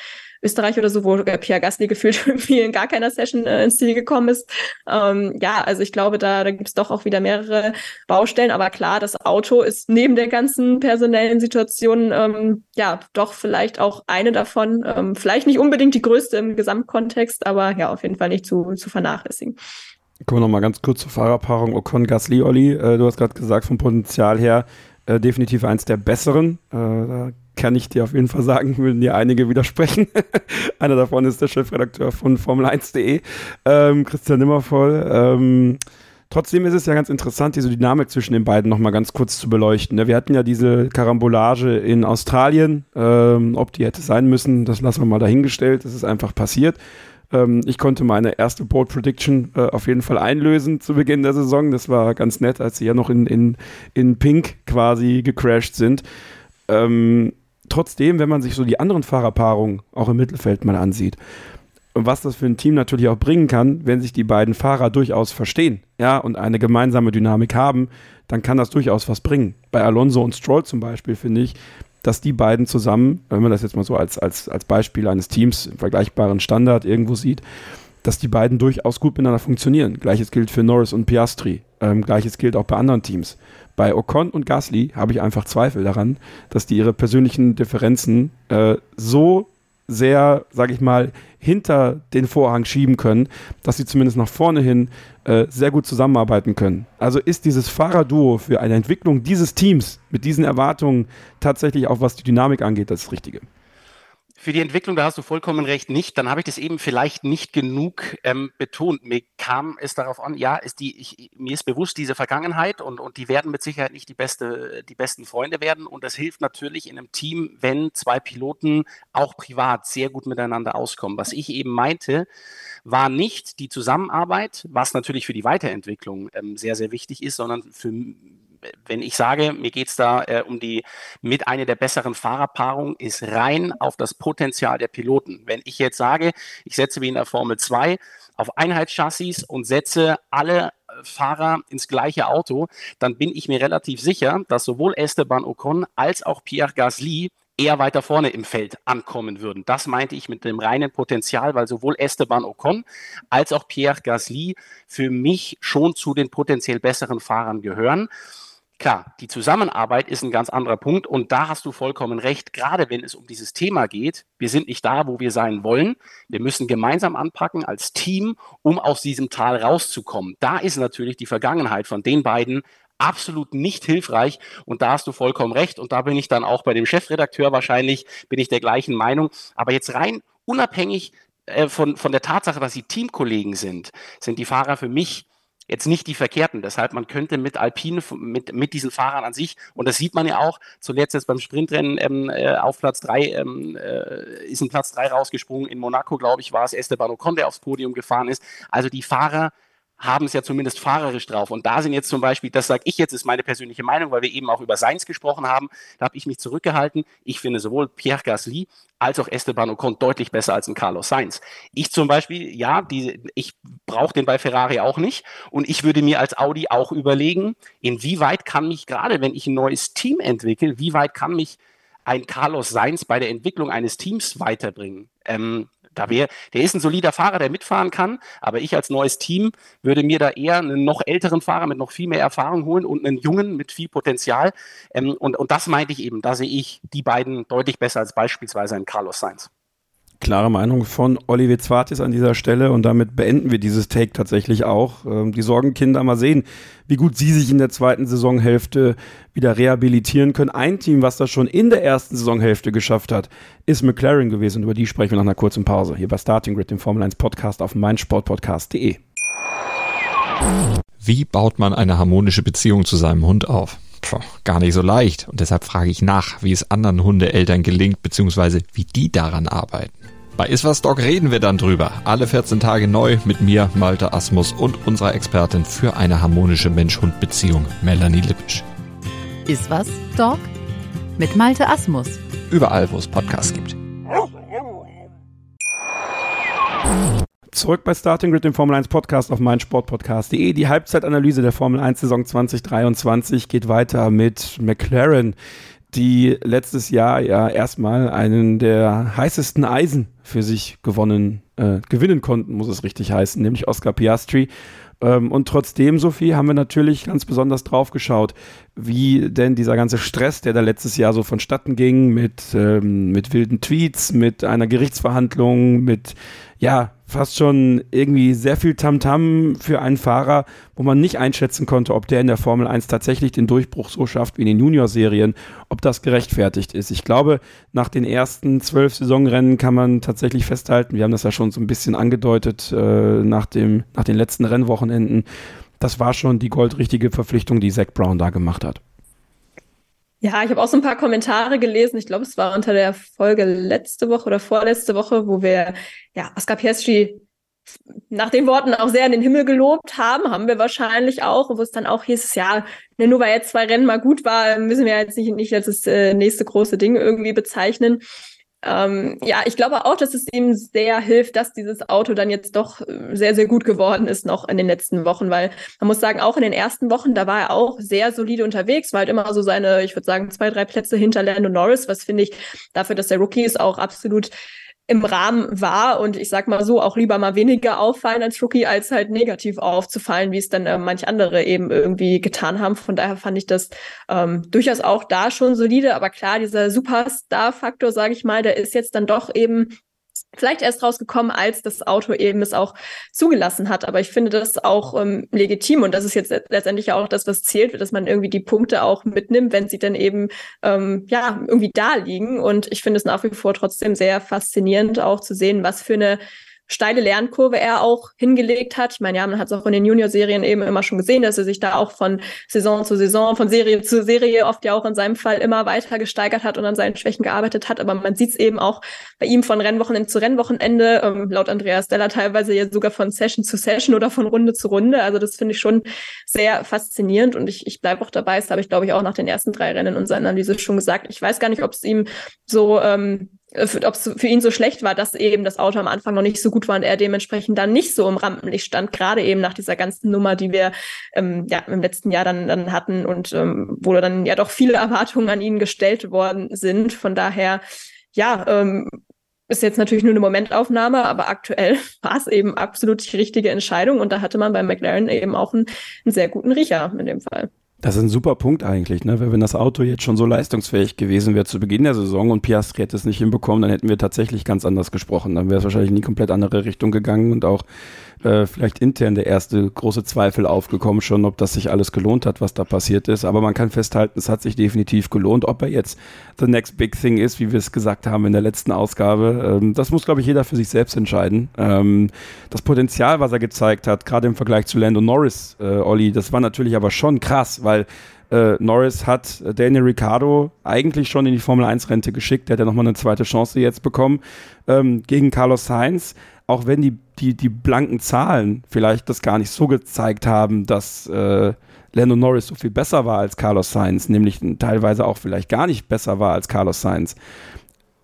Österreich oder so, wo Pierre Gasly gefühlt irgendwie in gar keiner Session äh, ins Ziel gekommen ist. Ähm, ja, also ich glaube, da, da gibt es doch auch wieder mehrere Baustellen. Aber klar, das Auto ist neben der ganzen personellen Situation ähm, ja doch vielleicht auch eine davon. Ähm, vielleicht nicht unbedingt die größte im Gesamtkontext, aber ja, auf jeden Fall nicht zu, zu vernachlässigen. Kommen wir nochmal ganz kurz zur Fahrerpaarung Ocon-Gasly, Olli. Äh, du hast gerade gesagt, vom Potenzial her äh, definitiv eins der besseren. Äh, da kann ich dir auf jeden Fall sagen, würden dir einige widersprechen. Einer davon ist der Chefredakteur von Formel1.de, ähm, Christian Nimmervoll. Ähm, trotzdem ist es ja ganz interessant, diese Dynamik zwischen den beiden nochmal ganz kurz zu beleuchten. Ne? Wir hatten ja diese Karambolage in Australien. Ähm, ob die hätte sein müssen, das lassen wir mal dahingestellt. Das ist einfach passiert. Ähm, ich konnte meine erste Bold Prediction äh, auf jeden Fall einlösen zu Beginn der Saison. Das war ganz nett, als sie ja noch in, in, in Pink quasi gecrashed sind. Ähm, trotzdem, wenn man sich so die anderen Fahrerpaarungen auch im Mittelfeld mal ansieht, was das für ein Team natürlich auch bringen kann, wenn sich die beiden Fahrer durchaus verstehen, ja, und eine gemeinsame Dynamik haben, dann kann das durchaus was bringen. Bei Alonso und Stroll zum Beispiel finde ich, dass die beiden zusammen, wenn man das jetzt mal so als, als, als Beispiel eines Teams im vergleichbaren Standard irgendwo sieht, dass die beiden durchaus gut miteinander funktionieren. Gleiches gilt für Norris und Piastri. Ähm, Gleiches gilt auch bei anderen Teams. Bei Ocon und Gasly habe ich einfach Zweifel daran, dass die ihre persönlichen Differenzen äh, so sehr, sage ich mal, hinter den Vorhang schieben können, dass sie zumindest nach vorne hin äh, sehr gut zusammenarbeiten können. Also ist dieses Fahrerduo für eine Entwicklung dieses Teams mit diesen Erwartungen tatsächlich auch, was die Dynamik angeht, das Richtige für die Entwicklung, da hast du vollkommen recht, nicht. Dann habe ich das eben vielleicht nicht genug ähm, betont. Mir kam es darauf an, ja, ist die, ich, mir ist bewusst diese Vergangenheit und, und die werden mit Sicherheit nicht die, beste, die besten Freunde werden. Und das hilft natürlich in einem Team, wenn zwei Piloten auch privat sehr gut miteinander auskommen. Was ich eben meinte, war nicht die Zusammenarbeit, was natürlich für die Weiterentwicklung ähm, sehr, sehr wichtig ist, sondern für wenn ich sage, mir geht es da äh, um die mit einer der besseren Fahrerpaarungen, ist rein auf das Potenzial der Piloten. Wenn ich jetzt sage, ich setze wie in der Formel 2 auf Einheitschassis und setze alle äh, Fahrer ins gleiche Auto, dann bin ich mir relativ sicher, dass sowohl Esteban Ocon als auch Pierre Gasly eher weiter vorne im Feld ankommen würden. Das meinte ich mit dem reinen Potenzial, weil sowohl Esteban Ocon als auch Pierre Gasly für mich schon zu den potenziell besseren Fahrern gehören. Klar, die Zusammenarbeit ist ein ganz anderer Punkt und da hast du vollkommen recht, gerade wenn es um dieses Thema geht. Wir sind nicht da, wo wir sein wollen. Wir müssen gemeinsam anpacken als Team, um aus diesem Tal rauszukommen. Da ist natürlich die Vergangenheit von den beiden absolut nicht hilfreich und da hast du vollkommen recht und da bin ich dann auch bei dem Chefredakteur wahrscheinlich, bin ich der gleichen Meinung. Aber jetzt rein unabhängig äh, von, von der Tatsache, dass sie Teamkollegen sind, sind die Fahrer für mich jetzt nicht die verkehrten. Deshalb, man könnte mit Alpine, mit, mit diesen Fahrern an sich, und das sieht man ja auch, zuletzt jetzt beim Sprintrennen ähm, äh, auf Platz 3, ähm, äh, ist ein Platz 3 rausgesprungen. In Monaco, glaube ich, war es Esteban Ocon, der aufs Podium gefahren ist. Also die Fahrer haben es ja zumindest fahrerisch drauf. Und da sind jetzt zum Beispiel, das sage ich jetzt, ist meine persönliche Meinung, weil wir eben auch über Seins gesprochen haben, da habe ich mich zurückgehalten. Ich finde sowohl Pierre Gasly als auch Esteban Ocon deutlich besser als ein Carlos Sainz. Ich zum Beispiel, ja, die, ich brauche den bei Ferrari auch nicht. Und ich würde mir als Audi auch überlegen, inwieweit kann mich gerade, wenn ich ein neues Team entwickle, wie weit kann mich ein Carlos Sainz bei der Entwicklung eines Teams weiterbringen? Ähm, da wäre, der ist ein solider Fahrer, der mitfahren kann, aber ich als neues Team würde mir da eher einen noch älteren Fahrer mit noch viel mehr Erfahrung holen und einen jungen mit viel Potenzial. Ähm, und, und das meinte ich eben, da sehe ich die beiden deutlich besser als beispielsweise ein Carlos Sainz. Klare Meinung von Olivier Zwartis an dieser Stelle und damit beenden wir dieses Take tatsächlich auch. Ähm, die Sorgenkinder mal sehen, wie gut sie sich in der zweiten Saisonhälfte wieder rehabilitieren können. Ein Team, was das schon in der ersten Saisonhälfte geschafft hat, ist McLaren gewesen. Über die sprechen wir nach einer kurzen Pause hier bei Starting Grid, dem Formel 1 Podcast auf meinsportpodcast.de. Wie baut man eine harmonische Beziehung zu seinem Hund auf? Puh, gar nicht so leicht. Und deshalb frage ich nach, wie es anderen Hundeeltern gelingt, beziehungsweise wie die daran arbeiten. Bei Iswas Dog reden wir dann drüber. Alle 14 Tage neu mit mir, Malte Asmus und unserer Expertin für eine harmonische Mensch-Hund-Beziehung, Melanie Lippisch. Iswas Dog mit Malte Asmus. Überall, wo es Podcasts gibt. Zurück bei Starting Grid, dem Formel 1 Podcast auf meinsportpodcast.de. Die Halbzeitanalyse der Formel 1 Saison 2023 geht weiter mit McLaren, die letztes Jahr ja erstmal einen der heißesten Eisen für sich gewonnen, äh, gewinnen konnten, muss es richtig heißen, nämlich Oscar Piastri. Ähm, und trotzdem, Sophie, haben wir natürlich ganz besonders drauf geschaut, wie denn dieser ganze Stress, der da letztes Jahr so vonstatten ging, mit, ähm, mit wilden Tweets, mit einer Gerichtsverhandlung, mit ja, fast schon irgendwie sehr viel Tamtam -Tam für einen Fahrer, wo man nicht einschätzen konnte, ob der in der Formel 1 tatsächlich den Durchbruch so schafft wie in den Junior-Serien, ob das gerechtfertigt ist. Ich glaube, nach den ersten zwölf Saisonrennen kann man tatsächlich festhalten, wir haben das ja schon so ein bisschen angedeutet äh, nach, dem, nach den letzten Rennwochenenden, das war schon die goldrichtige Verpflichtung, die Zach Brown da gemacht hat. Ja, ich habe auch so ein paar Kommentare gelesen. Ich glaube, es war unter der Folge letzte Woche oder vorletzte Woche, wo wir ja Oscar Piastri nach den Worten auch sehr in den Himmel gelobt haben, haben wir wahrscheinlich auch, wo es dann auch hieß, ja, ne, nur weil jetzt zwei Rennen mal gut war, müssen wir jetzt nicht, nicht als das äh, nächste große Ding irgendwie bezeichnen. Ähm, ja, ich glaube auch, dass es ihm sehr hilft, dass dieses Auto dann jetzt doch äh, sehr, sehr gut geworden ist noch in den letzten Wochen, weil man muss sagen, auch in den ersten Wochen, da war er auch sehr solide unterwegs, war halt immer so seine, ich würde sagen, zwei, drei Plätze hinter Lando Norris, was finde ich dafür, dass der Rookie ist, auch absolut im Rahmen war und ich sag mal so, auch lieber mal weniger auffallen als Rookie, als halt negativ aufzufallen, wie es dann äh, manch andere eben irgendwie getan haben. Von daher fand ich das ähm, durchaus auch da schon solide, aber klar, dieser Superstar-Faktor, sage ich mal, der ist jetzt dann doch eben vielleicht erst rausgekommen, als das Auto eben es auch zugelassen hat. Aber ich finde das auch ähm, legitim und das ist jetzt letztendlich auch das, was zählt, dass man irgendwie die Punkte auch mitnimmt, wenn sie dann eben ähm, ja irgendwie da liegen. Und ich finde es nach wie vor trotzdem sehr faszinierend, auch zu sehen, was für eine steile Lernkurve er auch hingelegt hat. Ich meine, ja, man hat es auch in den Junior-Serien eben immer schon gesehen, dass er sich da auch von Saison zu Saison, von Serie zu Serie oft ja auch in seinem Fall immer weiter gesteigert hat und an seinen Schwächen gearbeitet hat. Aber man sieht es eben auch bei ihm von Rennwochenende zu Rennwochenende, ähm, laut Andreas Della teilweise ja sogar von Session zu Session oder von Runde zu Runde. Also das finde ich schon sehr faszinierend und ich, ich bleibe auch dabei. Das habe ich, glaube ich, auch nach den ersten drei Rennen unserer Analyse schon gesagt. Ich weiß gar nicht, ob es ihm so ähm, ob es für ihn so schlecht war, dass eben das Auto am Anfang noch nicht so gut war und er dementsprechend dann nicht so im Rampenlicht stand, gerade eben nach dieser ganzen Nummer, die wir ähm, ja im letzten Jahr dann, dann hatten und ähm, wo dann ja doch viele Erwartungen an ihn gestellt worden sind. Von daher, ja, ähm, ist jetzt natürlich nur eine Momentaufnahme, aber aktuell war es eben absolut die richtige Entscheidung und da hatte man bei McLaren eben auch einen, einen sehr guten Riecher in dem Fall. Das ist ein super Punkt eigentlich, ne? Weil wenn das Auto jetzt schon so leistungsfähig gewesen wäre zu Beginn der Saison und Piastri hätte es nicht hinbekommen, dann hätten wir tatsächlich ganz anders gesprochen. Dann wäre es wahrscheinlich in die komplett andere Richtung gegangen und auch äh, vielleicht intern der erste große Zweifel aufgekommen schon, ob das sich alles gelohnt hat, was da passiert ist. Aber man kann festhalten, es hat sich definitiv gelohnt. Ob er jetzt the next big thing ist, wie wir es gesagt haben in der letzten Ausgabe, ähm, das muss, glaube ich, jeder für sich selbst entscheiden. Ähm, das Potenzial, was er gezeigt hat, gerade im Vergleich zu Lando Norris, äh, Olli, das war natürlich aber schon krass, weil äh, Norris hat Daniel Ricciardo eigentlich schon in die Formel 1 Rente geschickt. Der hat ja nochmal eine zweite Chance jetzt bekommen ähm, gegen Carlos Sainz. Auch wenn die, die, die blanken Zahlen vielleicht das gar nicht so gezeigt haben, dass äh, Lando Norris so viel besser war als Carlos Sainz, nämlich teilweise auch vielleicht gar nicht besser war als Carlos Sainz.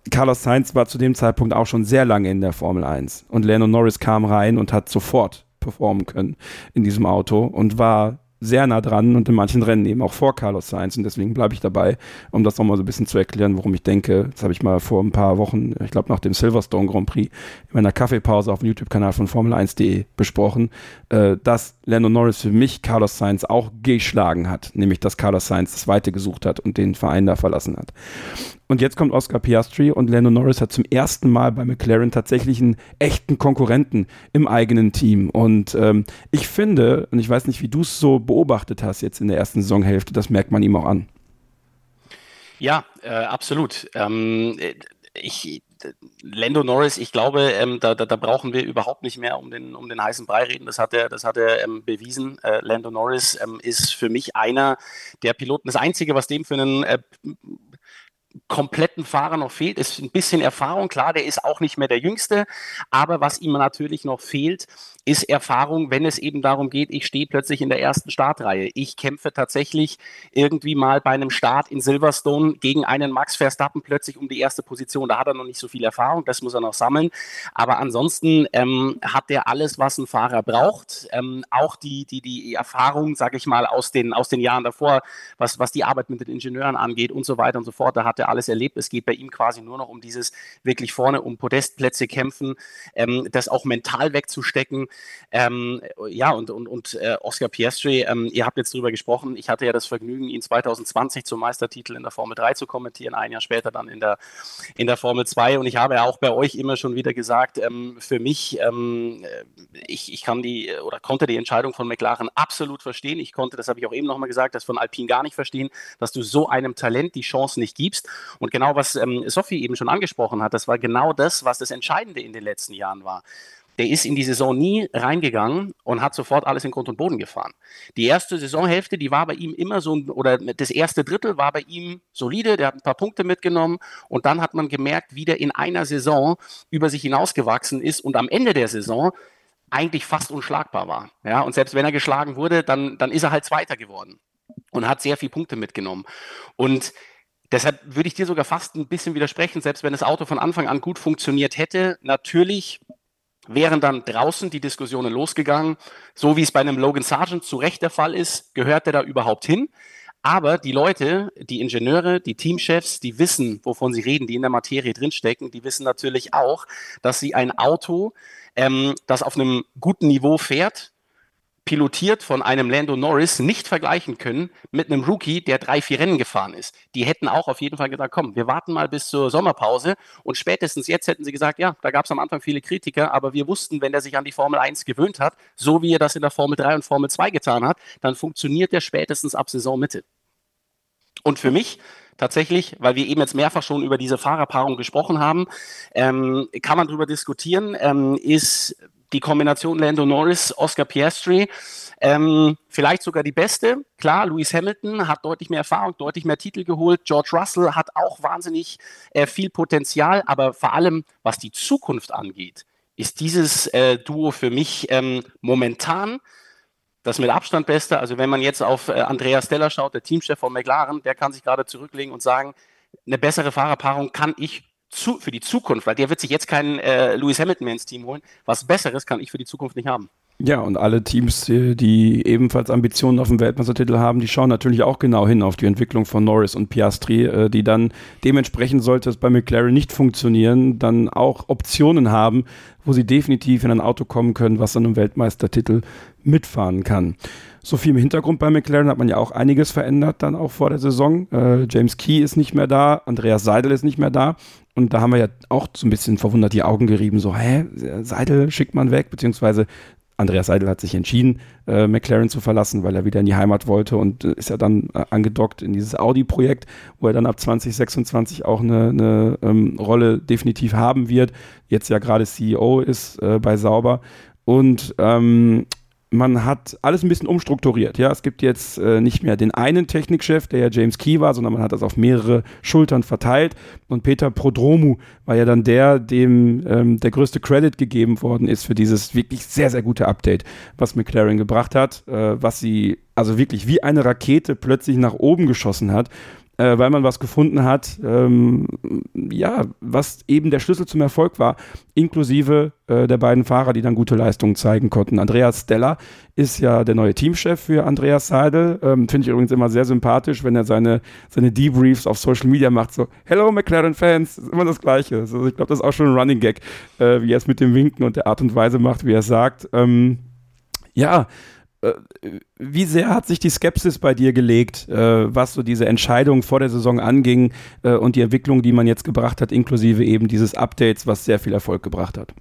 Carlos Sainz war zu dem Zeitpunkt auch schon sehr lange in der Formel 1 und Lando Norris kam rein und hat sofort performen können in diesem Auto und war sehr nah dran und in manchen Rennen eben auch vor Carlos Sainz. Und deswegen bleibe ich dabei, um das nochmal so ein bisschen zu erklären, warum ich denke, das habe ich mal vor ein paar Wochen, ich glaube nach dem Silverstone Grand Prix, in meiner Kaffeepause auf dem YouTube-Kanal von Formel1.de besprochen, äh, dass Lando Norris für mich Carlos Sainz auch geschlagen hat, nämlich dass Carlos Sainz das Weite gesucht hat und den Verein da verlassen hat. Und jetzt kommt Oscar Piastri und Lando Norris hat zum ersten Mal bei McLaren tatsächlich einen echten Konkurrenten im eigenen Team. Und ähm, ich finde, und ich weiß nicht, wie du es so beobachtet hast jetzt in der ersten Saisonhälfte, das merkt man ihm auch an. Ja, äh, absolut. Ähm, ich, Lando Norris, ich glaube, ähm, da, da, da, brauchen wir überhaupt nicht mehr um den, um den heißen Brei reden. Das hat er, das hat er ähm, bewiesen. Äh, Lando Norris ähm, ist für mich einer der Piloten. Das Einzige, was dem für einen äh, kompletten Fahrer noch fehlt, ist ein bisschen Erfahrung. Klar, der ist auch nicht mehr der Jüngste, aber was ihm natürlich noch fehlt, ist Erfahrung, wenn es eben darum geht, ich stehe plötzlich in der ersten Startreihe. Ich kämpfe tatsächlich irgendwie mal bei einem Start in Silverstone gegen einen Max Verstappen plötzlich um die erste Position. Da hat er noch nicht so viel Erfahrung, das muss er noch sammeln. Aber ansonsten ähm, hat er alles, was ein Fahrer braucht. Ähm, auch die, die, die Erfahrung, sage ich mal, aus den, aus den Jahren davor, was, was die Arbeit mit den Ingenieuren angeht und so weiter und so fort. Da hat er alles erlebt. Es geht bei ihm quasi nur noch um dieses wirklich vorne um Podestplätze kämpfen, ähm, das auch mental wegzustecken. Ähm, ja, und, und, und äh, Oscar Piastri, ähm, ihr habt jetzt drüber gesprochen. Ich hatte ja das Vergnügen, ihn 2020 zum Meistertitel in der Formel 3 zu kommentieren, ein Jahr später dann in der, in der Formel 2. Und ich habe ja auch bei euch immer schon wieder gesagt, ähm, für mich, ähm, ich, ich kann die oder konnte die Entscheidung von McLaren absolut verstehen. Ich konnte, das habe ich auch eben nochmal gesagt, das von Alpine gar nicht verstehen, dass du so einem Talent die Chance nicht gibst. Und genau was ähm, Sophie eben schon angesprochen hat, das war genau das, was das Entscheidende in den letzten Jahren war der ist in die Saison nie reingegangen und hat sofort alles in Grund und Boden gefahren. Die erste Saisonhälfte, die war bei ihm immer so, oder das erste Drittel war bei ihm solide, der hat ein paar Punkte mitgenommen und dann hat man gemerkt, wie der in einer Saison über sich hinausgewachsen ist und am Ende der Saison eigentlich fast unschlagbar war. Ja, und selbst wenn er geschlagen wurde, dann, dann ist er halt Zweiter geworden und hat sehr viele Punkte mitgenommen. Und Deshalb würde ich dir sogar fast ein bisschen widersprechen, selbst wenn das Auto von Anfang an gut funktioniert hätte. Natürlich wären dann draußen die Diskussionen losgegangen, so wie es bei einem Logan Sargent zu Recht der Fall ist, gehört der da überhaupt hin? Aber die Leute, die Ingenieure, die Teamchefs, die wissen, wovon sie reden, die in der Materie drinstecken, die wissen natürlich auch, dass sie ein Auto, ähm, das auf einem guten Niveau fährt, pilotiert von einem Lando Norris nicht vergleichen können mit einem Rookie, der drei, vier Rennen gefahren ist. Die hätten auch auf jeden Fall gesagt, komm, wir warten mal bis zur Sommerpause und spätestens jetzt hätten sie gesagt, ja, da gab es am Anfang viele Kritiker, aber wir wussten, wenn er sich an die Formel 1 gewöhnt hat, so wie er das in der Formel 3 und Formel 2 getan hat, dann funktioniert er spätestens ab Saisonmitte. Und für mich tatsächlich, weil wir eben jetzt mehrfach schon über diese Fahrerpaarung gesprochen haben, ähm, kann man darüber diskutieren, ähm, ist die Kombination Lando Norris, Oscar Piastri. Ähm, vielleicht sogar die beste. Klar, Lewis Hamilton hat deutlich mehr Erfahrung, deutlich mehr Titel geholt. George Russell hat auch wahnsinnig äh, viel Potenzial, aber vor allem, was die Zukunft angeht, ist dieses äh, Duo für mich ähm, momentan das mit Abstand beste. Also wenn man jetzt auf äh, Andreas Steller schaut, der Teamchef von McLaren, der kann sich gerade zurücklegen und sagen, eine bessere Fahrerpaarung kann ich zu, für die Zukunft, weil der wird sich jetzt keinen äh, Lewis Hamilton mehr ins Team holen. Was Besseres kann ich für die Zukunft nicht haben. Ja, und alle Teams, die ebenfalls Ambitionen auf dem Weltmeistertitel haben, die schauen natürlich auch genau hin auf die Entwicklung von Norris und Piastri, äh, die dann dementsprechend, sollte es bei McLaren nicht funktionieren, dann auch Optionen haben, wo sie definitiv in ein Auto kommen können, was dann im Weltmeistertitel mitfahren kann. So viel im Hintergrund bei McLaren hat man ja auch einiges verändert dann auch vor der Saison. Äh, James Key ist nicht mehr da, Andreas Seidel ist nicht mehr da. Und da haben wir ja auch so ein bisschen verwundert die Augen gerieben, so, hä, Seidel schickt man weg, beziehungsweise Andreas Seidel hat sich entschieden, äh, McLaren zu verlassen, weil er wieder in die Heimat wollte und äh, ist ja dann äh, angedockt in dieses Audi-Projekt, wo er dann ab 2026 auch eine, eine ähm, Rolle definitiv haben wird. Jetzt ja gerade CEO ist äh, bei Sauber. Und ähm, man hat alles ein bisschen umstrukturiert. Ja, es gibt jetzt äh, nicht mehr den einen Technikchef, der ja James Key war, sondern man hat das auf mehrere Schultern verteilt. Und Peter Prodromu war ja dann der, dem ähm, der größte Credit gegeben worden ist für dieses wirklich sehr, sehr gute Update, was McLaren gebracht hat, äh, was sie also wirklich wie eine Rakete plötzlich nach oben geschossen hat äh, weil man was gefunden hat, ähm, ja, was eben der Schlüssel zum Erfolg war, inklusive äh, der beiden Fahrer, die dann gute Leistungen zeigen konnten. Andreas Stella ist ja der neue Teamchef für Andreas Seidel. Ähm, Finde ich übrigens immer sehr sympathisch, wenn er seine, seine Debriefs auf Social Media macht. So, Hello McLaren-Fans, ist immer das Gleiche. Also ich glaube, das ist auch schon ein Running Gag, äh, wie er es mit dem Winken und der Art und Weise macht, wie er es sagt. Ähm, ja, wie sehr hat sich die Skepsis bei dir gelegt, äh, was so diese Entscheidung vor der Saison anging äh, und die Entwicklung, die man jetzt gebracht hat, inklusive eben dieses Updates, was sehr viel Erfolg gebracht hat?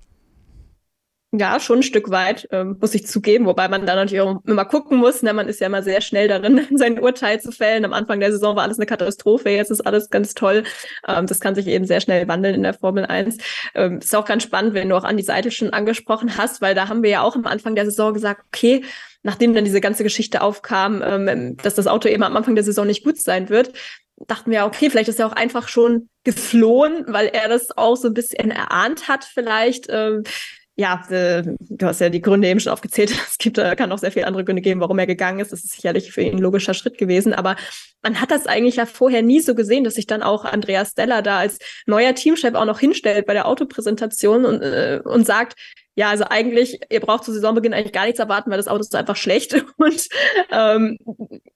Ja, schon ein Stück weit, ähm, muss ich zugeben, wobei man da natürlich auch immer gucken muss. Ne? Man ist ja immer sehr schnell darin, sein Urteil zu fällen. Am Anfang der Saison war alles eine Katastrophe, jetzt ist alles ganz toll. Ähm, das kann sich eben sehr schnell wandeln in der Formel 1. Ähm, ist auch ganz spannend, wenn du auch an die Seite schon angesprochen hast, weil da haben wir ja auch am Anfang der Saison gesagt, okay, nachdem dann diese ganze Geschichte aufkam, ähm, dass das Auto eben am Anfang der Saison nicht gut sein wird, dachten wir, okay, vielleicht ist er auch einfach schon geflohen, weil er das auch so ein bisschen erahnt hat, vielleicht. Ähm, ja, äh, du hast ja die Gründe eben schon aufgezählt. Es gibt, äh, kann auch sehr viele andere Gründe geben, warum er gegangen ist. Das ist sicherlich für ihn ein logischer Schritt gewesen. Aber man hat das eigentlich ja vorher nie so gesehen, dass sich dann auch Andreas Stella da als neuer Teamchef auch noch hinstellt bei der Autopräsentation und, äh, und sagt, ja, also eigentlich, ihr braucht zu Saisonbeginn eigentlich gar nichts erwarten, weil das Auto ist einfach schlecht. Und ähm,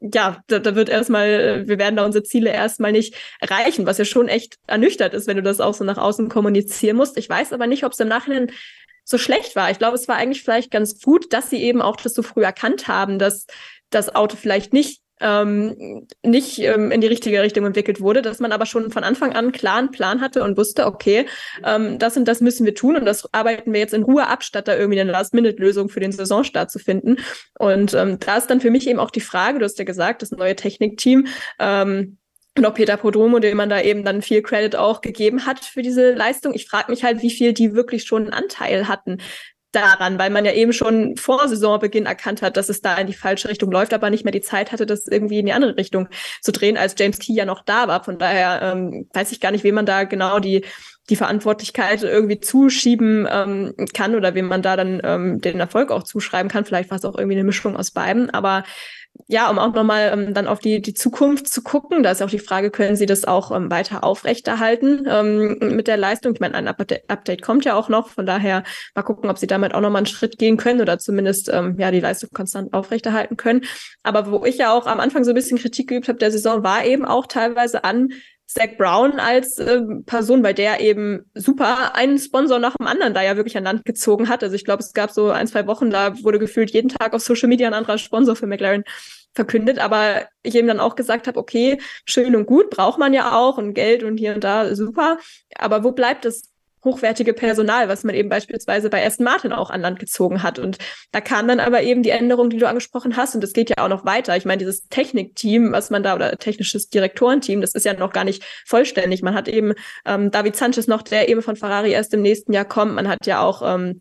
ja, da, da wird erstmal, wir werden da unsere Ziele erstmal nicht erreichen, was ja schon echt ernüchtert ist, wenn du das auch so nach außen kommunizieren musst. Ich weiß aber nicht, ob es im Nachhinein so schlecht war. Ich glaube, es war eigentlich vielleicht ganz gut, dass sie eben auch das so früh erkannt haben, dass das Auto vielleicht nicht ähm, nicht ähm, in die richtige Richtung entwickelt wurde, dass man aber schon von Anfang an klaren Plan hatte und wusste, okay, ähm, das und das müssen wir tun und das arbeiten wir jetzt in Ruhe ab, statt da irgendwie eine Last-Minute-Lösung für den Saisonstart zu finden. Und ähm, da ist dann für mich eben auch die Frage, du hast ja gesagt, das neue Technikteam, ähm, und auch Peter Podromo, dem man da eben dann viel Credit auch gegeben hat für diese Leistung. Ich frage mich halt, wie viel die wirklich schon einen Anteil hatten daran, weil man ja eben schon vor Saisonbeginn erkannt hat, dass es da in die falsche Richtung läuft, aber nicht mehr die Zeit hatte, das irgendwie in die andere Richtung zu drehen, als James Key ja noch da war. Von daher ähm, weiß ich gar nicht, wem man da genau die die Verantwortlichkeit irgendwie zuschieben ähm, kann oder wem man da dann ähm, den Erfolg auch zuschreiben kann. Vielleicht war es auch irgendwie eine Mischung aus beiden, aber ja, um auch nochmal ähm, dann auf die, die Zukunft zu gucken, da ist auch die Frage, können Sie das auch ähm, weiter aufrechterhalten ähm, mit der Leistung? Ich meine, ein Update, kommt ja auch noch, von daher mal gucken, ob Sie damit auch nochmal einen Schritt gehen können oder zumindest ähm, ja die Leistung konstant aufrechterhalten können. Aber wo ich ja auch am Anfang so ein bisschen Kritik geübt habe der Saison, war eben auch teilweise an Zach Brown als äh, Person, weil der eben super einen Sponsor nach dem anderen da ja wirklich an Land gezogen hat. Also ich glaube, es gab so ein, zwei Wochen, da wurde gefühlt jeden Tag auf Social Media ein anderer Sponsor für McLaren verkündet, aber ich eben dann auch gesagt habe, okay, schön und gut, braucht man ja auch und Geld und hier und da, super. Aber wo bleibt es hochwertige Personal, was man eben beispielsweise bei Aston Martin auch an Land gezogen hat. Und da kam dann aber eben die Änderung, die du angesprochen hast. Und das geht ja auch noch weiter. Ich meine, dieses Technikteam, was man da, oder technisches Direktorenteam, das ist ja noch gar nicht vollständig. Man hat eben ähm, David Sanchez noch, der eben von Ferrari erst im nächsten Jahr kommt. Man hat ja auch ähm,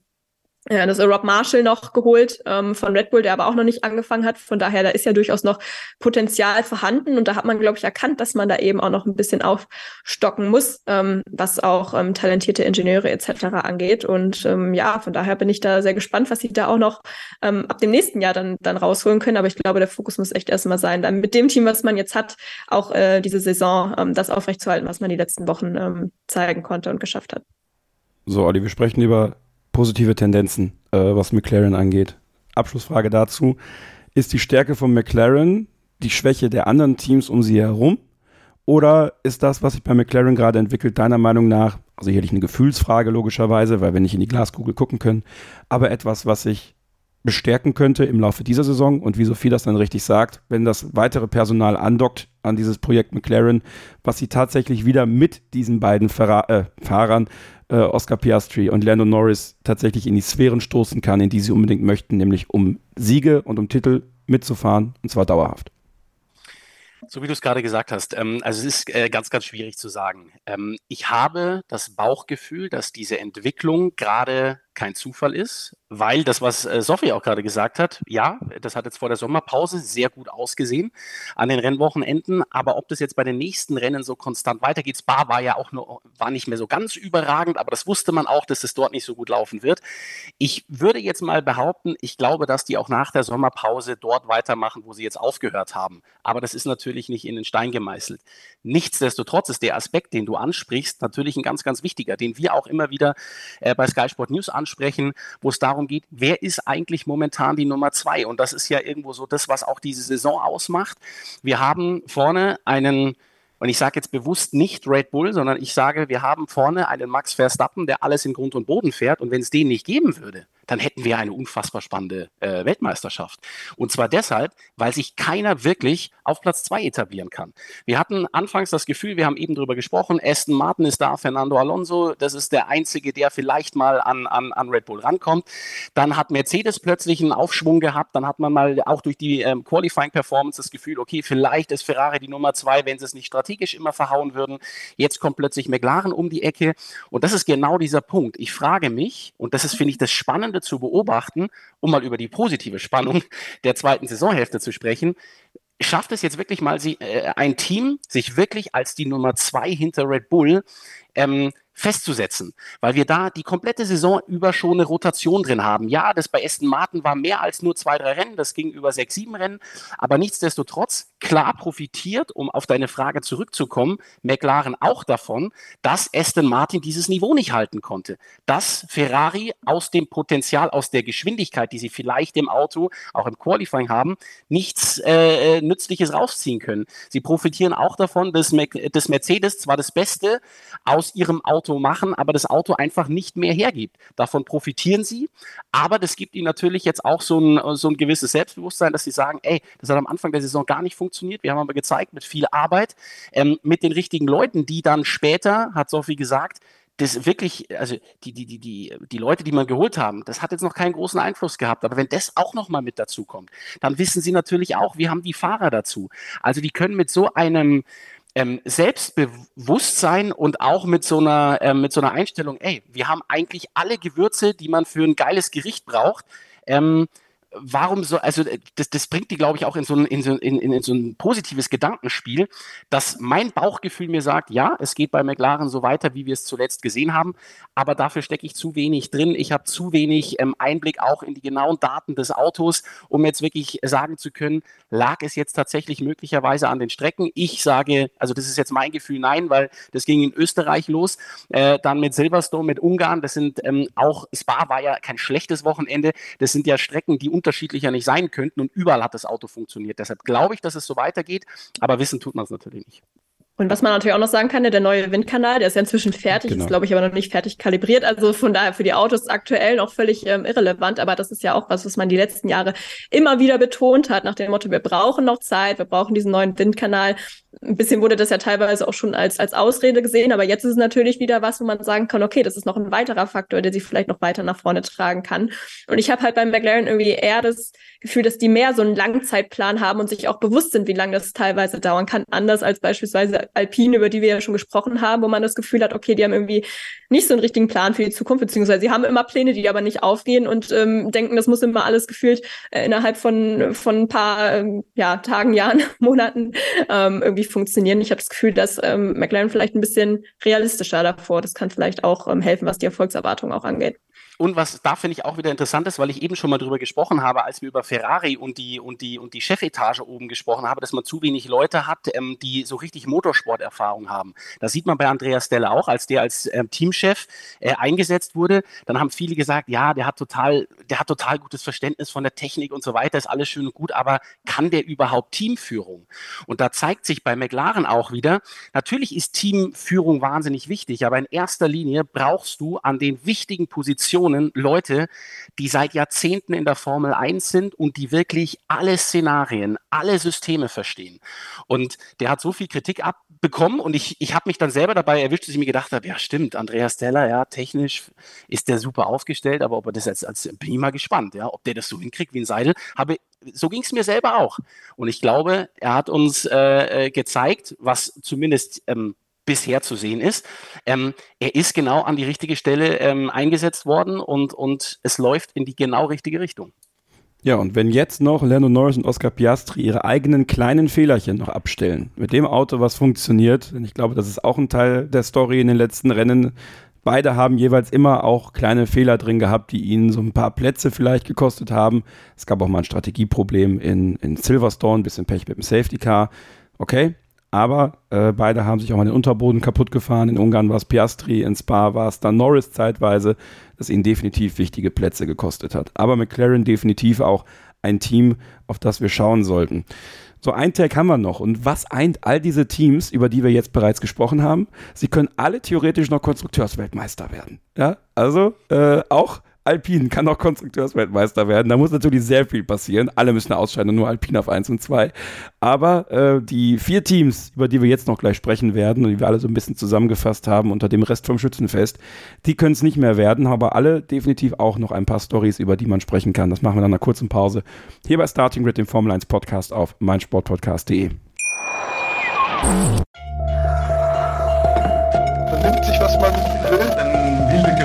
ja, das ist Rob Marshall noch geholt ähm, von Red Bull, der aber auch noch nicht angefangen hat. Von daher, da ist ja durchaus noch Potenzial vorhanden. Und da hat man, glaube ich, erkannt, dass man da eben auch noch ein bisschen aufstocken muss, ähm, was auch ähm, talentierte Ingenieure etc. angeht. Und ähm, ja, von daher bin ich da sehr gespannt, was sie da auch noch ähm, ab dem nächsten Jahr dann, dann rausholen können. Aber ich glaube, der Fokus muss echt erstmal sein, dann mit dem Team, was man jetzt hat, auch äh, diese Saison ähm, das aufrechtzuerhalten, was man die letzten Wochen ähm, zeigen konnte und geschafft hat. So, Olli, wir sprechen über positive Tendenzen, äh, was McLaren angeht. Abschlussfrage dazu. Ist die Stärke von McLaren die Schwäche der anderen Teams um sie herum? Oder ist das, was sich bei McLaren gerade entwickelt, deiner Meinung nach, also sicherlich eine Gefühlsfrage logischerweise, weil wir nicht in die Glaskugel gucken können, aber etwas, was sich bestärken könnte im Laufe dieser Saison und wie Sophie das dann richtig sagt, wenn das weitere Personal andockt an dieses Projekt McLaren, was sie tatsächlich wieder mit diesen beiden Fahrer, äh, Fahrern äh, Oscar Piastri und Lando Norris tatsächlich in die Sphären stoßen kann, in die sie unbedingt möchten, nämlich um Siege und um Titel mitzufahren, und zwar dauerhaft. So wie du es gerade gesagt hast, ähm, also es ist äh, ganz, ganz schwierig zu sagen. Ähm, ich habe das Bauchgefühl, dass diese Entwicklung gerade kein Zufall ist, weil das, was äh, Sophie auch gerade gesagt hat, ja, das hat jetzt vor der Sommerpause sehr gut ausgesehen an den Rennwochenenden, aber ob das jetzt bei den nächsten Rennen so konstant weitergeht, Spa war ja auch nur, war nicht mehr so ganz überragend, aber das wusste man auch, dass es dort nicht so gut laufen wird. Ich würde jetzt mal behaupten, ich glaube, dass die auch nach der Sommerpause dort weitermachen, wo sie jetzt aufgehört haben. Aber das ist natürlich nicht in den Stein gemeißelt. Nichtsdestotrotz ist der Aspekt, den du ansprichst, natürlich ein ganz, ganz wichtiger, den wir auch immer wieder äh, bei Sky Sport News ansprechen ansprechen, wo es darum geht, wer ist eigentlich momentan die Nummer zwei? Und das ist ja irgendwo so das, was auch diese Saison ausmacht. Wir haben vorne einen und ich sage jetzt bewusst nicht Red Bull, sondern ich sage, wir haben vorne einen Max Verstappen, der alles in Grund und Boden fährt. Und wenn es den nicht geben würde, dann hätten wir eine unfassbar spannende äh, Weltmeisterschaft. Und zwar deshalb, weil sich keiner wirklich auf Platz zwei etablieren kann. Wir hatten anfangs das Gefühl, wir haben eben darüber gesprochen, Aston Martin ist da, Fernando Alonso, das ist der Einzige, der vielleicht mal an, an, an Red Bull rankommt. Dann hat Mercedes plötzlich einen Aufschwung gehabt, dann hat man mal auch durch die ähm, Qualifying-Performance das Gefühl, okay, vielleicht ist Ferrari die Nummer zwei, wenn sie es nicht strategisch immer verhauen würden. Jetzt kommt plötzlich McLaren um die Ecke. Und das ist genau dieser Punkt. Ich frage mich, und das ist, finde ich, das Spannende, Spannende zu beobachten, um mal über die positive Spannung der zweiten Saisonhälfte zu sprechen. Schafft es jetzt wirklich mal sie, äh, ein Team, sich wirklich als die Nummer zwei hinter Red Bull ähm, festzusetzen, weil wir da die komplette Saison über schon eine Rotation drin haben. Ja, das bei Aston Martin war mehr als nur zwei, drei Rennen, das ging über sechs, sieben Rennen, aber nichtsdestotrotz klar profitiert, um auf deine Frage zurückzukommen, McLaren auch davon, dass Aston Martin dieses Niveau nicht halten konnte, dass Ferrari aus dem Potenzial, aus der Geschwindigkeit, die sie vielleicht im Auto, auch im Qualifying haben, nichts äh, Nützliches rausziehen können. Sie profitieren auch davon, dass, Mac dass Mercedes zwar das Beste aus ihrem Auto Auto machen, aber das Auto einfach nicht mehr hergibt. Davon profitieren sie, aber das gibt ihnen natürlich jetzt auch so ein, so ein gewisses Selbstbewusstsein, dass sie sagen, ey, das hat am Anfang der Saison gar nicht funktioniert. Wir haben aber gezeigt, mit viel Arbeit, ähm, mit den richtigen Leuten, die dann später, hat Sophie gesagt, das wirklich, also die, die, die, die, die Leute, die man geholt haben, das hat jetzt noch keinen großen Einfluss gehabt. Aber wenn das auch nochmal mit dazu kommt, dann wissen sie natürlich auch, wir haben die Fahrer dazu. Also die können mit so einem, ähm, Selbstbewusstsein und auch mit so einer ähm, mit so einer Einstellung, ey, wir haben eigentlich alle Gewürze, die man für ein geiles Gericht braucht. Ähm, warum so, also äh, das, das bringt die, glaube ich, auch in so, ein, in, in, in so ein positives Gedankenspiel, dass mein Bauchgefühl mir sagt, ja, es geht bei McLaren so weiter, wie wir es zuletzt gesehen haben, aber dafür stecke ich zu wenig drin. Ich habe zu wenig ähm, Einblick auch in die genauen Daten des Autos, um jetzt wirklich sagen zu können, lag es jetzt tatsächlich möglicherweise an den Strecken? Ich sage, also das ist jetzt mein Gefühl, nein, weil das ging in Österreich los, äh, dann mit Silverstone, mit Ungarn, das sind ähm, auch, Spa war ja kein schlechtes Wochenende, das sind ja Strecken, die unterschiedlicher nicht sein könnten und überall hat das Auto funktioniert. Deshalb glaube ich, dass es so weitergeht, aber wissen tut man es natürlich nicht. Und was man natürlich auch noch sagen kann, der neue Windkanal, der ist ja inzwischen fertig, genau. ist glaube ich aber noch nicht fertig kalibriert. Also von daher für die Autos aktuell noch völlig ähm, irrelevant. Aber das ist ja auch was, was man die letzten Jahre immer wieder betont hat, nach dem Motto, wir brauchen noch Zeit, wir brauchen diesen neuen Windkanal. Ein bisschen wurde das ja teilweise auch schon als, als Ausrede gesehen, aber jetzt ist es natürlich wieder was, wo man sagen kann, okay, das ist noch ein weiterer Faktor, der sie vielleicht noch weiter nach vorne tragen kann. Und ich habe halt beim McLaren irgendwie eher das Gefühl, dass die mehr so einen Langzeitplan haben und sich auch bewusst sind, wie lange das teilweise dauern kann, anders als beispielsweise Alpine, über die wir ja schon gesprochen haben, wo man das Gefühl hat, okay, die haben irgendwie nicht so einen richtigen Plan für die Zukunft, beziehungsweise sie haben immer Pläne, die aber nicht aufgehen und ähm, denken, das muss immer alles gefühlt äh, innerhalb von, von ein paar ähm, ja, Tagen, Jahren, Monaten ähm, irgendwie funktionieren. Ich habe das Gefühl, dass ähm, McLaren vielleicht ein bisschen realistischer davor. Das kann vielleicht auch ähm, helfen, was die Erfolgserwartung auch angeht. Und was da finde ich auch wieder interessant ist, weil ich eben schon mal drüber gesprochen habe, als wir über Ferrari und die und die und die Chefetage oben gesprochen haben, dass man zu wenig Leute hat, ähm, die so richtig Motorsporterfahrung haben. Das sieht man bei Andreas Stella auch, als der als ähm, Teamchef äh, eingesetzt wurde. Dann haben viele gesagt, ja, der hat total, der hat total gutes Verständnis von der Technik und so weiter, ist alles schön und gut, aber kann der überhaupt Teamführung? Und da zeigt sich bei McLaren auch wieder, natürlich ist Teamführung wahnsinnig wichtig, aber in erster Linie brauchst du an den wichtigen Positionen Leute, die seit Jahrzehnten in der Formel 1 sind und die wirklich alle Szenarien, alle Systeme verstehen. Und der hat so viel Kritik abbekommen und ich, ich habe mich dann selber dabei erwischt, dass ich mir gedacht habe, ja stimmt, Andreas Steller, ja, technisch ist der super aufgestellt, aber ob er das jetzt als, bin ich mal gespannt, ja, ob der das so hinkriegt wie ein Seidel, habe, so ging es mir selber auch. Und ich glaube, er hat uns äh, äh, gezeigt, was zumindest ähm, bisher zu sehen ist. Ähm, er ist genau an die richtige Stelle ähm, eingesetzt worden und, und es läuft in die genau richtige Richtung. Ja, und wenn jetzt noch Lando Norris und Oscar Piastri ihre eigenen kleinen Fehlerchen noch abstellen, mit dem Auto, was funktioniert, denn ich glaube, das ist auch ein Teil der Story in den letzten Rennen, Beide haben jeweils immer auch kleine Fehler drin gehabt, die ihnen so ein paar Plätze vielleicht gekostet haben. Es gab auch mal ein Strategieproblem in, in Silverstone, ein bisschen Pech mit dem Safety Car. Okay, aber äh, beide haben sich auch mal den Unterboden kaputt gefahren. In Ungarn war es Piastri, in Spa war es dann Norris zeitweise, das ihnen definitiv wichtige Plätze gekostet hat. Aber McLaren definitiv auch ein Team, auf das wir schauen sollten. So ein Tag haben wir noch. Und was eint all diese Teams, über die wir jetzt bereits gesprochen haben? Sie können alle theoretisch noch Konstrukteursweltmeister werden. Ja, also äh, auch Alpine kann auch Konstrukteursweltmeister werden. Da muss natürlich sehr viel passieren. Alle müssen ausscheiden und nur Alpine auf 1 und 2. Aber äh, die vier Teams, über die wir jetzt noch gleich sprechen werden und die wir alle so ein bisschen zusammengefasst haben unter dem Rest vom Schützenfest, die können es nicht mehr werden, aber alle definitiv auch noch ein paar Stories, über die man sprechen kann. Das machen wir nach einer kurzen Pause hier bei Starting Grid, dem Formel 1 Podcast auf meinsportpodcast.de. Man nimmt sich, was man will, dann wilde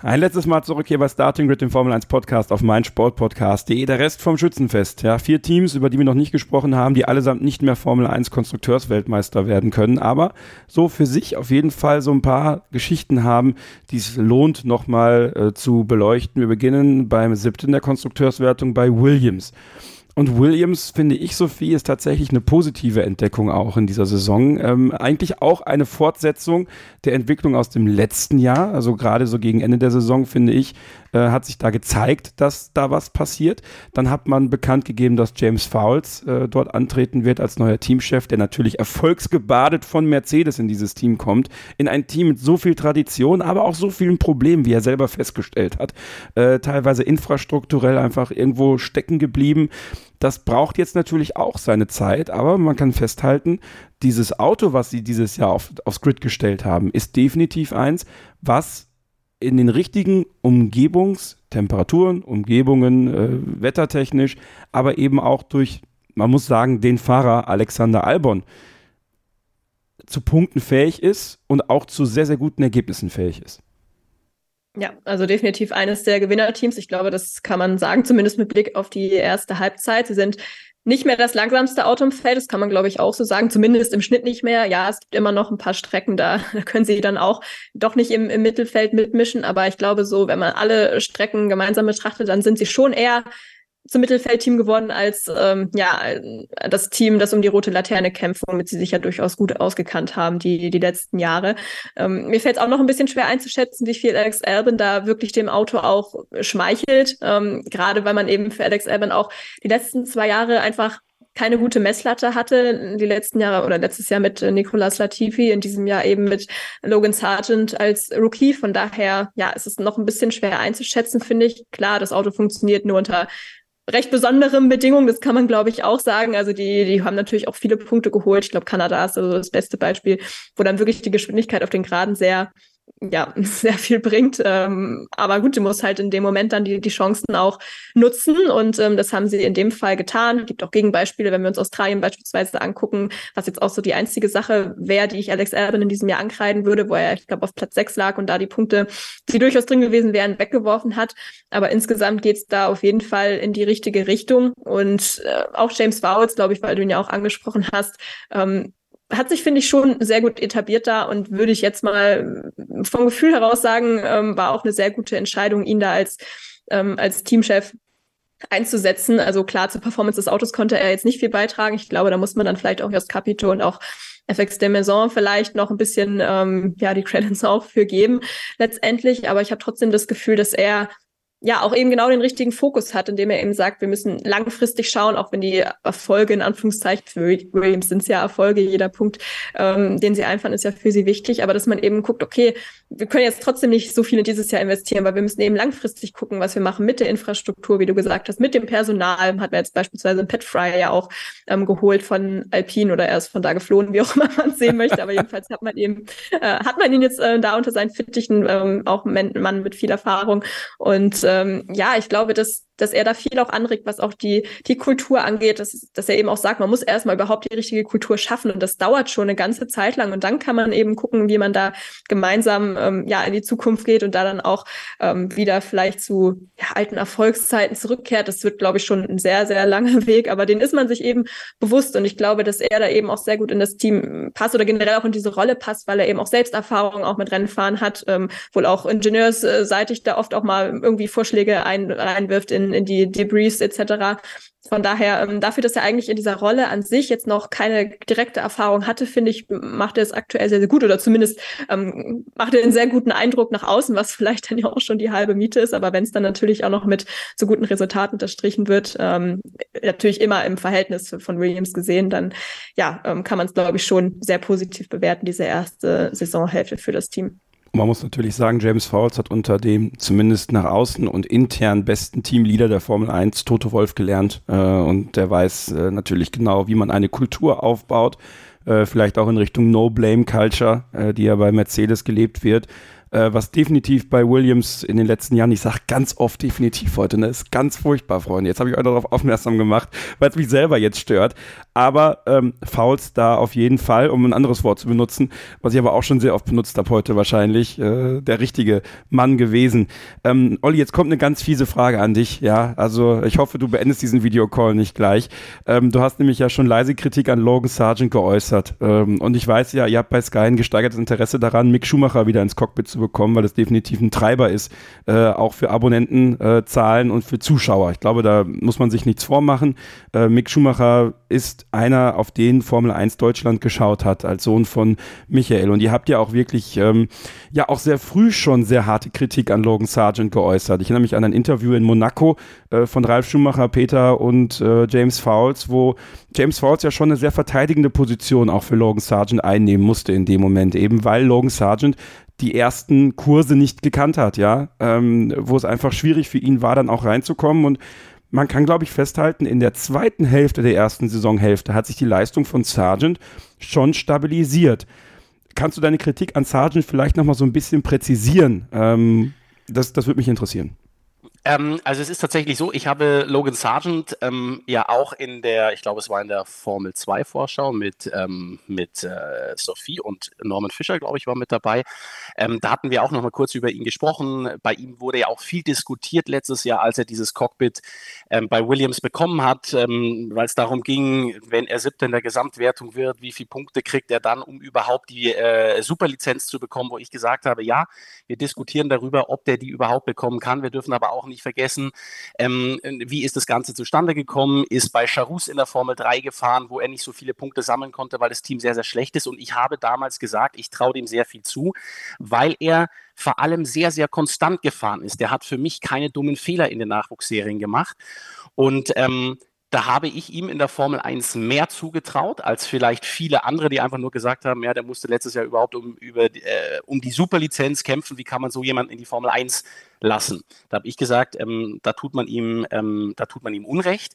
Ein letztes Mal zurück hier bei Starting Grid, dem Formel 1 Podcast auf meinsportpodcast.de. Der Rest vom Schützenfest. Ja, vier Teams, über die wir noch nicht gesprochen haben, die allesamt nicht mehr Formel 1 Konstrukteursweltmeister werden können, aber so für sich auf jeden Fall so ein paar Geschichten haben, die es lohnt, nochmal äh, zu beleuchten. Wir beginnen beim siebten der Konstrukteurswertung bei Williams. Und Williams, finde ich, Sophie, ist tatsächlich eine positive Entdeckung auch in dieser Saison. Ähm, eigentlich auch eine Fortsetzung der Entwicklung aus dem letzten Jahr. Also gerade so gegen Ende der Saison, finde ich, äh, hat sich da gezeigt, dass da was passiert. Dann hat man bekannt gegeben, dass James Fowles äh, dort antreten wird als neuer Teamchef, der natürlich erfolgsgebadet von Mercedes in dieses Team kommt. In ein Team mit so viel Tradition, aber auch so vielen Problemen, wie er selber festgestellt hat. Äh, teilweise infrastrukturell einfach irgendwo stecken geblieben. Das braucht jetzt natürlich auch seine Zeit, aber man kann festhalten, dieses Auto, was sie dieses Jahr auf, aufs Grid gestellt haben, ist definitiv eins, was in den richtigen Umgebungstemperaturen, Umgebungen, äh, wettertechnisch, aber eben auch durch, man muss sagen, den Fahrer Alexander Albon zu Punkten fähig ist und auch zu sehr, sehr guten Ergebnissen fähig ist. Ja, also definitiv eines der Gewinnerteams. Ich glaube, das kann man sagen, zumindest mit Blick auf die erste Halbzeit. Sie sind nicht mehr das langsamste Auto im Feld, das kann man, glaube ich, auch so sagen. Zumindest im Schnitt nicht mehr. Ja, es gibt immer noch ein paar Strecken, da, da können sie dann auch doch nicht im, im Mittelfeld mitmischen. Aber ich glaube, so, wenn man alle Strecken gemeinsam betrachtet, dann sind sie schon eher zum Mittelfeldteam geworden als ähm, ja das Team, das um die rote Laterne kämpft, womit sie sich ja durchaus gut ausgekannt haben die die letzten Jahre. Ähm, mir fällt es auch noch ein bisschen schwer einzuschätzen, wie viel Alex Albin da wirklich dem Auto auch schmeichelt, ähm, gerade weil man eben für Alex Albin auch die letzten zwei Jahre einfach keine gute Messlatte hatte, die letzten Jahre oder letztes Jahr mit Nicolas Latifi, in diesem Jahr eben mit Logan Sargent als Rookie. Von daher, ja, ist es noch ein bisschen schwer einzuschätzen, finde ich. Klar, das Auto funktioniert nur unter recht besonderen Bedingungen, das kann man, glaube ich, auch sagen. Also die, die haben natürlich auch viele Punkte geholt. Ich glaube, Kanada ist also das beste Beispiel, wo dann wirklich die Geschwindigkeit auf den Geraden sehr ja, sehr viel bringt. Ähm, aber gut, du musst halt in dem Moment dann die, die Chancen auch nutzen und ähm, das haben sie in dem Fall getan. Gibt auch Gegenbeispiele, wenn wir uns Australien beispielsweise angucken, was jetzt auch so die einzige Sache wäre, die ich Alex Albin in diesem Jahr ankreiden würde, wo er, ich glaube, auf Platz sechs lag und da die Punkte, die durchaus drin gewesen wären, weggeworfen hat. Aber insgesamt geht's da auf jeden Fall in die richtige Richtung und äh, auch James Vowles, glaube ich, weil du ihn ja auch angesprochen hast, ähm, hat sich, finde ich, schon sehr gut etabliert da und würde ich jetzt mal vom Gefühl heraus sagen, ähm, war auch eine sehr gute Entscheidung, ihn da als, ähm, als Teamchef einzusetzen. Also klar, zur Performance des Autos konnte er jetzt nicht viel beitragen. Ich glaube, da muss man dann vielleicht auch Jos Capito und auch FX de Maison vielleicht noch ein bisschen ähm, ja die Credits auch für geben letztendlich. Aber ich habe trotzdem das Gefühl, dass er ja auch eben genau den richtigen Fokus hat, indem er eben sagt, wir müssen langfristig schauen, auch wenn die Erfolge in Anführungszeichen für Williams sind es ja Erfolge, jeder Punkt, ähm, den sie einfahren, ist ja für sie wichtig, aber dass man eben guckt, okay, wir können jetzt trotzdem nicht so viele dieses Jahr investieren, weil wir müssen eben langfristig gucken, was wir machen mit der Infrastruktur, wie du gesagt hast, mit dem Personal, hat man jetzt beispielsweise Pat Fry ja auch ähm, geholt von Alpine oder er ist von da geflohen, wie auch immer man sehen möchte, aber jedenfalls hat man eben, äh, hat man ihn jetzt äh, da unter seinen Fittichen, ähm, auch ein Mann mit viel Erfahrung. Und ähm, ja, ich glaube, dass, dass er da viel auch anregt, was auch die, die Kultur angeht, dass, dass er eben auch sagt, man muss erstmal überhaupt die richtige Kultur schaffen und das dauert schon eine ganze Zeit lang und dann kann man eben gucken, wie man da gemeinsam ähm, ja in die Zukunft geht und da dann auch ähm, wieder vielleicht zu ja, alten Erfolgszeiten zurückkehrt. Das wird, glaube ich, schon ein sehr, sehr langer Weg, aber den ist man sich eben bewusst und ich glaube, dass er da eben auch sehr gut in das Team passt oder generell auch in diese Rolle passt, weil er eben auch Selbsterfahrung auch mit Rennfahren hat, ähm, wohl auch ingenieursseitig da oft auch mal irgendwie Vorschläge ein, einwirft in, in die Debris etc. Von daher, ähm, dafür, dass er eigentlich in dieser Rolle an sich jetzt noch keine direkte Erfahrung hatte, finde ich, macht er es aktuell sehr, sehr gut oder zumindest ähm, macht er einen sehr guten Eindruck nach außen, was vielleicht dann ja auch schon die halbe Miete ist. Aber wenn es dann natürlich auch noch mit so guten Resultaten unterstrichen wird, ähm, natürlich immer im Verhältnis von Williams gesehen, dann ja, ähm, kann man es, glaube ich, schon sehr positiv bewerten, diese erste Saisonhälfte für das Team. Man muss natürlich sagen, James Fowles hat unter dem zumindest nach außen und intern besten Teamleader der Formel 1 Toto Wolf gelernt. Äh, und der weiß äh, natürlich genau, wie man eine Kultur aufbaut, äh, vielleicht auch in Richtung No-Blame-Culture, äh, die ja bei Mercedes gelebt wird äh, was definitiv bei Williams in den letzten Jahren, ich sage ganz oft definitiv heute, ne, ist ganz furchtbar, Freunde. Jetzt habe ich euch darauf aufmerksam gemacht, weil es mich selber jetzt stört. Aber ähm, Fouls da auf jeden Fall, um ein anderes Wort zu benutzen, was ich aber auch schon sehr oft benutzt habe heute wahrscheinlich, äh, der richtige Mann gewesen. Ähm, Olli, jetzt kommt eine ganz fiese Frage an dich, ja. Also ich hoffe, du beendest diesen Videocall nicht gleich. Ähm, du hast nämlich ja schon leise Kritik an Logan Sargent geäußert. Ähm, und ich weiß ja, ihr habt bei Sky ein gesteigertes Interesse daran, Mick Schumacher wieder ins Cockpit zu zu bekommen, weil das definitiv ein Treiber ist, äh, auch für Abonnentenzahlen äh, und für Zuschauer. Ich glaube, da muss man sich nichts vormachen. Äh, Mick Schumacher ist einer, auf den Formel 1 Deutschland geschaut hat, als Sohn von Michael. Und ihr habt ja auch wirklich, ähm, ja auch sehr früh schon sehr harte Kritik an Logan Sargent geäußert. Ich erinnere mich an ein Interview in Monaco äh, von Ralf Schumacher, Peter und äh, James Fowles, wo James Fowles ja schon eine sehr verteidigende Position auch für Logan Sargent einnehmen musste in dem Moment, eben weil Logan Sargent die ersten Kurse nicht gekannt hat, ja, ähm, wo es einfach schwierig für ihn war, dann auch reinzukommen und man kann, glaube ich, festhalten, in der zweiten Hälfte der ersten Saisonhälfte hat sich die Leistung von Sargent schon stabilisiert. Kannst du deine Kritik an Sargent vielleicht nochmal so ein bisschen präzisieren? Ähm, das, das würde mich interessieren. Ähm, also es ist tatsächlich so, ich habe Logan Sargent ähm, ja auch in der, ich glaube es war in der Formel 2 Vorschau mit, ähm, mit äh, Sophie und Norman Fischer, glaube ich, war mit dabei. Ähm, da hatten wir auch noch mal kurz über ihn gesprochen. Bei ihm wurde ja auch viel diskutiert letztes Jahr, als er dieses Cockpit ähm, bei Williams bekommen hat, ähm, weil es darum ging, wenn er siebter in der Gesamtwertung wird, wie viele Punkte kriegt er dann, um überhaupt die äh, Superlizenz zu bekommen, wo ich gesagt habe, ja, wir diskutieren darüber, ob der die überhaupt bekommen kann. Wir dürfen aber auch nicht vergessen, ähm, wie ist das Ganze zustande gekommen, ist bei Charus in der Formel 3 gefahren, wo er nicht so viele Punkte sammeln konnte, weil das Team sehr, sehr schlecht ist. Und ich habe damals gesagt, ich traue dem sehr viel zu, weil er vor allem sehr, sehr konstant gefahren ist. Der hat für mich keine dummen Fehler in den Nachwuchsserien gemacht. Und ähm, da habe ich ihm in der Formel 1 mehr zugetraut als vielleicht viele andere, die einfach nur gesagt haben, ja, der musste letztes Jahr überhaupt um, über, äh, um die Superlizenz kämpfen. Wie kann man so jemanden in die Formel 1 lassen? Da habe ich gesagt, ähm, da tut man ihm, ähm, da tut man ihm Unrecht.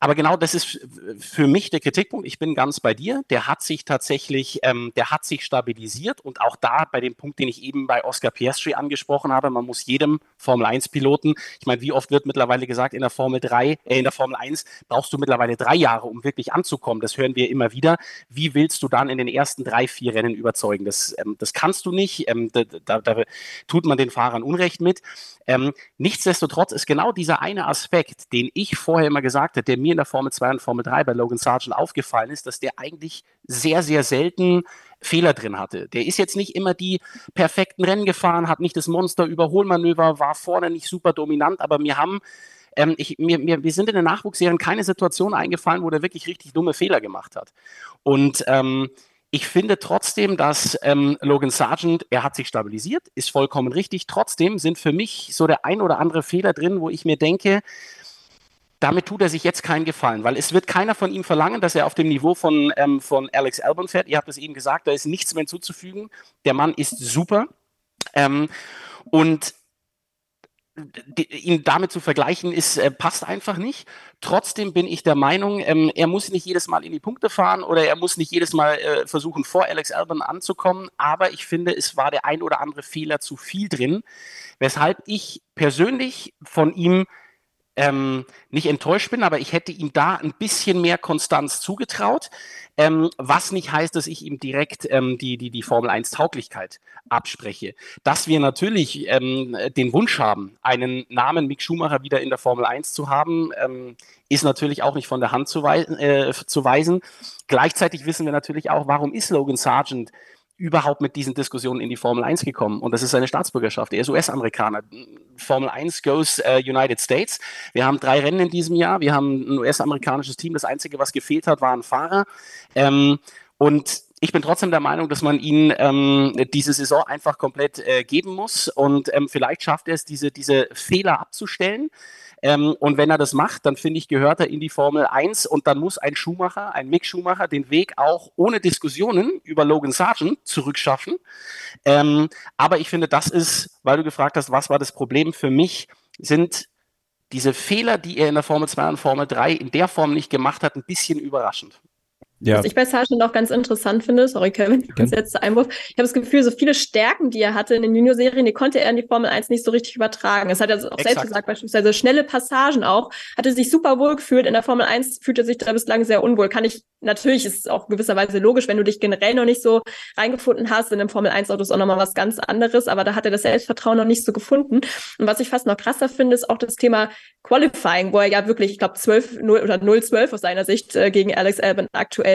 Aber genau das ist für mich der Kritikpunkt. Ich bin ganz bei dir. Der hat sich tatsächlich, ähm, der hat sich stabilisiert und auch da bei dem Punkt, den ich eben bei Oscar Piastri angesprochen habe, man muss jedem Formel 1 Piloten, ich meine, wie oft wird mittlerweile gesagt, in der Formel 3, äh, in der Formel 1 brauchst du mittlerweile drei Jahre, um wirklich anzukommen. Das hören wir immer wieder. Wie willst du dann in den ersten drei, vier Rennen überzeugen? Das, ähm, das kannst du nicht. Ähm, da, da, da, tut man den Fahrern Unrecht mit. Ähm, nichtsdestotrotz ist genau dieser eine Aspekt, den ich vorher immer gesagt habe, der mir in der Formel 2 und Formel 3 bei Logan Sargent aufgefallen ist, dass der eigentlich sehr, sehr selten Fehler drin hatte. Der ist jetzt nicht immer die perfekten Rennen gefahren, hat nicht das Monster-Überholmanöver, war vorne nicht super dominant, aber mir haben ähm, ich, mir, mir, wir sind in den Nachwuchsserien keine Situation eingefallen, wo der wirklich richtig dumme Fehler gemacht hat. Und ähm, ich finde trotzdem, dass ähm, Logan Sargent, er hat sich stabilisiert, ist vollkommen richtig. Trotzdem sind für mich so der ein oder andere Fehler drin, wo ich mir denke, damit tut er sich jetzt keinen Gefallen, weil es wird keiner von ihm verlangen, dass er auf dem Niveau von, ähm, von Alex Albon fährt. Ihr habt es eben gesagt, da ist nichts mehr hinzuzufügen. Der Mann ist super. Ähm, und ihn damit zu vergleichen, ist, äh, passt einfach nicht. Trotzdem bin ich der Meinung, ähm, er muss nicht jedes Mal in die Punkte fahren oder er muss nicht jedes Mal äh, versuchen, vor Alex Albon anzukommen. Aber ich finde, es war der ein oder andere Fehler zu viel drin, weshalb ich persönlich von ihm ähm, nicht enttäuscht bin, aber ich hätte ihm da ein bisschen mehr Konstanz zugetraut, ähm, was nicht heißt, dass ich ihm direkt ähm, die, die, die Formel 1 Tauglichkeit abspreche. Dass wir natürlich ähm, den Wunsch haben, einen Namen Mick Schumacher wieder in der Formel 1 zu haben, ähm, ist natürlich auch nicht von der Hand zu, wei äh, zu weisen. Gleichzeitig wissen wir natürlich auch, warum ist Logan Sargent überhaupt mit diesen Diskussionen in die Formel 1 gekommen. Und das ist seine Staatsbürgerschaft. Er ist US-Amerikaner. Formel 1 goes uh, United States. Wir haben drei Rennen in diesem Jahr. Wir haben ein US-amerikanisches Team. Das Einzige, was gefehlt hat, war ein Fahrer. Ähm, und ich bin trotzdem der Meinung, dass man ihn ähm, diese Saison einfach komplett äh, geben muss. Und ähm, vielleicht schafft er es, diese, diese Fehler abzustellen. Ähm, und wenn er das macht, dann finde ich, gehört er in die Formel 1 und dann muss ein Schumacher, ein Mick Schumacher, den Weg auch ohne Diskussionen über Logan Sargent zurückschaffen. Ähm, aber ich finde, das ist, weil du gefragt hast, was war das Problem für mich, sind diese Fehler, die er in der Formel 2 und Formel 3 in der Form nicht gemacht hat, ein bisschen überraschend. Ja. Was ich bei Sargent auch ganz interessant finde, sorry Kevin, das letzte Einwurf, ich habe das Gefühl, so viele Stärken, die er hatte in den Junior-Serien, die konnte er in die Formel 1 nicht so richtig übertragen. Das hat er auch Exakt. selbst gesagt, beispielsweise schnelle Passagen auch, hatte sich super wohl gefühlt. In der Formel 1 fühlt er sich da bislang sehr unwohl. Kann ich, natürlich ist es auch gewisserweise logisch, wenn du dich generell noch nicht so reingefunden hast, in einem Formel 1-Auto ist auch nochmal was ganz anderes, aber da hat er das Selbstvertrauen noch nicht so gefunden. Und was ich fast noch krasser finde, ist auch das Thema Qualifying, wo er ja wirklich, ich glaube, 12 0 oder 0-12 aus seiner Sicht äh, gegen Alex Albon aktuell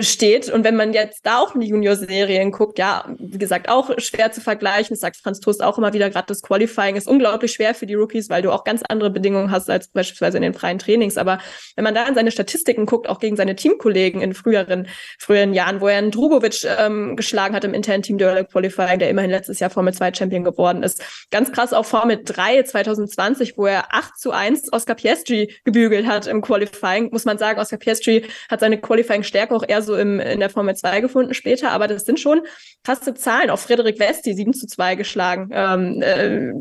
steht. Und wenn man jetzt da auch in die Junior-Serien guckt, ja, wie gesagt, auch schwer zu vergleichen. Das sagt Franz Toast auch immer wieder, gerade das Qualifying ist unglaublich schwer für die Rookies, weil du auch ganz andere Bedingungen hast als beispielsweise in den freien Trainings. Aber wenn man da in seine Statistiken guckt, auch gegen seine Teamkollegen in früheren, früheren Jahren, wo er einen Drugovic ähm, geschlagen hat im internen Team Dual Qualifying, der immerhin letztes Jahr Formel 2 Champion geworden ist. Ganz krass auch Formel 3 2020, wo er 8 zu 1 Oscar Piastri gebügelt hat im Qualifying. Muss man sagen, Oscar Piastri hat seine Qualifying-Stärke auch eher so im, in der Formel 2 gefunden später, aber das sind schon krasse Zahlen. Auch Frederik Westi 7 zu 2 geschlagen. Ähm, äh,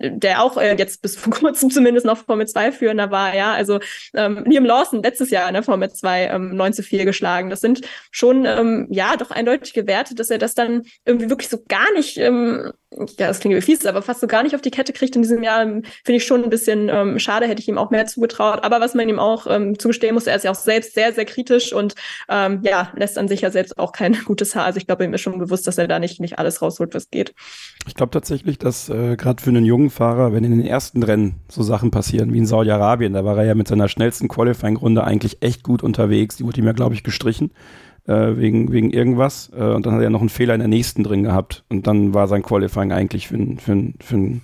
der auch äh, jetzt bis vor kurzem zumindest noch Formel 2 führender war, ja. Also ähm, Liam Lawson letztes Jahr in der Formel 2 ähm, 9 zu 4 geschlagen. Das sind schon, ähm, ja, doch eindeutige Werte, dass er das dann irgendwie wirklich so gar nicht, ähm, ja, das klingt wie fies, aber fast so gar nicht auf die Kette kriegt in diesem Jahr, ähm, finde ich schon ein bisschen ähm, schade, hätte ich ihm auch mehr zugetraut. Aber was man ihm auch ähm, zugestehen muss, er ist ja auch selbst sehr, sehr kritisch und ähm, ja, lässt an sich ja selbst auch kein gutes Haar. Also ich glaube, ihm ist schon bewusst, dass er da nicht, nicht alles rausholt, was geht. Ich glaube tatsächlich, dass äh, gerade für einen jungen Fahrer, wenn in den ersten Rennen so Sachen passieren wie in Saudi-Arabien, da war er ja mit seiner schnellsten Qualifying-Runde eigentlich echt gut unterwegs. Die wurde ihm ja, glaube ich, gestrichen äh, wegen, wegen irgendwas. Äh, und dann hat er noch einen Fehler in der nächsten drin gehabt. Und dann war sein Qualifying eigentlich für einen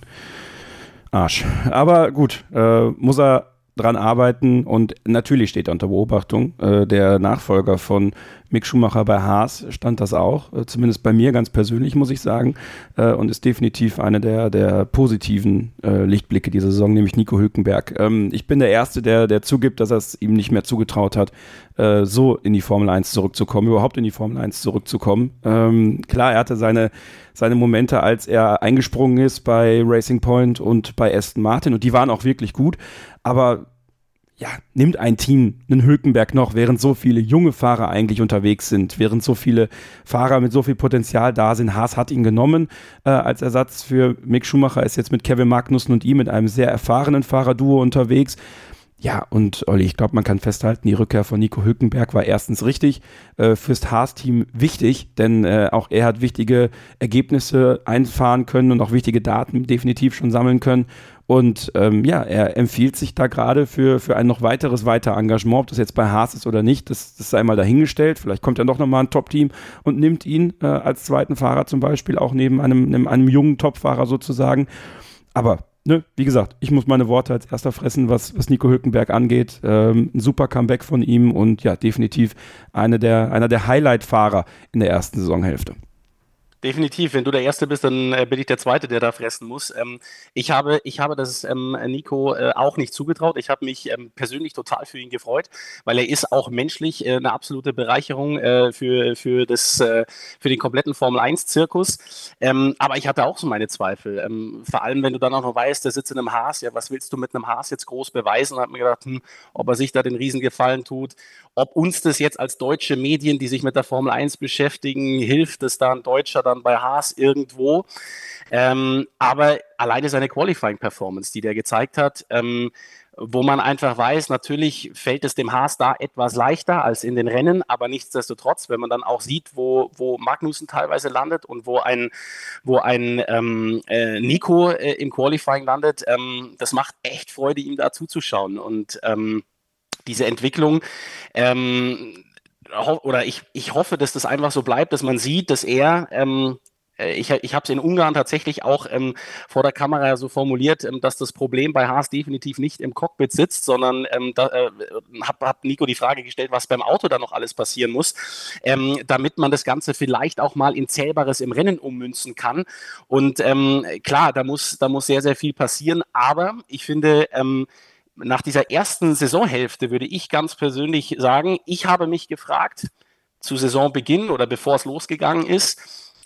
Arsch. Aber gut, äh, muss er dran arbeiten und natürlich steht er unter Beobachtung. Äh, der Nachfolger von Mick Schumacher bei Haas stand das auch, äh, zumindest bei mir ganz persönlich, muss ich sagen, äh, und ist definitiv eine der, der positiven äh, Lichtblicke dieser Saison, nämlich Nico Hülkenberg. Ähm, ich bin der Erste, der, der zugibt, dass er es ihm nicht mehr zugetraut hat, äh, so in die Formel 1 zurückzukommen, überhaupt in die Formel 1 zurückzukommen. Ähm, klar, er hatte seine, seine Momente, als er eingesprungen ist bei Racing Point und bei Aston Martin und die waren auch wirklich gut, aber ja, nimmt ein Team einen Hülkenberg noch, während so viele junge Fahrer eigentlich unterwegs sind, während so viele Fahrer mit so viel Potenzial da sind. Haas hat ihn genommen äh, als Ersatz für Mick Schumacher, ist jetzt mit Kevin Magnussen und ihm mit einem sehr erfahrenen Fahrerduo unterwegs. Ja, und Olli, ich glaube, man kann festhalten, die Rückkehr von Nico Hülkenberg war erstens richtig, äh, fürs Haas-Team wichtig, denn äh, auch er hat wichtige Ergebnisse einfahren können und auch wichtige Daten definitiv schon sammeln können. Und ähm, ja, er empfiehlt sich da gerade für, für ein noch weiteres weiter Engagement, ob das jetzt bei Haas ist oder nicht, das, das sei mal dahingestellt. Vielleicht kommt ja noch mal ein Top-Team und nimmt ihn äh, als zweiten Fahrer zum Beispiel, auch neben einem, einem, einem jungen Top-Fahrer sozusagen. Aber ne, wie gesagt, ich muss meine Worte als erster fressen, was, was Nico Hülkenberg angeht. Ähm, ein super Comeback von ihm und ja, definitiv eine der, einer der Highlight-Fahrer in der ersten Saisonhälfte. Definitiv, wenn du der Erste bist, dann äh, bin ich der Zweite, der da fressen muss. Ähm, ich, habe, ich habe das ähm, Nico äh, auch nicht zugetraut. Ich habe mich ähm, persönlich total für ihn gefreut, weil er ist auch menschlich äh, eine absolute Bereicherung äh, für, für, das, äh, für den kompletten Formel-1-Zirkus. Ähm, aber ich hatte auch so meine Zweifel. Ähm, vor allem, wenn du dann auch noch weißt, der sitzt in einem Haas. Ja, was willst du mit einem Haas jetzt groß beweisen? Und habe mir gedacht, hm, ob er sich da den Riesengefallen tut, ob uns das jetzt als deutsche Medien, die sich mit der Formel 1 beschäftigen, hilft, dass da ein Deutscher dann bei Haas irgendwo. Ähm, aber alleine seine Qualifying-Performance, die der gezeigt hat, ähm, wo man einfach weiß, natürlich fällt es dem Haas da etwas leichter als in den Rennen, aber nichtsdestotrotz, wenn man dann auch sieht, wo, wo Magnussen teilweise landet und wo ein, wo ein ähm, äh, Nico äh, im Qualifying landet, ähm, das macht echt Freude, ihm da zuzuschauen. Und ähm, diese Entwicklung, ähm, oder ich, ich hoffe, dass das einfach so bleibt, dass man sieht, dass er ähm, äh, ich, ich habe es in Ungarn tatsächlich auch ähm, vor der Kamera so formuliert, ähm, dass das Problem bei Haas definitiv nicht im Cockpit sitzt, sondern ähm, da äh, habe hab Nico die Frage gestellt, was beim Auto da noch alles passieren muss, ähm, damit man das Ganze vielleicht auch mal in Zählbares im Rennen ummünzen kann. Und ähm, klar, da muss, da muss sehr, sehr viel passieren, aber ich finde, ähm, nach dieser ersten Saisonhälfte würde ich ganz persönlich sagen, ich habe mich gefragt, zu Saisonbeginn oder bevor es losgegangen ist,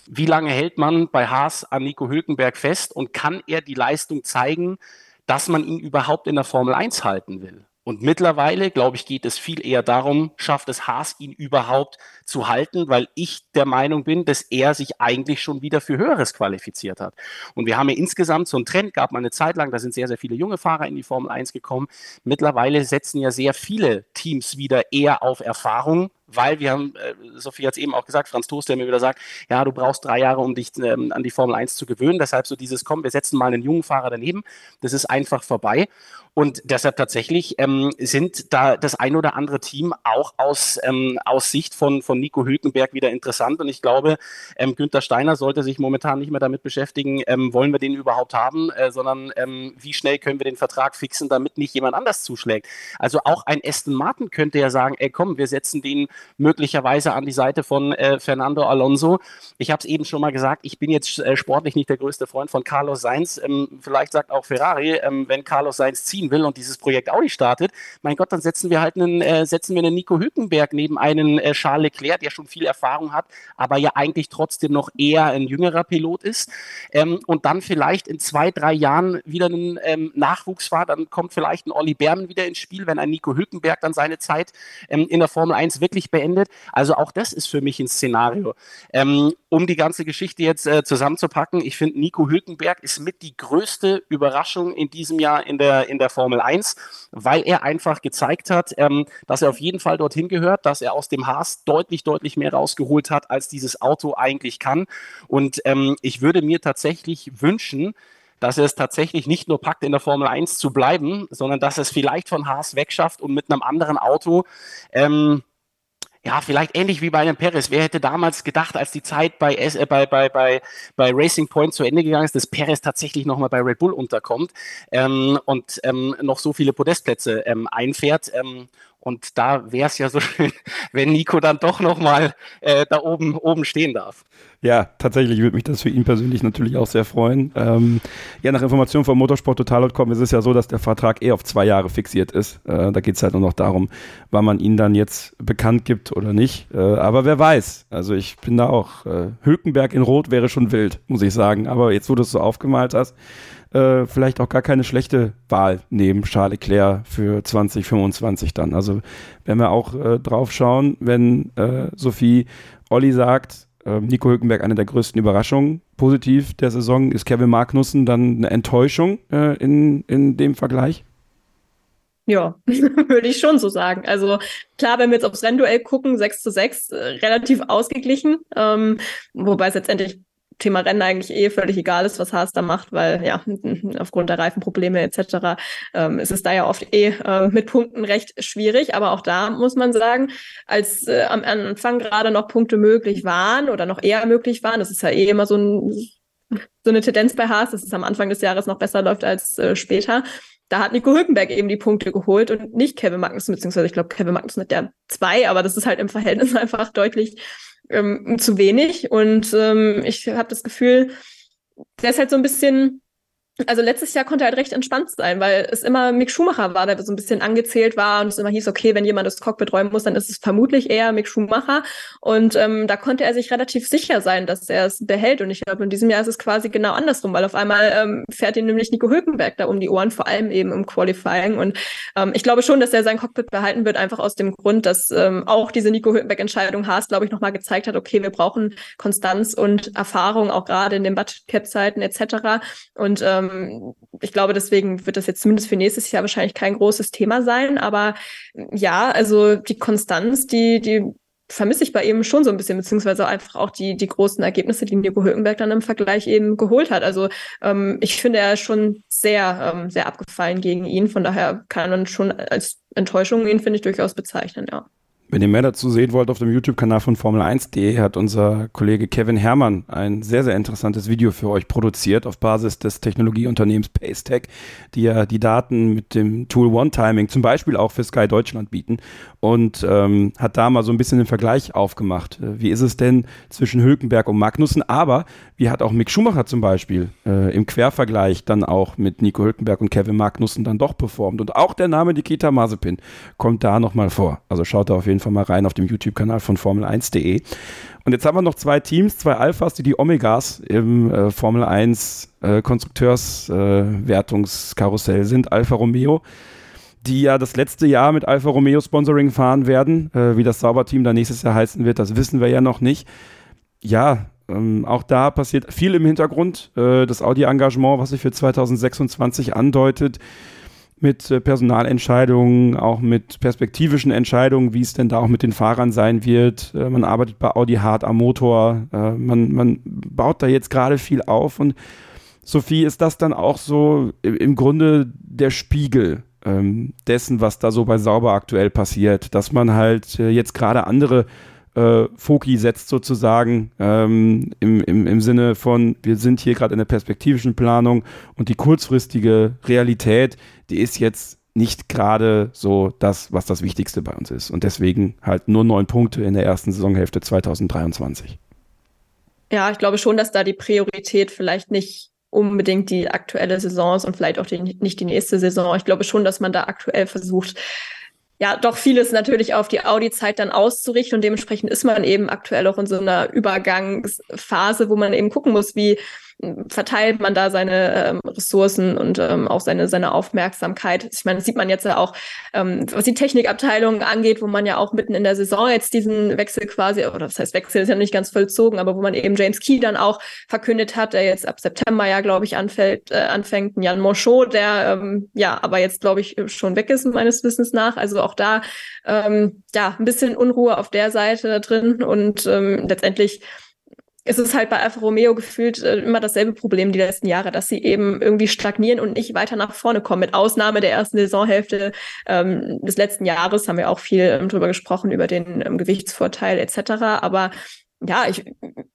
wie lange hält man bei Haas an Nico Hülkenberg fest und kann er die Leistung zeigen, dass man ihn überhaupt in der Formel 1 halten will? Und mittlerweile, glaube ich, geht es viel eher darum, schafft es Haas, ihn überhaupt zu halten, weil ich der Meinung bin, dass er sich eigentlich schon wieder für Höheres qualifiziert hat. Und wir haben ja insgesamt so einen Trend, gab mal eine Zeit lang, da sind sehr, sehr viele junge Fahrer in die Formel 1 gekommen. Mittlerweile setzen ja sehr viele Teams wieder eher auf Erfahrung, weil wir haben, äh, Sophie hat es eben auch gesagt, Franz Toast, der mir wieder sagt, ja, du brauchst drei Jahre, um dich ähm, an die Formel 1 zu gewöhnen. Deshalb so dieses, komm, wir setzen mal einen jungen Fahrer daneben. Das ist einfach vorbei. Und deshalb tatsächlich ähm, sind da das ein oder andere Team auch aus, ähm, aus Sicht von, von Nico Hülkenberg wieder interessant. Und ich glaube, ähm, Günther Steiner sollte sich momentan nicht mehr damit beschäftigen, ähm, wollen wir den überhaupt haben, äh, sondern ähm, wie schnell können wir den Vertrag fixen, damit nicht jemand anders zuschlägt. Also auch ein Aston Martin könnte ja sagen, ey komm, wir setzen den möglicherweise an die Seite von äh, Fernando Alonso. Ich habe es eben schon mal gesagt, ich bin jetzt äh, sportlich nicht der größte Freund von Carlos Sainz. Ähm, vielleicht sagt auch Ferrari, ähm, wenn Carlos Sainz ziehen will und dieses Projekt Audi startet, mein Gott, dann setzen wir halt einen, äh, setzen wir einen Nico Hülkenberg neben einen äh, Charles Leclerc, der schon viel Erfahrung hat, aber ja eigentlich trotzdem noch eher ein jüngerer Pilot ist. Ähm, und dann vielleicht in zwei, drei Jahren wieder einen ähm, Nachwuchsfahrer, dann kommt vielleicht ein Olli Berman wieder ins Spiel, wenn ein Nico Hülkenberg dann seine Zeit ähm, in der Formel 1 wirklich beendet. Also auch das ist für mich ein Szenario. Ähm, um die ganze Geschichte jetzt äh, zusammenzupacken, ich finde, Nico Hülkenberg ist mit die größte Überraschung in diesem Jahr in der, in der Formel 1, weil er einfach gezeigt hat, ähm, dass er auf jeden Fall dorthin gehört, dass er aus dem Haas deutlich, deutlich mehr rausgeholt hat, als dieses Auto eigentlich kann. Und ähm, ich würde mir tatsächlich wünschen, dass er es tatsächlich nicht nur packt, in der Formel 1 zu bleiben, sondern dass er es vielleicht von Haas wegschafft und mit einem anderen Auto ähm, ja, vielleicht ähnlich wie bei einem Perez. Wer hätte damals gedacht, als die Zeit bei, äh, bei, bei, bei, bei Racing Point zu Ende gegangen ist, dass Perez tatsächlich nochmal bei Red Bull unterkommt ähm, und ähm, noch so viele Podestplätze ähm, einfährt. Und da wäre es ja so schön, wenn Nico dann doch nochmal äh, da oben, oben stehen darf. Ja, tatsächlich würde mich das für ihn persönlich natürlich auch sehr freuen. Ähm, ja, nach Informationen von motorsporttotal.com ist es ja so, dass der Vertrag eher auf zwei Jahre fixiert ist. Äh, da geht es halt nur noch darum, wann man ihn dann jetzt bekannt gibt oder nicht. Äh, aber wer weiß. Also ich bin da auch. Äh, Hülkenberg in Rot wäre schon wild, muss ich sagen. Aber jetzt, wo du es so aufgemalt hast, äh, vielleicht auch gar keine schlechte Wahl neben Charles Leclerc für 2025 dann. Also wenn wir auch äh, drauf schauen, wenn äh, Sophie Olli sagt, äh, Nico Hülkenberg eine der größten Überraschungen positiv der Saison, ist Kevin Magnussen dann eine Enttäuschung äh, in, in dem Vergleich? Ja, würde ich schon so sagen. Also klar, wenn wir jetzt aufs Rennduell gucken, 6 zu 6, äh, relativ ausgeglichen. Ähm, wobei es letztendlich Thema Rennen eigentlich eh völlig egal ist, was Haas da macht, weil ja, aufgrund der Reifenprobleme etc. Ähm, ist es da ja oft eh äh, mit Punkten recht schwierig. Aber auch da muss man sagen, als äh, am Anfang gerade noch Punkte möglich waren oder noch eher möglich waren, das ist ja eh immer so, ein, so eine Tendenz bei Haas, dass es am Anfang des Jahres noch besser läuft als äh, später. Da hat Nico Hülkenberg eben die Punkte geholt und nicht Kevin Magnussen, beziehungsweise ich glaube, Kevin Magnussen hat ja zwei, aber das ist halt im Verhältnis einfach deutlich ähm, zu wenig. Und ähm, ich habe das Gefühl, der ist halt so ein bisschen also letztes Jahr konnte er halt recht entspannt sein, weil es immer Mick Schumacher war, der so ein bisschen angezählt war und es immer hieß, okay, wenn jemand das Cockpit räumen muss, dann ist es vermutlich eher Mick Schumacher. Und ähm, da konnte er sich relativ sicher sein, dass er es behält. Und ich glaube, in diesem Jahr ist es quasi genau andersrum, weil auf einmal ähm, fährt ihn nämlich Nico Hülkenberg da um die Ohren, vor allem eben im Qualifying. Und ähm, ich glaube schon, dass er sein Cockpit behalten wird, einfach aus dem Grund, dass ähm, auch diese Nico Hülkenberg-Entscheidung Haas, glaube ich, nochmal gezeigt hat, okay, wir brauchen Konstanz und Erfahrung, auch gerade in den Budget-Cap-Zeiten etc. Und ähm, ähm, ich glaube, deswegen wird das jetzt zumindest für nächstes Jahr wahrscheinlich kein großes Thema sein. Aber ja, also die Konstanz, die, die vermisse ich bei ihm schon so ein bisschen, beziehungsweise einfach auch die, die großen Ergebnisse, die Nico Hülkenberg dann im Vergleich eben geholt hat. Also ähm, ich finde er schon sehr, ähm, sehr abgefallen gegen ihn. Von daher kann man schon als Enttäuschung ihn, finde ich, durchaus bezeichnen, ja. Wenn ihr mehr dazu sehen wollt, auf dem YouTube-Kanal von Formel1.de hat unser Kollege Kevin Herrmann ein sehr, sehr interessantes Video für euch produziert auf Basis des Technologieunternehmens Pacetech, die ja die Daten mit dem Tool One-Timing zum Beispiel auch für Sky Deutschland bieten und ähm, hat da mal so ein bisschen den Vergleich aufgemacht. Äh, wie ist es denn zwischen Hülkenberg und Magnussen? Aber wie hat auch Mick Schumacher zum Beispiel äh, im Quervergleich dann auch mit Nico Hülkenberg und Kevin Magnussen dann doch performt? Und auch der Name Nikita Mazepin kommt da nochmal vor. Also schaut da auf jeden Fall mal rein auf dem YouTube-Kanal von Formel1.de. Und jetzt haben wir noch zwei Teams, zwei Alphas, die die Omegas im äh, Formel 1 äh, Konstrukteurswertungskarussell äh, sind. Alfa Romeo, die ja das letzte Jahr mit Alfa Romeo Sponsoring fahren werden. Äh, wie das Sauberteam da nächstes Jahr heißen wird, das wissen wir ja noch nicht. Ja, ähm, auch da passiert viel im Hintergrund. Äh, das Audi-Engagement, was sich für 2026 andeutet, mit äh, Personalentscheidungen, auch mit perspektivischen Entscheidungen, wie es denn da auch mit den Fahrern sein wird. Äh, man arbeitet bei Audi hart am Motor, äh, man, man baut da jetzt gerade viel auf und Sophie, ist das dann auch so im Grunde der Spiegel ähm, dessen, was da so bei Sauber aktuell passiert, dass man halt jetzt gerade andere äh, Foki setzt sozusagen ähm, im, im, im Sinne von, wir sind hier gerade in der perspektivischen Planung und die kurzfristige Realität, die ist jetzt nicht gerade so das, was das Wichtigste bei uns ist. Und deswegen halt nur neun Punkte in der ersten Saisonhälfte 2023. Ja, ich glaube schon, dass da die Priorität vielleicht nicht unbedingt die aktuelle Saison ist und vielleicht auch die, nicht die nächste Saison. Ich glaube schon, dass man da aktuell versucht, ja, doch vieles natürlich auf die Audi-Zeit dann auszurichten. Und dementsprechend ist man eben aktuell auch in so einer Übergangsphase, wo man eben gucken muss, wie verteilt man da seine ähm, Ressourcen und ähm, auch seine, seine Aufmerksamkeit. Ich meine, das sieht man jetzt ja auch, ähm, was die Technikabteilung angeht, wo man ja auch mitten in der Saison jetzt diesen Wechsel quasi, oder das heißt Wechsel ist ja nicht ganz vollzogen, aber wo man eben James Key dann auch verkündet hat, der jetzt ab September ja, glaube ich, anfällt, äh, anfängt, Jan Monchot, der ähm, ja aber jetzt, glaube ich, schon weg ist, meines Wissens nach. Also auch da ähm, ja ein bisschen Unruhe auf der Seite drin und ähm, letztendlich es ist halt bei Alfa Romeo gefühlt äh, immer dasselbe Problem die letzten Jahre, dass sie eben irgendwie stagnieren und nicht weiter nach vorne kommen. Mit Ausnahme der ersten Saisonhälfte ähm, des letzten Jahres haben wir auch viel ähm, drüber gesprochen, über den ähm, Gewichtsvorteil etc. Aber ja, ich,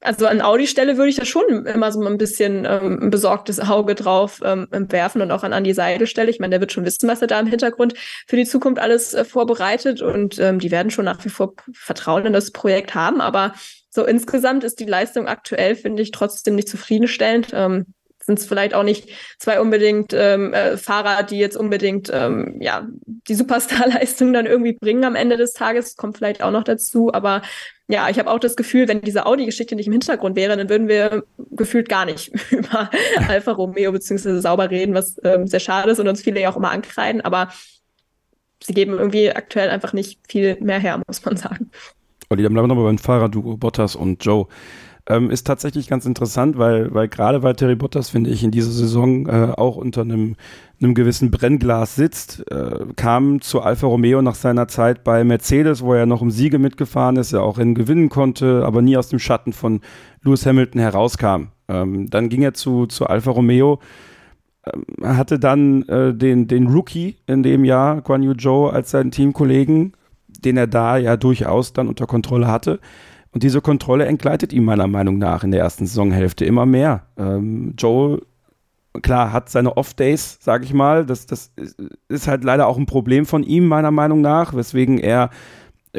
also an Audi-Stelle würde ich da schon immer so ein bisschen ähm, ein besorgtes Auge drauf ähm, werfen und auch an Andi Seidel-Stelle. Ich meine, der wird schon wissen, was er da im Hintergrund für die Zukunft alles äh, vorbereitet und ähm, die werden schon nach wie vor Vertrauen in das Projekt haben. Aber so insgesamt ist die Leistung aktuell, finde ich, trotzdem nicht zufriedenstellend. Ähm, sind es vielleicht auch nicht zwei unbedingt ähm, äh, Fahrer, die jetzt unbedingt ähm, ja die Superstar-Leistung dann irgendwie bringen am Ende des Tages. Kommt vielleicht auch noch dazu, aber ja, ich habe auch das Gefühl, wenn diese Audi-Geschichte nicht im Hintergrund wäre, dann würden wir gefühlt gar nicht über Alfa Romeo beziehungsweise sauber reden, was ähm, sehr schade ist und uns viele ja auch immer ankreiden, aber sie geben irgendwie aktuell einfach nicht viel mehr her, muss man sagen. Olli, dann bleiben wir nochmal beim Fahrerduo Bottas und Joe. ähm, ist tatsächlich ganz interessant, weil, weil gerade Valtteri Bottas, finde ich, in dieser Saison äh, auch unter einem, einem gewissen Brennglas sitzt, äh, kam zu Alfa Romeo nach seiner Zeit bei Mercedes, wo er noch um Siege mitgefahren ist, er auch Rennen gewinnen konnte, aber nie aus dem Schatten von Lewis Hamilton herauskam. Ähm, dann ging er zu, zu Alfa Romeo, ähm, hatte dann äh, den, den Rookie in dem Jahr, Guan Yu Zhou, als seinen Teamkollegen, den er da ja durchaus dann unter Kontrolle hatte. Und diese Kontrolle entgleitet ihm meiner Meinung nach in der ersten Saisonhälfte immer mehr. Ähm, Joel, klar, hat seine Off-Days, sage ich mal. Das, das ist halt leider auch ein Problem von ihm, meiner Meinung nach, weswegen er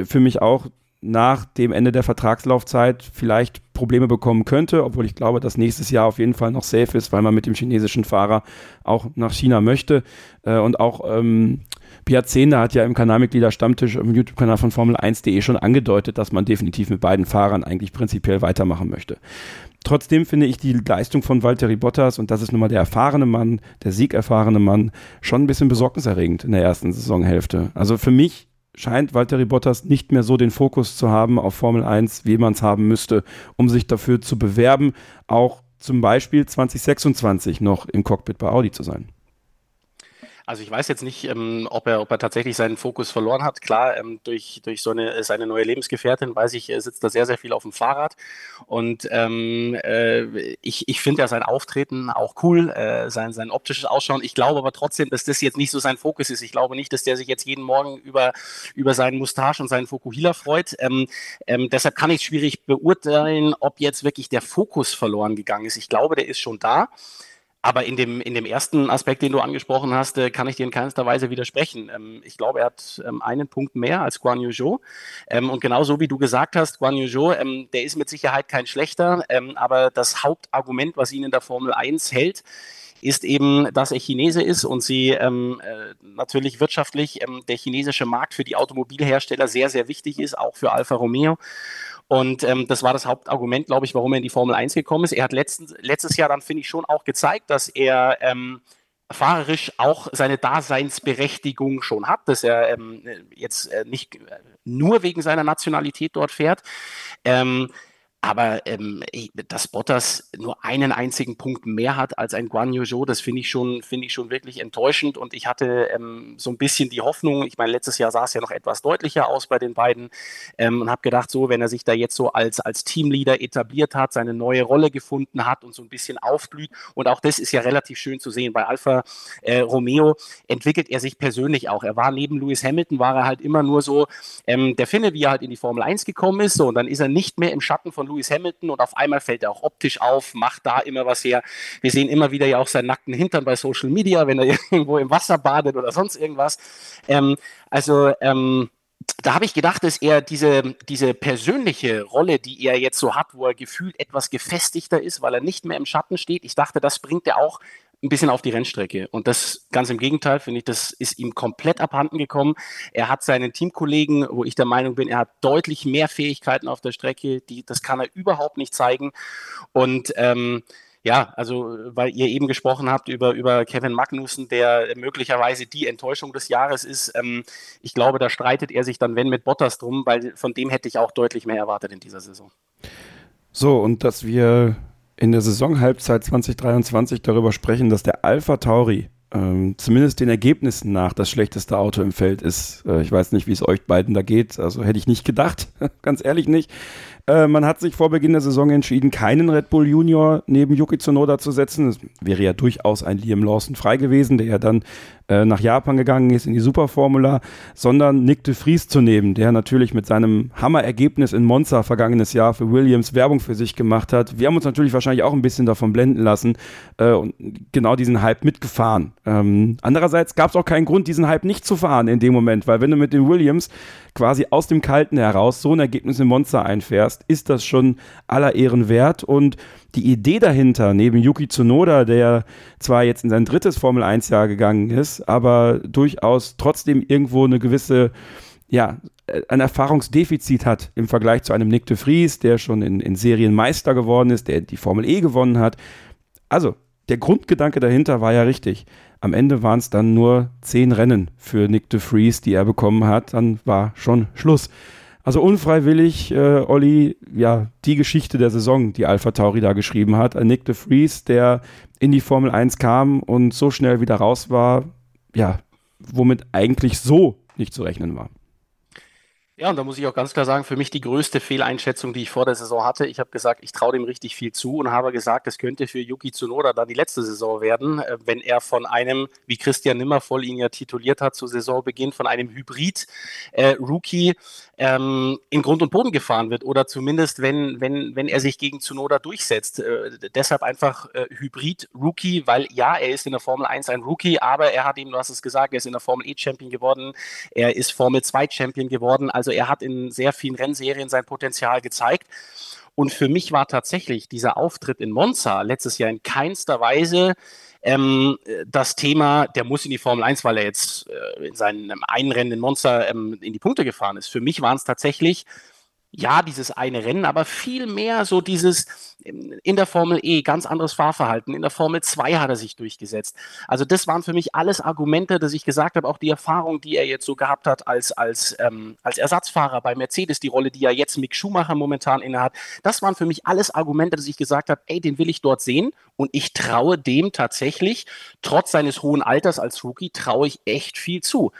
für mich auch nach dem Ende der Vertragslaufzeit vielleicht Probleme bekommen könnte, obwohl ich glaube, dass nächstes Jahr auf jeden Fall noch safe ist, weil man mit dem chinesischen Fahrer auch nach China möchte. Äh, und auch ähm, Piazenda hat ja im Kanalmitglieder Stammtisch im YouTube-Kanal von Formel1.de schon angedeutet, dass man definitiv mit beiden Fahrern eigentlich prinzipiell weitermachen möchte. Trotzdem finde ich die Leistung von Valtteri Bottas, und das ist nun mal der erfahrene Mann, der siegerfahrene Mann, schon ein bisschen besorgniserregend in der ersten Saisonhälfte. Also für mich scheint Valtteri Bottas nicht mehr so den Fokus zu haben auf Formel 1, wie man es haben müsste, um sich dafür zu bewerben, auch zum Beispiel 2026 noch im Cockpit bei Audi zu sein. Also ich weiß jetzt nicht, ähm, ob, er, ob er tatsächlich seinen Fokus verloren hat. Klar, ähm, durch, durch so eine, seine neue Lebensgefährtin weiß ich, er sitzt da sehr, sehr viel auf dem Fahrrad. Und ähm, äh, ich, ich finde ja sein Auftreten auch cool, äh, sein, sein optisches Ausschauen. Ich glaube aber trotzdem, dass das jetzt nicht so sein Fokus ist. Ich glaube nicht, dass der sich jetzt jeden Morgen über, über seinen Mustache und seinen Fokuhila freut. Ähm, ähm, deshalb kann ich schwierig beurteilen, ob jetzt wirklich der Fokus verloren gegangen ist. Ich glaube, der ist schon da. Aber in dem, in dem ersten Aspekt, den du angesprochen hast, äh, kann ich dir in keinster Weise widersprechen. Ähm, ich glaube, er hat ähm, einen Punkt mehr als Guan Yu Zhou. Ähm, und genauso wie du gesagt hast, Guan Yu Zhou, der ist mit Sicherheit kein schlechter. Aber das Hauptargument, was ihn in der Formel 1 hält, ist eben, dass er Chinese ist und sie ähm, äh, natürlich wirtschaftlich ähm, der chinesische Markt für die Automobilhersteller sehr, sehr wichtig ist, auch für Alfa Romeo. Und ähm, das war das Hauptargument, glaube ich, warum er in die Formel 1 gekommen ist. Er hat letztens, letztes Jahr dann, finde ich, schon auch gezeigt, dass er ähm, fahrerisch auch seine Daseinsberechtigung schon hat, dass er ähm, jetzt äh, nicht nur wegen seiner Nationalität dort fährt. Ähm, aber ähm, dass Bottas nur einen einzigen Punkt mehr hat als ein Guan Yu Zhou, das finde ich schon, finde ich schon wirklich enttäuschend. Und ich hatte ähm, so ein bisschen die Hoffnung, ich meine, letztes Jahr sah es ja noch etwas deutlicher aus bei den beiden ähm, und habe gedacht, so, wenn er sich da jetzt so als, als Teamleader etabliert hat, seine neue Rolle gefunden hat und so ein bisschen aufblüht. Und auch das ist ja relativ schön zu sehen. Bei Alfa äh, Romeo entwickelt er sich persönlich auch. Er war neben Lewis Hamilton, war er halt immer nur so ähm, der Finne, wie er halt in die Formel 1 gekommen ist. So, und dann ist er nicht mehr im Schatten von Lewis Hamilton und auf einmal fällt er auch optisch auf, macht da immer was her. Wir sehen immer wieder ja auch seinen nackten Hintern bei Social Media, wenn er irgendwo im Wasser badet oder sonst irgendwas. Ähm, also ähm, da habe ich gedacht, dass er diese, diese persönliche Rolle, die er jetzt so hat, wo er gefühlt etwas gefestigter ist, weil er nicht mehr im Schatten steht, ich dachte, das bringt er auch ein bisschen auf die Rennstrecke. Und das ganz im Gegenteil, finde ich, das ist ihm komplett abhanden gekommen. Er hat seinen Teamkollegen, wo ich der Meinung bin, er hat deutlich mehr Fähigkeiten auf der Strecke, die, das kann er überhaupt nicht zeigen. Und ähm, ja, also weil ihr eben gesprochen habt über, über Kevin Magnussen, der möglicherweise die Enttäuschung des Jahres ist. Ähm, ich glaube, da streitet er sich dann, wenn, mit Bottas drum, weil von dem hätte ich auch deutlich mehr erwartet in dieser Saison. So, und dass wir in der Saisonhalbzeit 2023 darüber sprechen, dass der Alpha Tauri ähm, zumindest den Ergebnissen nach das schlechteste Auto im Feld ist. Äh, ich weiß nicht, wie es euch beiden da geht. Also hätte ich nicht gedacht, ganz ehrlich nicht. Äh, man hat sich vor Beginn der Saison entschieden, keinen Red Bull Junior neben Yuki Tsunoda zu setzen. Es wäre ja durchaus ein Liam Lawson frei gewesen, der ja dann äh, nach Japan gegangen ist in die Superformula, sondern Nick de Vries zu nehmen, der natürlich mit seinem Hammerergebnis in Monza vergangenes Jahr für Williams Werbung für sich gemacht hat. Wir haben uns natürlich wahrscheinlich auch ein bisschen davon blenden lassen äh, und genau diesen Hype mitgefahren. Ähm, andererseits gab es auch keinen Grund, diesen Hype nicht zu fahren in dem Moment, weil wenn du mit den Williams quasi aus dem Kalten heraus so ein Ergebnis in Monza einfährst, ist das schon aller Ehren wert und die Idee dahinter, neben Yuki Tsunoda, der zwar jetzt in sein drittes Formel 1 Jahr gegangen ist, aber durchaus trotzdem irgendwo eine gewisse, ja, ein Erfahrungsdefizit hat im Vergleich zu einem Nick de Vries, der schon in, in Serien Meister geworden ist, der die Formel E gewonnen hat. Also, der Grundgedanke dahinter war ja richtig. Am Ende waren es dann nur zehn Rennen für Nick de Vries, die er bekommen hat. Dann war schon Schluss. Also unfreiwillig, äh, Olli, ja, die Geschichte der Saison, die Alpha Tauri da geschrieben hat. Ein Nick de Vries, der in die Formel 1 kam und so schnell wieder raus war, ja, womit eigentlich so nicht zu rechnen war. Ja, und da muss ich auch ganz klar sagen, für mich die größte Fehleinschätzung, die ich vor der Saison hatte. Ich habe gesagt, ich traue dem richtig viel zu und habe gesagt, es könnte für Yuki Tsunoda dann die letzte Saison werden, äh, wenn er von einem, wie Christian Nimmervoll ihn ja tituliert hat zu Saisonbeginn, von einem Hybrid-Rookie äh, ähm, in Grund und Boden gefahren wird oder zumindest, wenn, wenn, wenn er sich gegen Tsunoda durchsetzt. Äh, deshalb einfach äh, Hybrid-Rookie, weil ja, er ist in der Formel 1 ein Rookie, aber er hat eben, du hast es gesagt, er ist in der Formel E-Champion geworden, er ist Formel 2-Champion geworden, also er hat in sehr vielen Rennserien sein Potenzial gezeigt. Und für mich war tatsächlich dieser Auftritt in Monza letztes Jahr in keinster Weise ähm, das Thema, der muss in die Formel 1, weil er jetzt äh, in seinem einen Rennen in Monster ähm, in die Punkte gefahren ist. Für mich waren es tatsächlich ja, dieses eine Rennen, aber viel mehr so dieses ähm, in der Formel E, ganz anderes Fahrverhalten. In der Formel 2 hat er sich durchgesetzt. Also das waren für mich alles Argumente, dass ich gesagt habe, auch die Erfahrung, die er jetzt so gehabt hat als, als, ähm, als Ersatzfahrer bei Mercedes, die Rolle, die ja jetzt Mick Schumacher momentan innehat, das waren für mich alles Argumente, dass ich gesagt habe, ey, den will ich dort sehen und ich traue dem tatsächlich, trotz seines hohen Alters als Rookie, traue ich echt viel zu.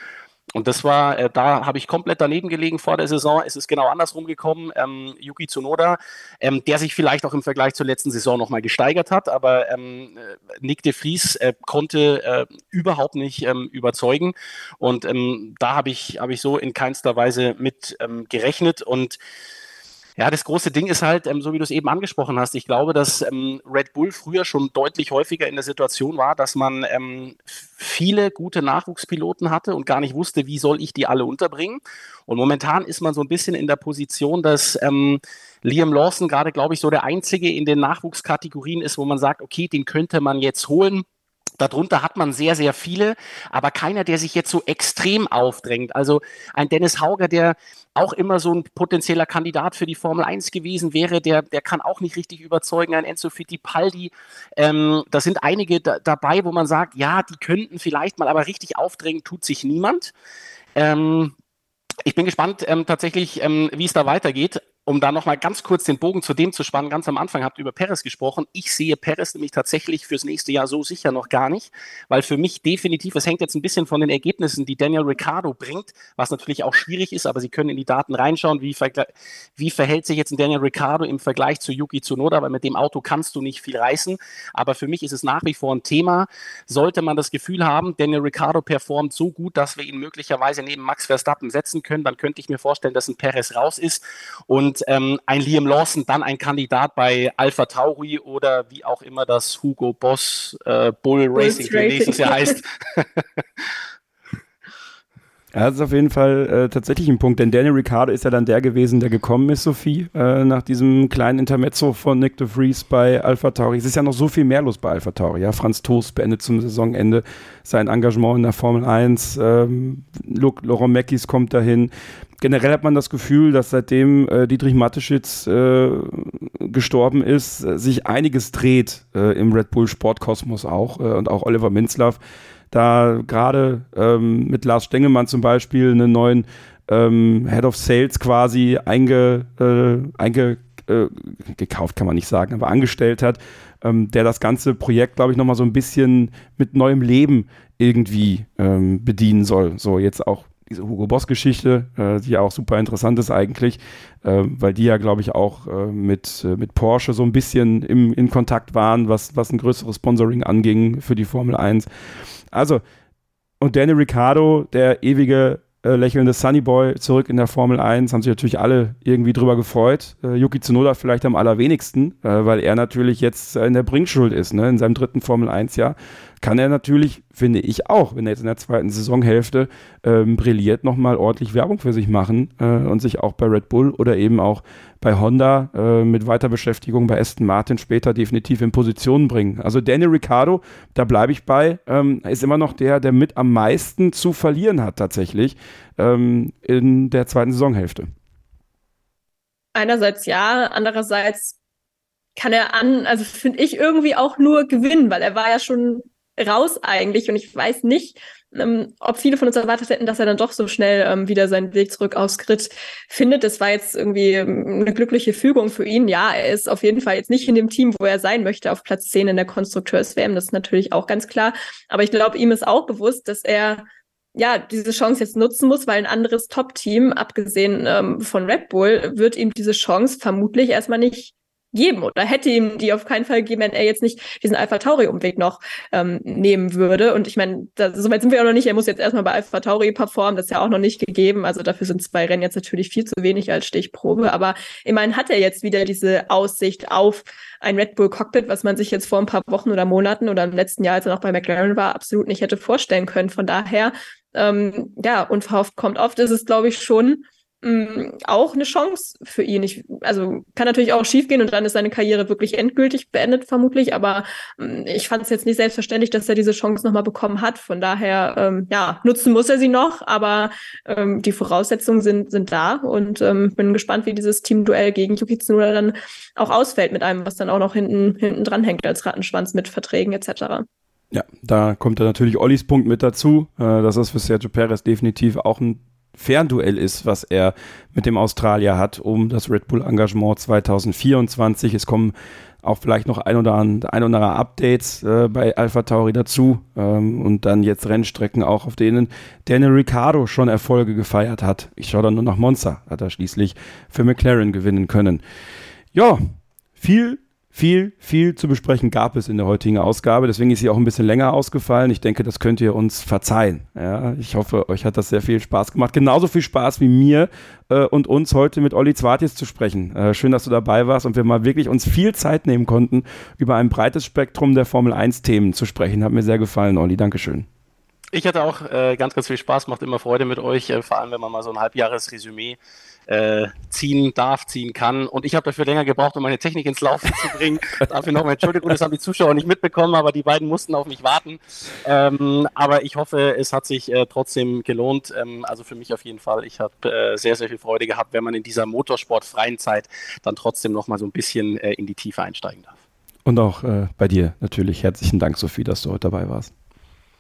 Und das war, äh, da habe ich komplett daneben gelegen vor der Saison. Es ist genau andersrum gekommen. Ähm, Yuki Tsunoda, ähm, der sich vielleicht auch im Vergleich zur letzten Saison nochmal gesteigert hat, aber ähm, äh, Nick de Vries äh, konnte äh, überhaupt nicht ähm, überzeugen. Und ähm, da habe ich, hab ich so in keinster Weise mit ähm, gerechnet. Und ja, das große Ding ist halt, ähm, so wie du es eben angesprochen hast, ich glaube, dass ähm, Red Bull früher schon deutlich häufiger in der Situation war, dass man ähm, viele gute Nachwuchspiloten hatte und gar nicht wusste, wie soll ich die alle unterbringen. Und momentan ist man so ein bisschen in der Position, dass ähm, Liam Lawson gerade, glaube ich, so der einzige in den Nachwuchskategorien ist, wo man sagt, okay, den könnte man jetzt holen Darunter hat man sehr, sehr viele, aber keiner, der sich jetzt so extrem aufdrängt. Also ein Dennis Hauger, der auch immer so ein potenzieller Kandidat für die Formel 1 gewesen wäre, der, der kann auch nicht richtig überzeugen. Ein Enzo Fittipaldi, ähm, da sind einige da, dabei, wo man sagt, ja, die könnten vielleicht mal, aber richtig aufdrängen tut sich niemand. Ähm, ich bin gespannt ähm, tatsächlich, ähm, wie es da weitergeht um da nochmal ganz kurz den Bogen zu dem zu spannen, ganz am Anfang habt ihr über Perez gesprochen. Ich sehe Perez nämlich tatsächlich fürs nächste Jahr so sicher noch gar nicht, weil für mich definitiv, es hängt jetzt ein bisschen von den Ergebnissen, die Daniel Ricciardo bringt, was natürlich auch schwierig ist, aber Sie können in die Daten reinschauen, wie, wie verhält sich jetzt ein Daniel Ricciardo im Vergleich zu Yuki Tsunoda, weil mit dem Auto kannst du nicht viel reißen, aber für mich ist es nach wie vor ein Thema. Sollte man das Gefühl haben, Daniel Ricciardo performt so gut, dass wir ihn möglicherweise neben Max Verstappen setzen können, dann könnte ich mir vorstellen, dass ein Perez raus ist und ähm, ein Liam Lawson dann ein Kandidat bei Alpha Tauri oder wie auch immer das Hugo Boss äh, Bull Racing für nächstes Jahr heißt. Ja, das ist auf jeden Fall äh, tatsächlich ein Punkt, denn Daniel Ricciardo ist ja dann der gewesen, der gekommen ist, Sophie, äh, nach diesem kleinen Intermezzo von Nick de Vries bei Alpha Tauri. Es ist ja noch so viel mehr los bei Alpha Tauri. Ja? Franz Toast beendet zum Saisonende sein Engagement in der Formel 1. Ähm, Laurent Meckis kommt dahin. Generell hat man das Gefühl, dass seitdem äh, Dietrich Mateschitz äh, gestorben ist, äh, sich einiges dreht äh, im Red Bull Sportkosmos auch und auch Oliver Minzlaff da gerade ähm, mit Lars Stengemann zum Beispiel einen neuen ähm, Head of Sales quasi einge, äh, einge äh, gekauft, kann man nicht sagen, aber angestellt hat, ähm, der das ganze Projekt, glaube ich, nochmal so ein bisschen mit neuem Leben irgendwie ähm, bedienen soll. So jetzt auch diese Hugo Boss-Geschichte, äh, die ja auch super interessant ist eigentlich, äh, weil die ja, glaube ich, auch äh, mit, äh, mit Porsche so ein bisschen im, in Kontakt waren, was, was ein größeres Sponsoring anging für die Formel 1. Also, und Danny Ricciardo, der ewige äh, lächelnde Sunnyboy zurück in der Formel 1, haben sich natürlich alle irgendwie drüber gefreut. Äh, Yuki Tsunoda vielleicht am allerwenigsten, äh, weil er natürlich jetzt in der Bringschuld ist, ne, in seinem dritten Formel 1-Jahr kann er natürlich, finde ich auch, wenn er jetzt in der zweiten Saisonhälfte ähm, brilliert, nochmal ordentlich Werbung für sich machen äh, und sich auch bei Red Bull oder eben auch bei Honda äh, mit Weiterbeschäftigung bei Aston Martin später definitiv in Position bringen. Also Daniel Ricciardo, da bleibe ich bei, ähm, ist immer noch der, der mit am meisten zu verlieren hat tatsächlich ähm, in der zweiten Saisonhälfte. Einerseits ja, andererseits kann er an, also finde ich irgendwie auch nur gewinnen, weil er war ja schon raus eigentlich. Und ich weiß nicht, ähm, ob viele von uns erwartet hätten, dass er dann doch so schnell ähm, wieder seinen Weg zurück aufs Grid findet. Das war jetzt irgendwie ähm, eine glückliche Fügung für ihn. Ja, er ist auf jeden Fall jetzt nicht in dem Team, wo er sein möchte, auf Platz 10 in der Konstrukteurs-WM. Das ist natürlich auch ganz klar. Aber ich glaube, ihm ist auch bewusst, dass er ja, diese Chance jetzt nutzen muss, weil ein anderes Top-Team, abgesehen ähm, von Red Bull, wird ihm diese Chance vermutlich erstmal nicht geben oder hätte ihm die auf keinen Fall gegeben, wenn er jetzt nicht diesen Alpha Tauri Umweg noch ähm, nehmen würde. Und ich meine, so weit sind wir auch noch nicht. Er muss jetzt erstmal bei Alpha Tauri performen. Das ist ja auch noch nicht gegeben. Also dafür sind zwei Rennen jetzt natürlich viel zu wenig als Stichprobe. Aber immerhin hat er jetzt wieder diese Aussicht auf ein Red Bull Cockpit, was man sich jetzt vor ein paar Wochen oder Monaten oder im letzten Jahr, als er noch bei McLaren war, absolut nicht hätte vorstellen können. Von daher, ähm, ja, unverhofft kommt oft. Ist es, glaube ich, schon auch eine Chance für ihn. Ich, also kann natürlich auch schiefgehen und dann ist seine Karriere wirklich endgültig beendet, vermutlich. Aber mh, ich fand es jetzt nicht selbstverständlich, dass er diese Chance nochmal bekommen hat. Von daher, ähm, ja, nutzen muss er sie noch, aber ähm, die Voraussetzungen sind, sind da und ähm, bin gespannt, wie dieses Teamduell gegen Yuki Tsunoda dann auch ausfällt mit einem, was dann auch noch hinten, hinten dran hängt als Rattenschwanz mit Verträgen etc. Ja, da kommt dann natürlich Ollis Punkt mit dazu. Äh, das ist für Sergio Perez definitiv auch ein Fernduell ist, was er mit dem Australier hat, um das Red Bull Engagement 2024. Es kommen auch vielleicht noch ein oder, ein oder andere Updates äh, bei Alpha Tauri dazu ähm, und dann jetzt Rennstrecken auch, auf denen Daniel Ricciardo schon Erfolge gefeiert hat. Ich schaue dann nur nach Monza, hat er schließlich für McLaren gewinnen können. Ja, viel viel, viel zu besprechen gab es in der heutigen Ausgabe. Deswegen ist sie auch ein bisschen länger ausgefallen. Ich denke, das könnt ihr uns verzeihen. Ja, ich hoffe, euch hat das sehr viel Spaß gemacht. Genauso viel Spaß wie mir äh, und uns heute mit Olli Zwartjes zu sprechen. Äh, schön, dass du dabei warst und wir mal wirklich uns viel Zeit nehmen konnten, über ein breites Spektrum der Formel 1 Themen zu sprechen. Hat mir sehr gefallen, Olli. Dankeschön. Ich hatte auch äh, ganz, ganz viel Spaß, macht immer Freude mit euch, äh, vor allem wenn man mal so ein Halbjahresresümee ziehen darf, ziehen kann. Und ich habe dafür länger gebraucht, um meine Technik ins Laufen zu bringen. dafür nochmal Entschuldigung, das haben die Zuschauer nicht mitbekommen, aber die beiden mussten auf mich warten. Ähm, aber ich hoffe, es hat sich äh, trotzdem gelohnt. Ähm, also für mich auf jeden Fall. Ich habe äh, sehr, sehr viel Freude gehabt, wenn man in dieser motorsportfreien Zeit dann trotzdem nochmal so ein bisschen äh, in die Tiefe einsteigen darf. Und auch äh, bei dir natürlich herzlichen Dank, Sophie, dass du heute dabei warst.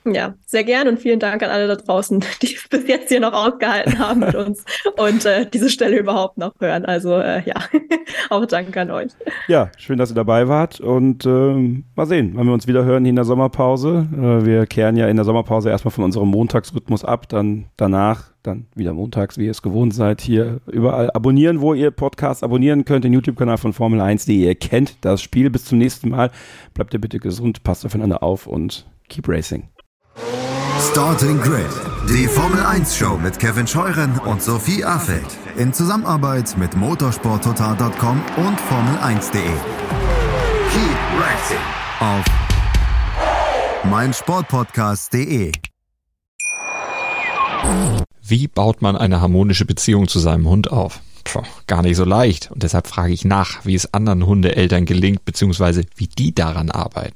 Ja, sehr gern und vielen Dank an alle da draußen, die bis jetzt hier noch ausgehalten haben mit uns und äh, diese Stelle überhaupt noch hören. Also äh, ja, auch Danke an euch. Ja, schön, dass ihr dabei wart und äh, mal sehen, wann wir uns wieder hören hier in der Sommerpause. Äh, wir kehren ja in der Sommerpause erstmal von unserem Montagsrhythmus ab, dann danach dann wieder montags, wie ihr es gewohnt seid, hier überall abonnieren, wo ihr Podcasts abonnieren könnt, den YouTube-Kanal von Formel 1, die ihr kennt das Spiel. Bis zum nächsten Mal. Bleibt ihr bitte gesund, passt aufeinander auf und keep racing. Starting Grid, die Formel 1 Show mit Kevin Scheuren und Sophie Affeld in Zusammenarbeit mit motorsporttotal.com und Formel1.de. Keep racing auf meinsportpodcast.de. Wie baut man eine harmonische Beziehung zu seinem Hund auf? Puh, gar nicht so leicht. Und deshalb frage ich nach, wie es anderen Hundeeltern gelingt, beziehungsweise wie die daran arbeiten.